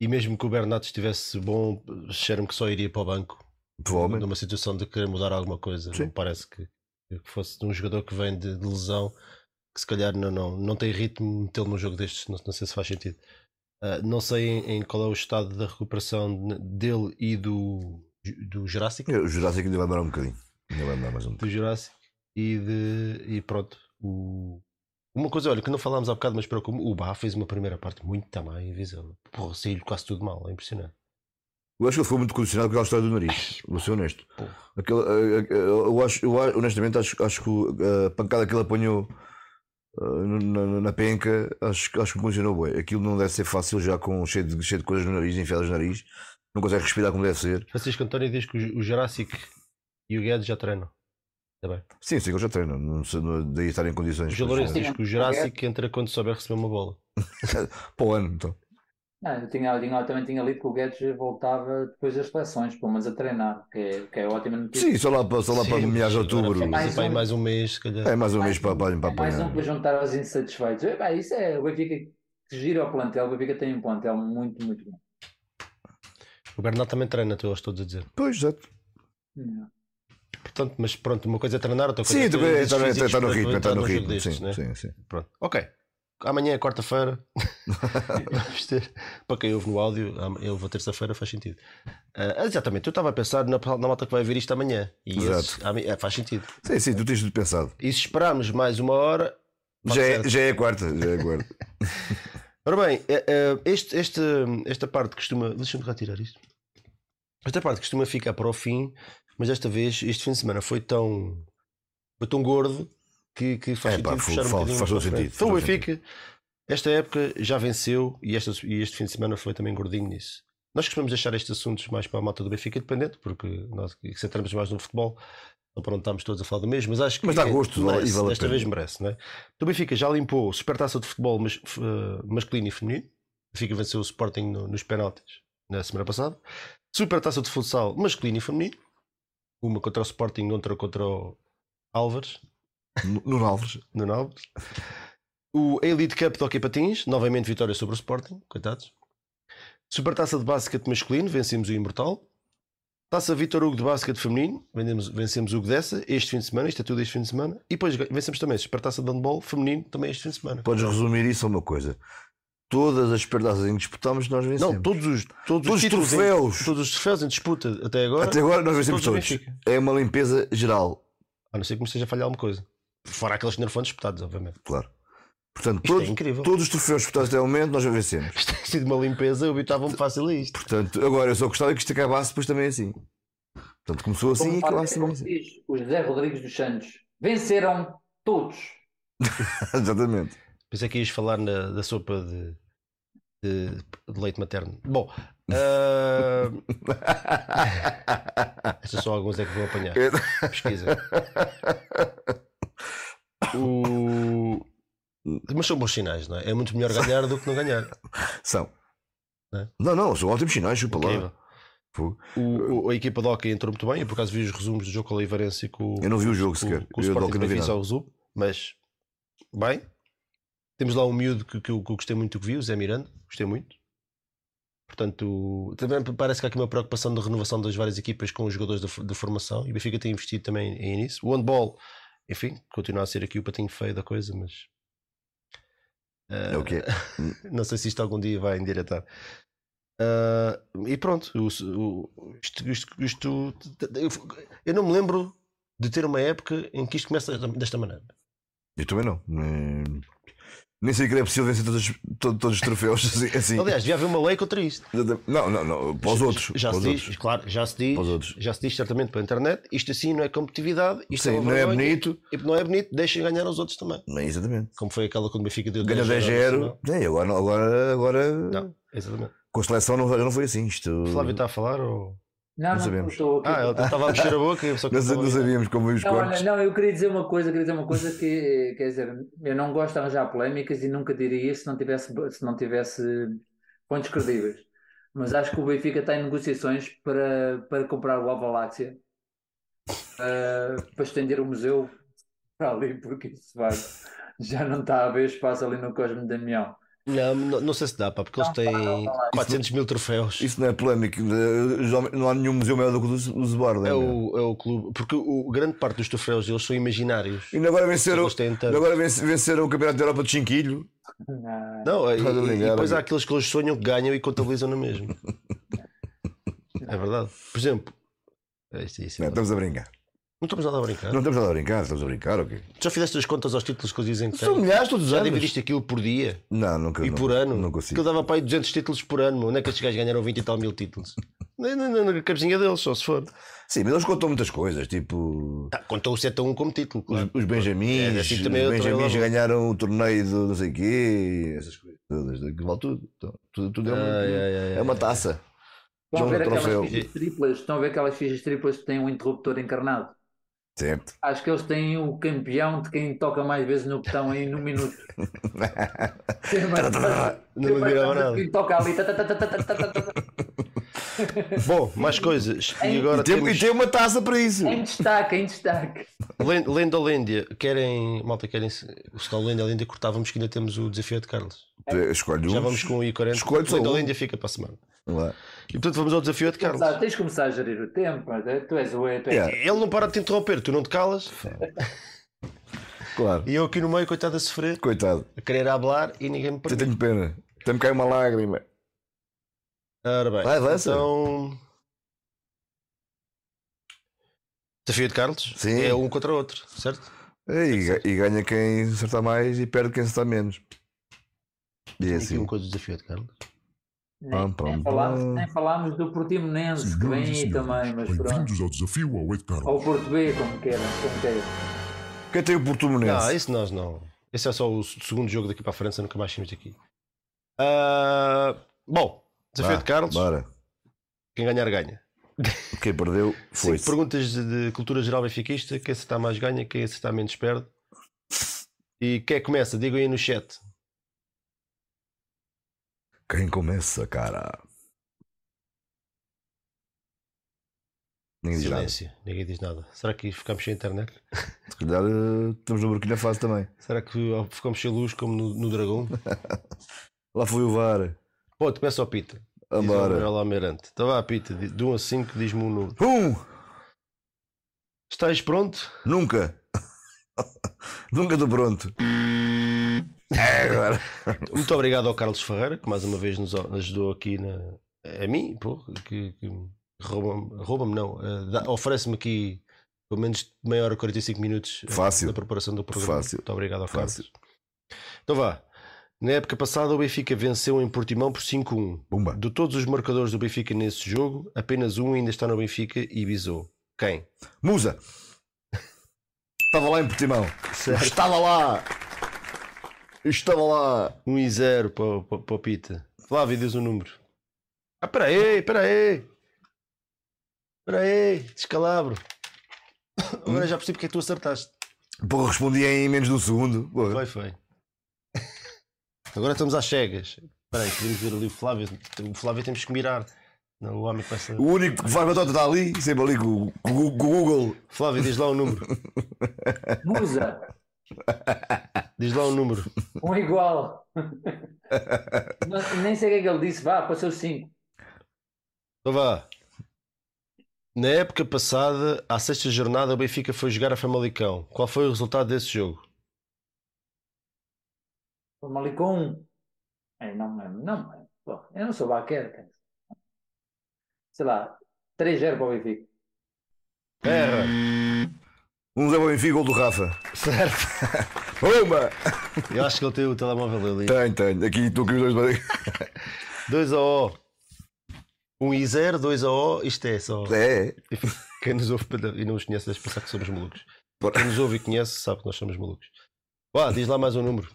E mesmo que o Bernardo estivesse bom, cheiro-me que só iria para o banco. Provavelmente. Numa situação de querer mudar alguma coisa. Sim. Não parece que, que fosse um jogador que vem de, de, lesão que se calhar não, não, não tem ritmo metê-lo num jogo destes, não, não sei se faz sentido. Uh, não sei em, em, qual é o estado da recuperação dele e do, do Jurássico. O Jurássico ainda vai demorar um bocadinho. Ainda vai demorar mais um Do Jurássico e, de, e pronto. O, uma coisa, olha, que não falámos há bocado, mas preocupa o Bá fez uma primeira parte muito também invisível. Porra, saiu quase tudo mal, é impressionante. Eu acho que ele foi muito condicionado com aquela história do nariz, vou ser honesto. Aquele, eh, eh, eu acho, eu, honestamente, acho, acho que a pancada que ele apanhou uh, na, na, penca, acho, acho que funcionou bem. Aquilo não deve ser fácil já com cheio de, cheio de coisas no nariz, enfiadas no nariz. Não consegue respirar como deve ser. Francisco António diz que o Jurassic e o Guedes já treinam. Tá sim, sim, eu já treino. Não, não, daí estar em condições. O Lourenço diz que o Jurassic entra quando souber receber uma bola. *laughs* Para o ano, então. Não, eu, tinha, eu, tinha, eu também tinha lido que o Guedes voltava depois das seleções, pelo menos a treinar, que é, que é ótima notícia. Sim, só lá, só lá sim, para meados de outubro. É mais, um, mais um mês, se calhar. É mais um mês para, para, para, é mais um para juntar aos insatisfeitos. É, isso é o Benfica que gira o plantel. O Benfica tem um plantel muito, muito bom. O Bernardo também treina, tu estou a dizer. Pois, exato. Não. Portanto, mas pronto, uma coisa é treinar, outra coisa sim, é está, no, está no ritmo, está no ritmo. Destes, sim, né? sim, sim. Pronto, ok. Amanhã é quarta-feira. *laughs* Vamos ter. Para quem ouve no áudio, eu vou terça-feira, faz sentido. Uh, exatamente, eu estava a pensar na, na malta que vai ver isto amanhã. E Exato. Esse, é, faz sentido. Sim, sim, tu tens tudo pensado. E se esperarmos mais uma hora. Já é, já é a quarta. Já é quarta. *laughs* Ora bem, é, é, este, este, esta parte costuma. Deixa-me retirar isto. Esta parte costuma ficar para o fim, mas desta vez, este fim de semana foi tão, foi tão gordo que, que faz é, sentido pá, fechar um bocadinho. Faz todo sentido. Então o Benfica, esta época já venceu e, esta, e este fim de semana foi também gordinho nisso. Nós costumamos deixar estes assuntos mais para a malta do Benfica dependente, porque nós centramos mais no futebol, não pronto, estamos todos a falar do mesmo, mas acho que mas dá gosto, merece, vale desta vez merece. Né? O Benfica já limpou Supertaça de futebol mas, uh, masculino e feminino. O Benfica venceu o Sporting no, nos penaltis na semana passada. Supertaça de futsal masculino e feminino. Uma contra o Sporting, outra contra o Álvares. No Álvares. No Álvares. O Elite Cup de Hockey Patins, novamente vitória sobre o Sporting, coitados. Supertaça de basquete masculino, vencemos o Imortal. Taça Vitor Hugo de basquete feminino, vencemos, vencemos o Gdessa este fim de semana, isto é tudo este fim de semana. E depois vencemos também a Supertaça de handball feminino, também este fim de semana. Podes resumir isso a uma coisa todas as perdas em que disputámos, nós vencemos. Não, todos os, todos, todos os, troféus. Em, todos os troféus em disputa até agora. Até agora nós vencemos todos. todos. É uma limpeza geral. A não ser que me esteja a falhar alguma coisa. Fora aqueles que não foram disputados, obviamente. Claro. Portanto, é todos, é todos os troféus disputados até o momento nós já vencemos. Isto tem sido uma limpeza, eu habitava-me fácil a isto. Portanto, agora eu só gostava que isto acabasse depois também assim. Portanto, começou assim Como e acabasse também assim. Diz, o José Rodrigues dos Santos venceram todos. *laughs* Exatamente. Pensei que ias falar na, da sopa de de, de leite materno. Bom, *laughs* *laughs* Uh... Estes são alguns é que vou apanhar. Pesquisa. *laughs* O... Mas são bons sinais, não é? É muito melhor ganhar do que não ganhar. São. Não é? Não, não, são ótimos sinais, chupa lá. O, o- a equipa da Hockey entrou muito bem. Eu por acaso vi os resumos do jogo com o Oliveirense e com Eu não vi o jogo com, sequer. Com o Eu Sporting não vi nada. resumo, mas bem. Temos lá um miúdo que, que eu, que eu gostei muito que vi, o Zé Miranda. Gostei muito. Portanto, também parece que há aqui uma preocupação de renovação das várias equipas com os jogadores de, formação e o Benfica tem investido também em nisso. O handball, enfim, continua a ser aqui o patinho feio da coisa, mas É o quê? *laughs* não sei se isto algum dia vai endireitar. Ah, e pronto, o- o- isto, isto- isto- eu, eu não me lembro de ter uma época em que isto começa desta maneira. Eu também não. Nem, sei que era possível vencer todos, os- todo- todos os troféus *laughs* assim. assim. Aliás, devia haver uma lei contra isto. Não, não, não. Para os outros. Já para se diz, outros. claro, já se diz, Para já se diz certamente pela internet. Isto assim não é competitividade, isto Sim, é não é bonito. e Não é bonito, deixem ganhar os outros também. Não, exatamente. Como foi aquela quando o Benfica deu Ganha 10 10-0. É, agora, não- agora, agora Não, exatamente. com a seleção não, não foi assim. Isto, O Flávio está a falar ou. Não, Não não, sabemos. estou aqui. Ah, ele estava a mexer a boca. que não, sabíamos como os Não, olha, cortes. não, eu queria dizer uma coisa, queria dizer uma coisa que, quer dizer, eu não gosto de arranjar polémicas e nunca diria isso se não tivesse, se não tivesse pontos credíveis. Mas acho que o Benfica está em negociações para, para comprar o Alvaláxia uh, para estender o museu para ali, porque isso vai, já não está a haver espaço ali no Cosme de Damião. Não, não, não sei se dá, pá, porque eles Não, têm não, não, não. 400 mil troféus. Isso não é polémico. eh, Não há nenhum museu maior do que o do- o Zborda. É o, é o clube, porque o, grande parte dos troféus deles são imaginários. E agora venceram, Eles agora venc- venceram o Campeonato da Europa de Chinquilho. Ah, Não, e, Estás a e depois há aqueles que eles sonham que ganham e contabilizam no mesmo. *laughs* É verdade. Por exemplo, é é isso, Não, não, estamos a brincar. Estamos nada a brincar. Não estamos nada a brincar, estamos a brincar, ok? Tu já fizeste as contas aos títulos que eles dizem que São milhares todos os Já anos. dividiste aquilo por dia Não, nunca. e não, por ano? Não Que consigo. eu dava para aí 200 títulos por ano. meu. Onde é que estes gajos ganharam 20 e tal mil títulos? *laughs* Na, na, na, na cabecinha deles, só se for. Sim, mas eles contam muitas coisas, tipo. Ah, contou o 7 a 1 como título, Os, claro. os Benjamins, É, assim também os também Benjamins ganharam o torneio do não sei quê, essas coisas todas, aquilo vale tudo. Então, tudo, tudo é, uma, Ai, ai, ai, é uma taça. Estão a ver do aquelas troféu. fichas triplas? Estão a ver aquelas fichas triplas que têm um interruptor encarnado? Certo. Acho que eles têm o campeão de quem toca mais vezes no botão aí no minuto. Não vezes nada. Quem toca ali. *laughs* Bom, mais coisas. E agora E tem, temos... e tem uma taça para isso. Em destaque, em destaque. Len- Lenda Lêndia, querem. Malta, querem. Se Lenda Lêndia cortávamos que ainda temos o desafio de Carlos. Escolhe um. Já vamos com o I40. Escolhe só Lenda um. Lêndia fica para a semana. Lá. E portanto vamos ao desafio de Carlos. Tens de começar a gerir o tempo. mas, eh, Tu és o. Tu és... Yeah. Ele não para de te interromper, tu não te calas. *laughs* Claro. E eu aqui no meio, coitado, a sofrer, Coitado. a querer hablar e ninguém me Eu permite. tenho pena. Até-me cai uma lágrima. Ora bem, Vai, avança. então. Desafio de Carlos Sim. é um contra o outro, certo? E, ga- e ganha quem acertar mais e perde quem acertar menos. E é Tem aqui assim. uma coisa do desafio de Carlos. Nem, Pam, pam, nem, falámos, pam. nem falámos do Portimonense, que vem e aí também, mas pronto. Bem-vindos ao desafio ao Ed Carlos. Ou Porto B, como queiram, como queiram. Quem tem o Portimonense? Não, isso nós não. Esse é só o segundo jogo daqui para a frente, nunca mais saímos daqui. Ah, bom, desafio Vá, de Carlos. Bora. Quem ganhar, ganha. Quem perdeu *laughs* foi. Perguntas de, de cultura geral benfiquista. Quem acertar mais ganha, quem acertar menos perde. E quem é começa? Digam aí no chat. Quem começa, cara? Ninguém diz nada. Silêncio, ninguém diz nada. Será que ficamos sem internet? Se calhar eh, estamos no Burkina Faso também. Será que ficamos sem luz como no, no Dragão? *laughs* Lá foi o VAR. Pô, começa ao Pita. Diz o Vambora. Manuel Almeirante. Então vá, Pita, de de 1 a 5, diz-me um número. Um! Estás pronto? Nunca! *laughs* Nunca estou pronto. *laughs* É agora. Muito obrigado ao Carlos Ferreira, que mais uma vez nos ajudou aqui na, a mim, pô, que, que rouba-me, rouba-me não, dá- oferece-me aqui pelo menos meia hora, 45 minutos eh, Fácil. na preparação do programa. Fácil. Muito obrigado ao Fácil. Carlos. Então vá. Na época passada, o Benfica venceu em Portimão por 5-1. Bumba. De todos os marcadores do Benfica nesse jogo, apenas um ainda está no Benfica e visou. Quem? Musa. *laughs* Estava lá em Portimão. Estava lá. Estava lá. 1 e 0 para, para, para o Pita. Flávio, diz o número. Ah, peraí, peraí. Peraí, descalabro. Agora já percebi porque é que tu acertaste. Porra, respondi em menos de um segundo. Porra. Foi, foi. Agora estamos às cegas. Espera aí, podemos ver ali o Flávio. O Flávio temos que mirar. Não, o homem ser. O único que faz batota está ali, sempre ali com o Google. Flávio, diz lá o número. Musa, *laughs* Diz lá o número. um igual. *laughs* Não- nem sei o que é que ele disse, vá, passou 5. Então vá. Na época passada, à sexta jornada, o Benfica foi jogar a Famalicão. Qual foi o resultado desse jogo? Com um. É, não me lembro, não lembro. Pô, Eu não sou baquer, cara. Sei lá, 3-0 para o Benfica. Erra! Um Zé Benfica, gol do Rafa. Certo! Bomba! Eu acho que ele tem o telemóvel ali. Tenho, tenho. Aqui estou com os dois. 2 *laughs* a O. 1 e 0, 2 a O. Isto é só. É. Quem nos ouve e não nos conhece deve pensar que somos malucos. Quem nos ouve e conhece sabe que nós somos malucos. Vá, diz lá mais um número.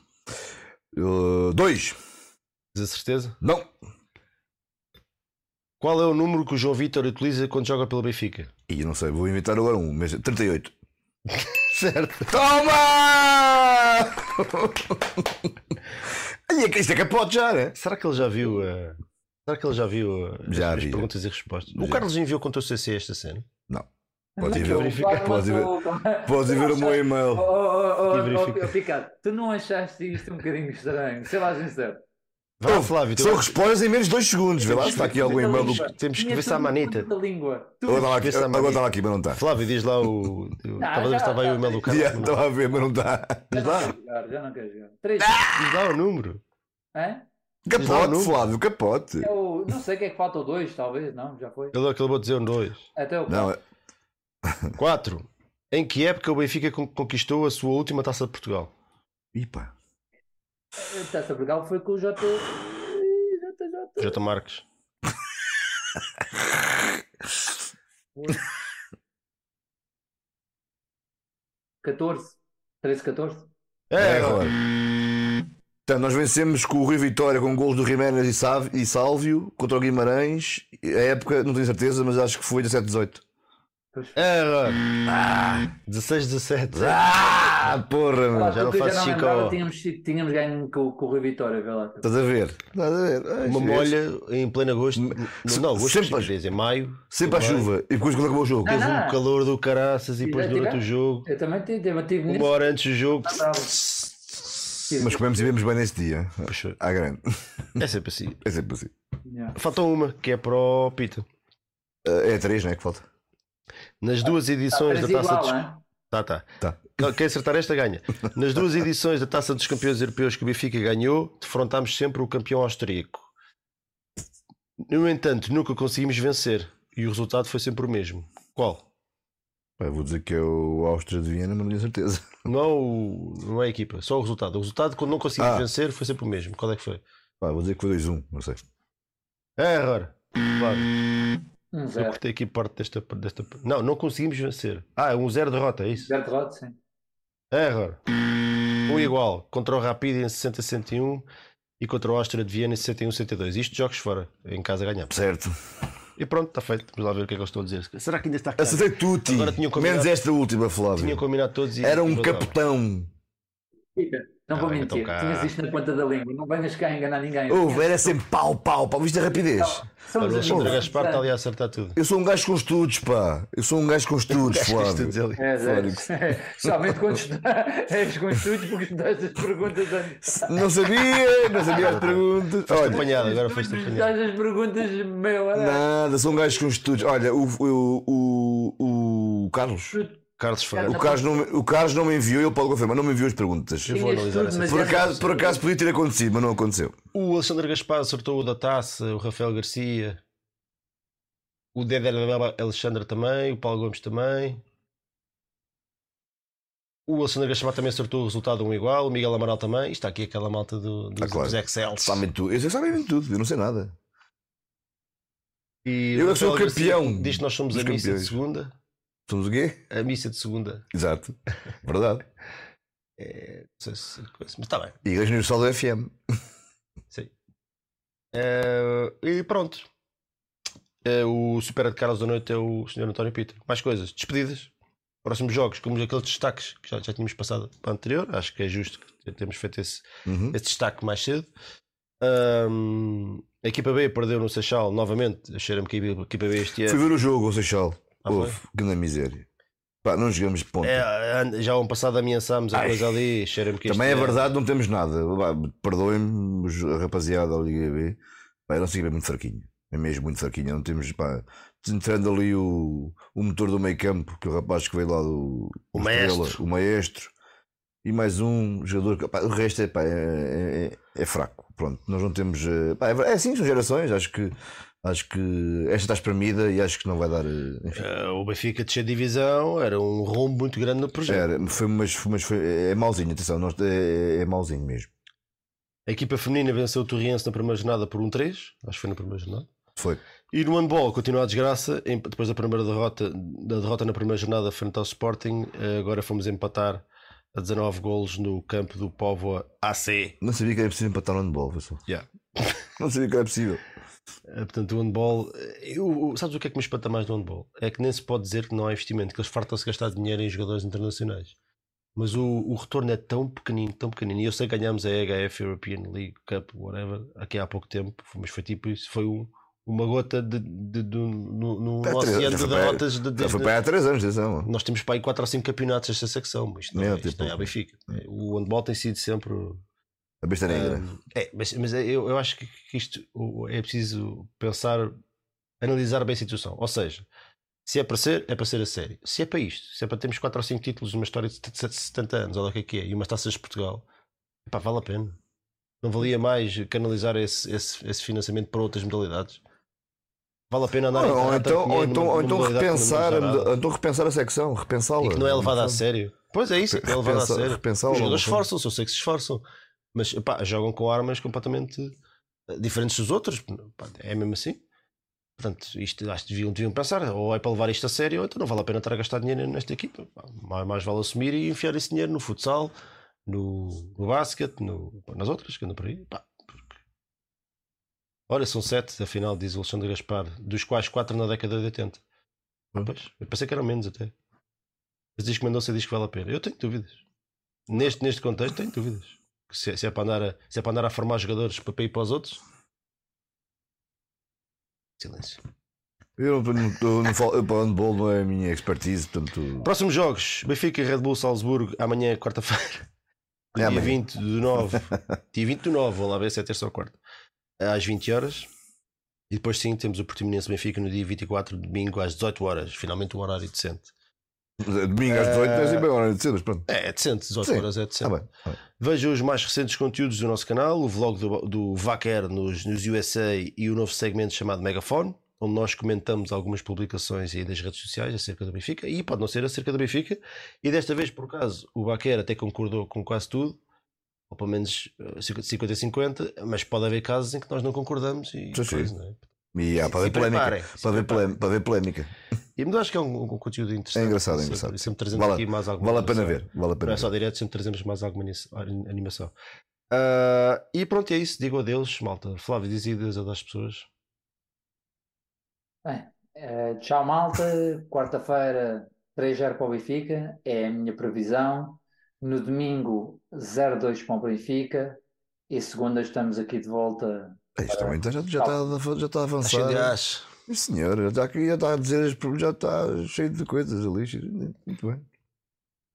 Uh, dois. Tens a certeza? Não. Qual é o número que o João Vitor utiliza quando joga pelo Benfica? E eu não sei, vou inventar agora um, mas 38. *laughs* Certo. Toma! Olha, que isto é capote já, né? Será que ele já viu. eh, Será que ele já viu as, Já as vi. perguntas e respostas? O Já. Carlos enviou contra o CC esta cena. Pode ir ver, verificar. Pode ver, pode ver o meu Oh, e-mail. oh, oh, E oh, oh, Picado, tu não achaste isto um bocadinho estranho? Sei lá, sincero. Vá, Oh, Flávio, tu- São respostas em menos de 2 segundos. Vê lá se está aqui algum e-mail do. Temos que ver se há manita. Agora manita. estava aqui, mas não está. Flávio, diz lá o. Estava já, estava aí o e-mail do. Yeah, Estava a ver, mas não está. Diz Já lá, não quero jogar, já não quero jogar. Três. diz lá o número. Hã? Lá Capote. Flávio, capote. É não sei o que é que falta o dois, talvez, não, já foi. Ele acabou de dizer um 2. Até o Não, 4. Em que época o Benfica con- conquistou a sua última taça de Portugal? Ipa. A Taça Portugal foi com o J. JJ. J. Marques. Foi. 14. 13, 14. É, É, agora. Portanto, nós vencemos com o Rio Vitória com gols do Jiménez e, e Sálvio contra o Guimarães. A época, não tenho certeza, mas acho que foi 17-18. Pois foi. Erra! 16, 17. Ah, porra, Lá, mano. já não faço lembrava, ao- tínhamos, tínhamos ganho com, com o Rio Vitória, vê lá. Estás a ver? Estás a ver? Ai, Uma molha em pleno agosto. Se- Não, agosto sempre- sempre, dizer, maio. Sempre à chuva. E depois quando acabou o jogo. Não. um calor do caraças e depois durante o jogo, Eu também tive, uma hora antes do jogo. Ah, Mas comemos e bebemos bem nesse dia. À grande. É sempre assim. É sempre assim. Falta uma, que é para o Pita. É três, não é? Que falta. Nas duas edições Parece da taça igual, dos... hein? Tá, tá. Tá. Quem acertar esta ganha. *laughs* Nas duas edições da Taça dos Campeões Europeus que o Benfica ganhou, defrontámos sempre o campeão austríaco. No entanto, nunca conseguimos vencer e o resultado foi sempre o mesmo. Qual? Pá, vou dizer que é o Áustria de Viena, mas não tenho certeza. *laughs* Não, o- não é a equipa, só o resultado. O resultado, quando não conseguimos Ah. vencer, foi sempre o mesmo. Qual é que foi? Pá, vou dizer que foi 2-1, não sei. É, agora. Claro. Um Eu zero. cortei aqui parte desta, desta. Não, não conseguimos vencer. Ah, é um zero derrota, é isso? Zero derrota, sim. Agora. Um igual. Contra o Rapid em 60-61 e contra o Áustria de Viena em 61-62. Isto jogos fora. Em casa ganhamos. Certo. E pronto, está feito. Vamos lá ver o que é que eu estou a dizer. Será que ainda está claro? Acertei tudo, Agora tinham combinado- Menos esta última, Flávio. Tinham combinado todos e. Era um capitão. Fica, Não Ah, vou mentir. então. Tinhas isto na ponta da língua. Não venhas cá a enganar ninguém. Houve, era sempre pau, pau, pau. Viste a rapidez? Somos Olha, o Alexandre. Gaspar está ali a acertar tudo. Eu sou um gajo com estudos, pá. Eu sou um gajo com estudos, *laughs* Flávio. Isto ali. É, é. *laughs* Somente quando *laughs* és com estudos porque estudaste as perguntas antes. Não sabia, não sabia as perguntas. Foste Olha, apanhado, agora foste apanhado. Estudaste as perguntas, meu. era- nada, sou um gajo com estudos. Olha, o, o, o, o Carlos. Carlos Ferreira. O Carlos, não, me- o Carlos não me enviou, ele pode confirmar, não me enviou as perguntas. Eu vou analisar tudo, essa Por acaso, por acaso podia ter acontecido, mas não aconteceu. O Alexandre Gaspar acertou o da taça, o Rafael Garcia, o Déder Alexandre também, o Paulo Gomes também. O Alexandre Gaspar também acertou o resultado um igual, o Miguel Amaral também. Isto está aqui aquela malta do, dos, Ah, claro. dos Excel. Sabem tudo. Eu sabem tudo, eu não sei nada. E Eu é sou campeão Diz que nós somos a missa de segunda. Somos o quê? A missa de segunda. Exato. Verdade. *laughs* É, não sei se coisa, mas está bem. Igreja Universal do FM. Sim. É, e pronto. é o super de Carlos da Noite é o Sr. António Peter. Mais coisas, despedidas. Próximos jogos, como aqueles destaques que já, já tínhamos passado para o anterior, acho que é justo que temos feito esse, Uhum. esse destaque mais cedo. Ahm, a equipa B perdeu no Seixal novamente. Cheira-me que a equipa B este Fui ano. ver o jogo, o Seixal. Ah, Houve, que na miséria. Pá, não jogamos de ponta. É, já ano passado ameaçámos a Ai. coisa ali. Cheira-me que Também é ano- verdade, não temos nada. Perdoem-me, rapaziada da Liga B. Pá, a nossa equipa é muito fraquinha. É mesmo muito fraquinha. Não temos, pá, entrando ali o, o motor do meio campo, que o rapaz que veio lá do O maestro. Estrela, o maestro. E mais um jogador. pá, o resto é, pá, é, é- é fraco. Pronto, nós não temos. eh, pá, é, é assim, são gerações. Acho que, acho que esta está espremida e acho que não vai dar. eh, Enfim, Eh, o Benfica descer de divisão era um rombo muito grande no projeto. era, foi, mas, foi- mas foi, é mauzinho, atenção, nós, é, é mauzinho mesmo. A equipa feminina venceu o Torriense na primeira jornada por um 3, acho que foi na primeira jornada. Foi. E no handball continua a desgraça, depois da primeira derrota, da derrota na primeira jornada frente ao Sporting, eh, agora fomos empatar a 19 golos no campo do Póvoa AC. Não sabia que era possível empatar no handball, pessoal. Yeah. Não sabia que era possível. Eh, Portanto, o handball, eh, eu, sabes o que é que me espanta mais no handball? É que nem se pode dizer que não há investimento, que eles fartam-se gastar dinheiro em jogadores internacionais. Mas o, o retorno é tão pequenino, tão pequenino. E eu sei que ganhámos a EHF European League Cup, whatever, aqui há pouco tempo, mas foi tipo isso, foi um- uma gota de, de, de- no, no É, oceano de derrotas. de- foi para há 3 anos, atenção. Nós temos para aí 4 ou 5 campeonatos desta secção, mas isto não, é, isto tipo- não é a Benfica. O handball tem sido sempre A besta negra. um, é, mas, mas eu, eu acho que que isto é preciso pensar, analisar bem a situação. Ou seja, se é para ser, é para ser a sério. Se é para isto, se é para termos 4 ou 5 títulos numa história de 70 70 anos, olha o que é que é, e umas taças de Portugal, epá, vale a pena. Não valia mais canalizar esse, esse, esse financiamento para outras modalidades? Vale a pena andar ou, então, ou, então, numa- ou então modalidade que não repensar, então repensar a secção, repensá-la. E que não é levado a sério. Pois é isso, é levado a sério. Os jogadores esforçam-se, eu sei que se esforçam, mas epá, jogam com armas completamente eh, diferentes dos outros. Pá, É mesmo assim. Portanto, isto acho que deviam, deviam pensar, ou é para levar isto a sério, ou então não vale a pena estar a gastar dinheiro nesta equipa. Pá, mais, mais vale assumir e enfiar esse dinheiro no futsal, no, no basquete, no, pá, nas outras que andam por aí. Pá, porque... Olha, são sete, afinal, diz o Alexandre Gaspar, dos quais quatro na década de 80. Ah, pois, eu pensei que eram menos até. Mas diz que Mendonça diz que vale a pena. Eu tenho dúvidas. Neste, neste contexto, tenho dúvidas. Se, se é para andar a, se é para andar a formar jogadores para, ir para os outros. Silêncio. Eu não, não, eu não falo, eu para handball não é a minha expertise, portanto. Próximos jogos: Benfica Red Bull Salzburgo, amanhã, quarta-feira. *laughs* É dia amanhã. 20 do 9. dia 20 do 9, vou lá ver se é terça ou quarta. Às 20 horas. E depois sim temos o Portimonense Benfica no dia 24, domingo, às 18 horas. Finalmente um horário decente. Domingo às 18 não é sempre a hora de cedo, mas pronto. É, é decente, 18 Sim. horas é decente. bem, ah, bem. Veja os mais recentes conteúdos do nosso canal, o vlog do, do Vaquer nos, nos USA e o novo segmento chamado Megafone, onde nós comentamos algumas publicações aí das redes sociais acerca do Benfica, e pode não ser acerca do Benfica, e desta vez, por acaso, o Vaquer até concordou com quase tudo, ou pelo menos eh, 50-50, mas pode haver casos em que nós não concordamos e, Sim, sim. coisa, não é? E há para Se ver polémica. preparem, se Para ver, preparem. polé- para ver polémica. E mas acho que é um, um conteúdo interessante. É engraçado, é sempre, engraçado. Sempre trazemos Vale, aqui mais alguma vale a pena ver. Vale a Não pena é só direto, sempre trazemos mais alguma ani- animação. Ah, e pronto, é isso. Digo adeus, malta. Flávio, diz adeus às pessoas. Bem, eh, tchau, malta. Quarta-feira, 3-0 para o Benfica, é a minha previsão. No domingo, 0-2 para o Benfica. E segunda, estamos aqui de volta. Isto também está- já, já, está, já está a avançar. gás. Senhor, já está aqui, já está a dizer, as- já está cheio de coisas ali. Muito bem.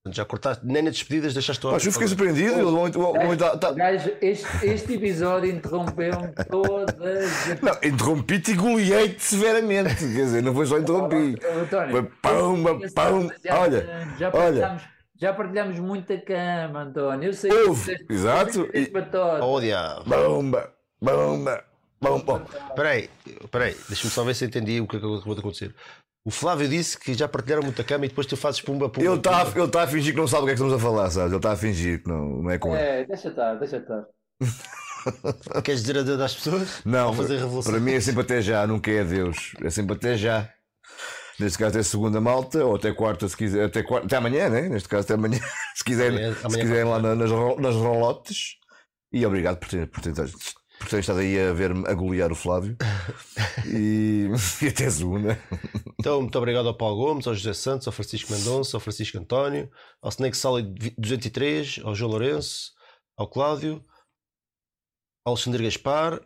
Já cortaste, nem nas despedidas deixaste o Mas eu fiquei surpreendido. o o está- Gajo, este, este episódio interrompeu-me todas as. Não, interrompi-te e goleei-te severamente. Quer dizer, não foi só interrompi. António, Foi pão, pão. já, Olha, já partilhamos, já partilhamos muita cama, António. Eu sei que Houve, disseste- exato, e-. Oh, diabo. bomba, bomba, bomba. Espera aí, espera aí. Deixa-me só ver se entendi o que é que acabou de acontecer. O Flávio disse que já partilharam muita cama e depois tu fazes pumba, pumba. Ele está ele tá a fingir que não sabe o que é que estamos a falar, sabes? Ele está a fingir que não, não é com ele. É, deixa estar, deixa estar. *laughs* Queres dizer adeus às pessoas? Não, Ou fazer revolução? para mim é sempre até já, nunca é Deus. É sempre até já. Neste caso até segunda malta, ou até quarta, se quiser, até, quarta, até amanhã, né? Neste caso até amanhã, *laughs* se quiserem, Amanhã- se amanhã quiserem lá na- nas, nas rolotes. E obrigado por ter, por ter Portanto, estás aí a ver-me a golear o Flávio. *laughs* e, *laughs* e até segunda. Então, muito obrigado ao Paulo Gomes, ao José Santos, ao Francisco Mendonça, ao Francisco António, ao Snake Solid 203, ao João Lourenço, ao Cláudio, ao Alexandre Gaspar,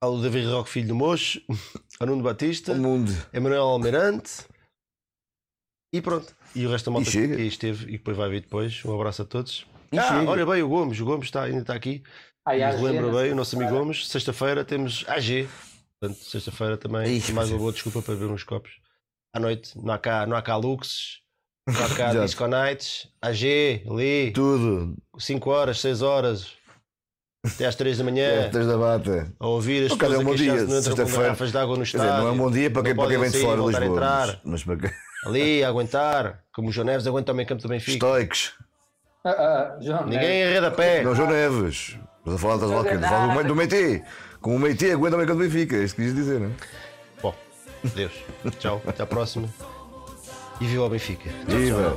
ao David Roque Filho do Mocho, *laughs* ao Nuno Batista, O mundo. Emanuel Almeirante e pronto. E o resto da malta E que aí esteve e que depois vai vir depois. Um abraço a todos. E ah, chega. olha bem o Gomes, o Gomes está, ainda está aqui. E Nos às lembra bem, o nosso amigo Gomes. Sexta-feira temos AG. Portanto, sexta-feira também Ih, mais uma boa desculpa para beber uns copos. À noite, não há cá, não há cá luxes, não há *laughs* cá disco nights. AG, ali, Tudo. 5 horas, 6 horas, até às 3 da manhã. Desde a bata. A ouvir as pessoas é um a bom dia, não entram com sexta-feira. garrafas de água no Quer estádio. dizer, não é um bom dia para quem, para quem vem de sair, fora a Lisboa. entrar. Mas, mas para quem. Ali, a aguentar, como o João Neves aguenta o meio campo do Benfica. Estoicos. é Ah, ah, João Ninguém Neves. arreda pé. Não, João Neves. Estás a falar das dizer a falar do, Meite. Com o Meite aguenta o campo do Benfica. É isto que quis dizer, não é? Bom, Deus. *laughs* Tchau, até à próxima. E viva o Benfica. Viva!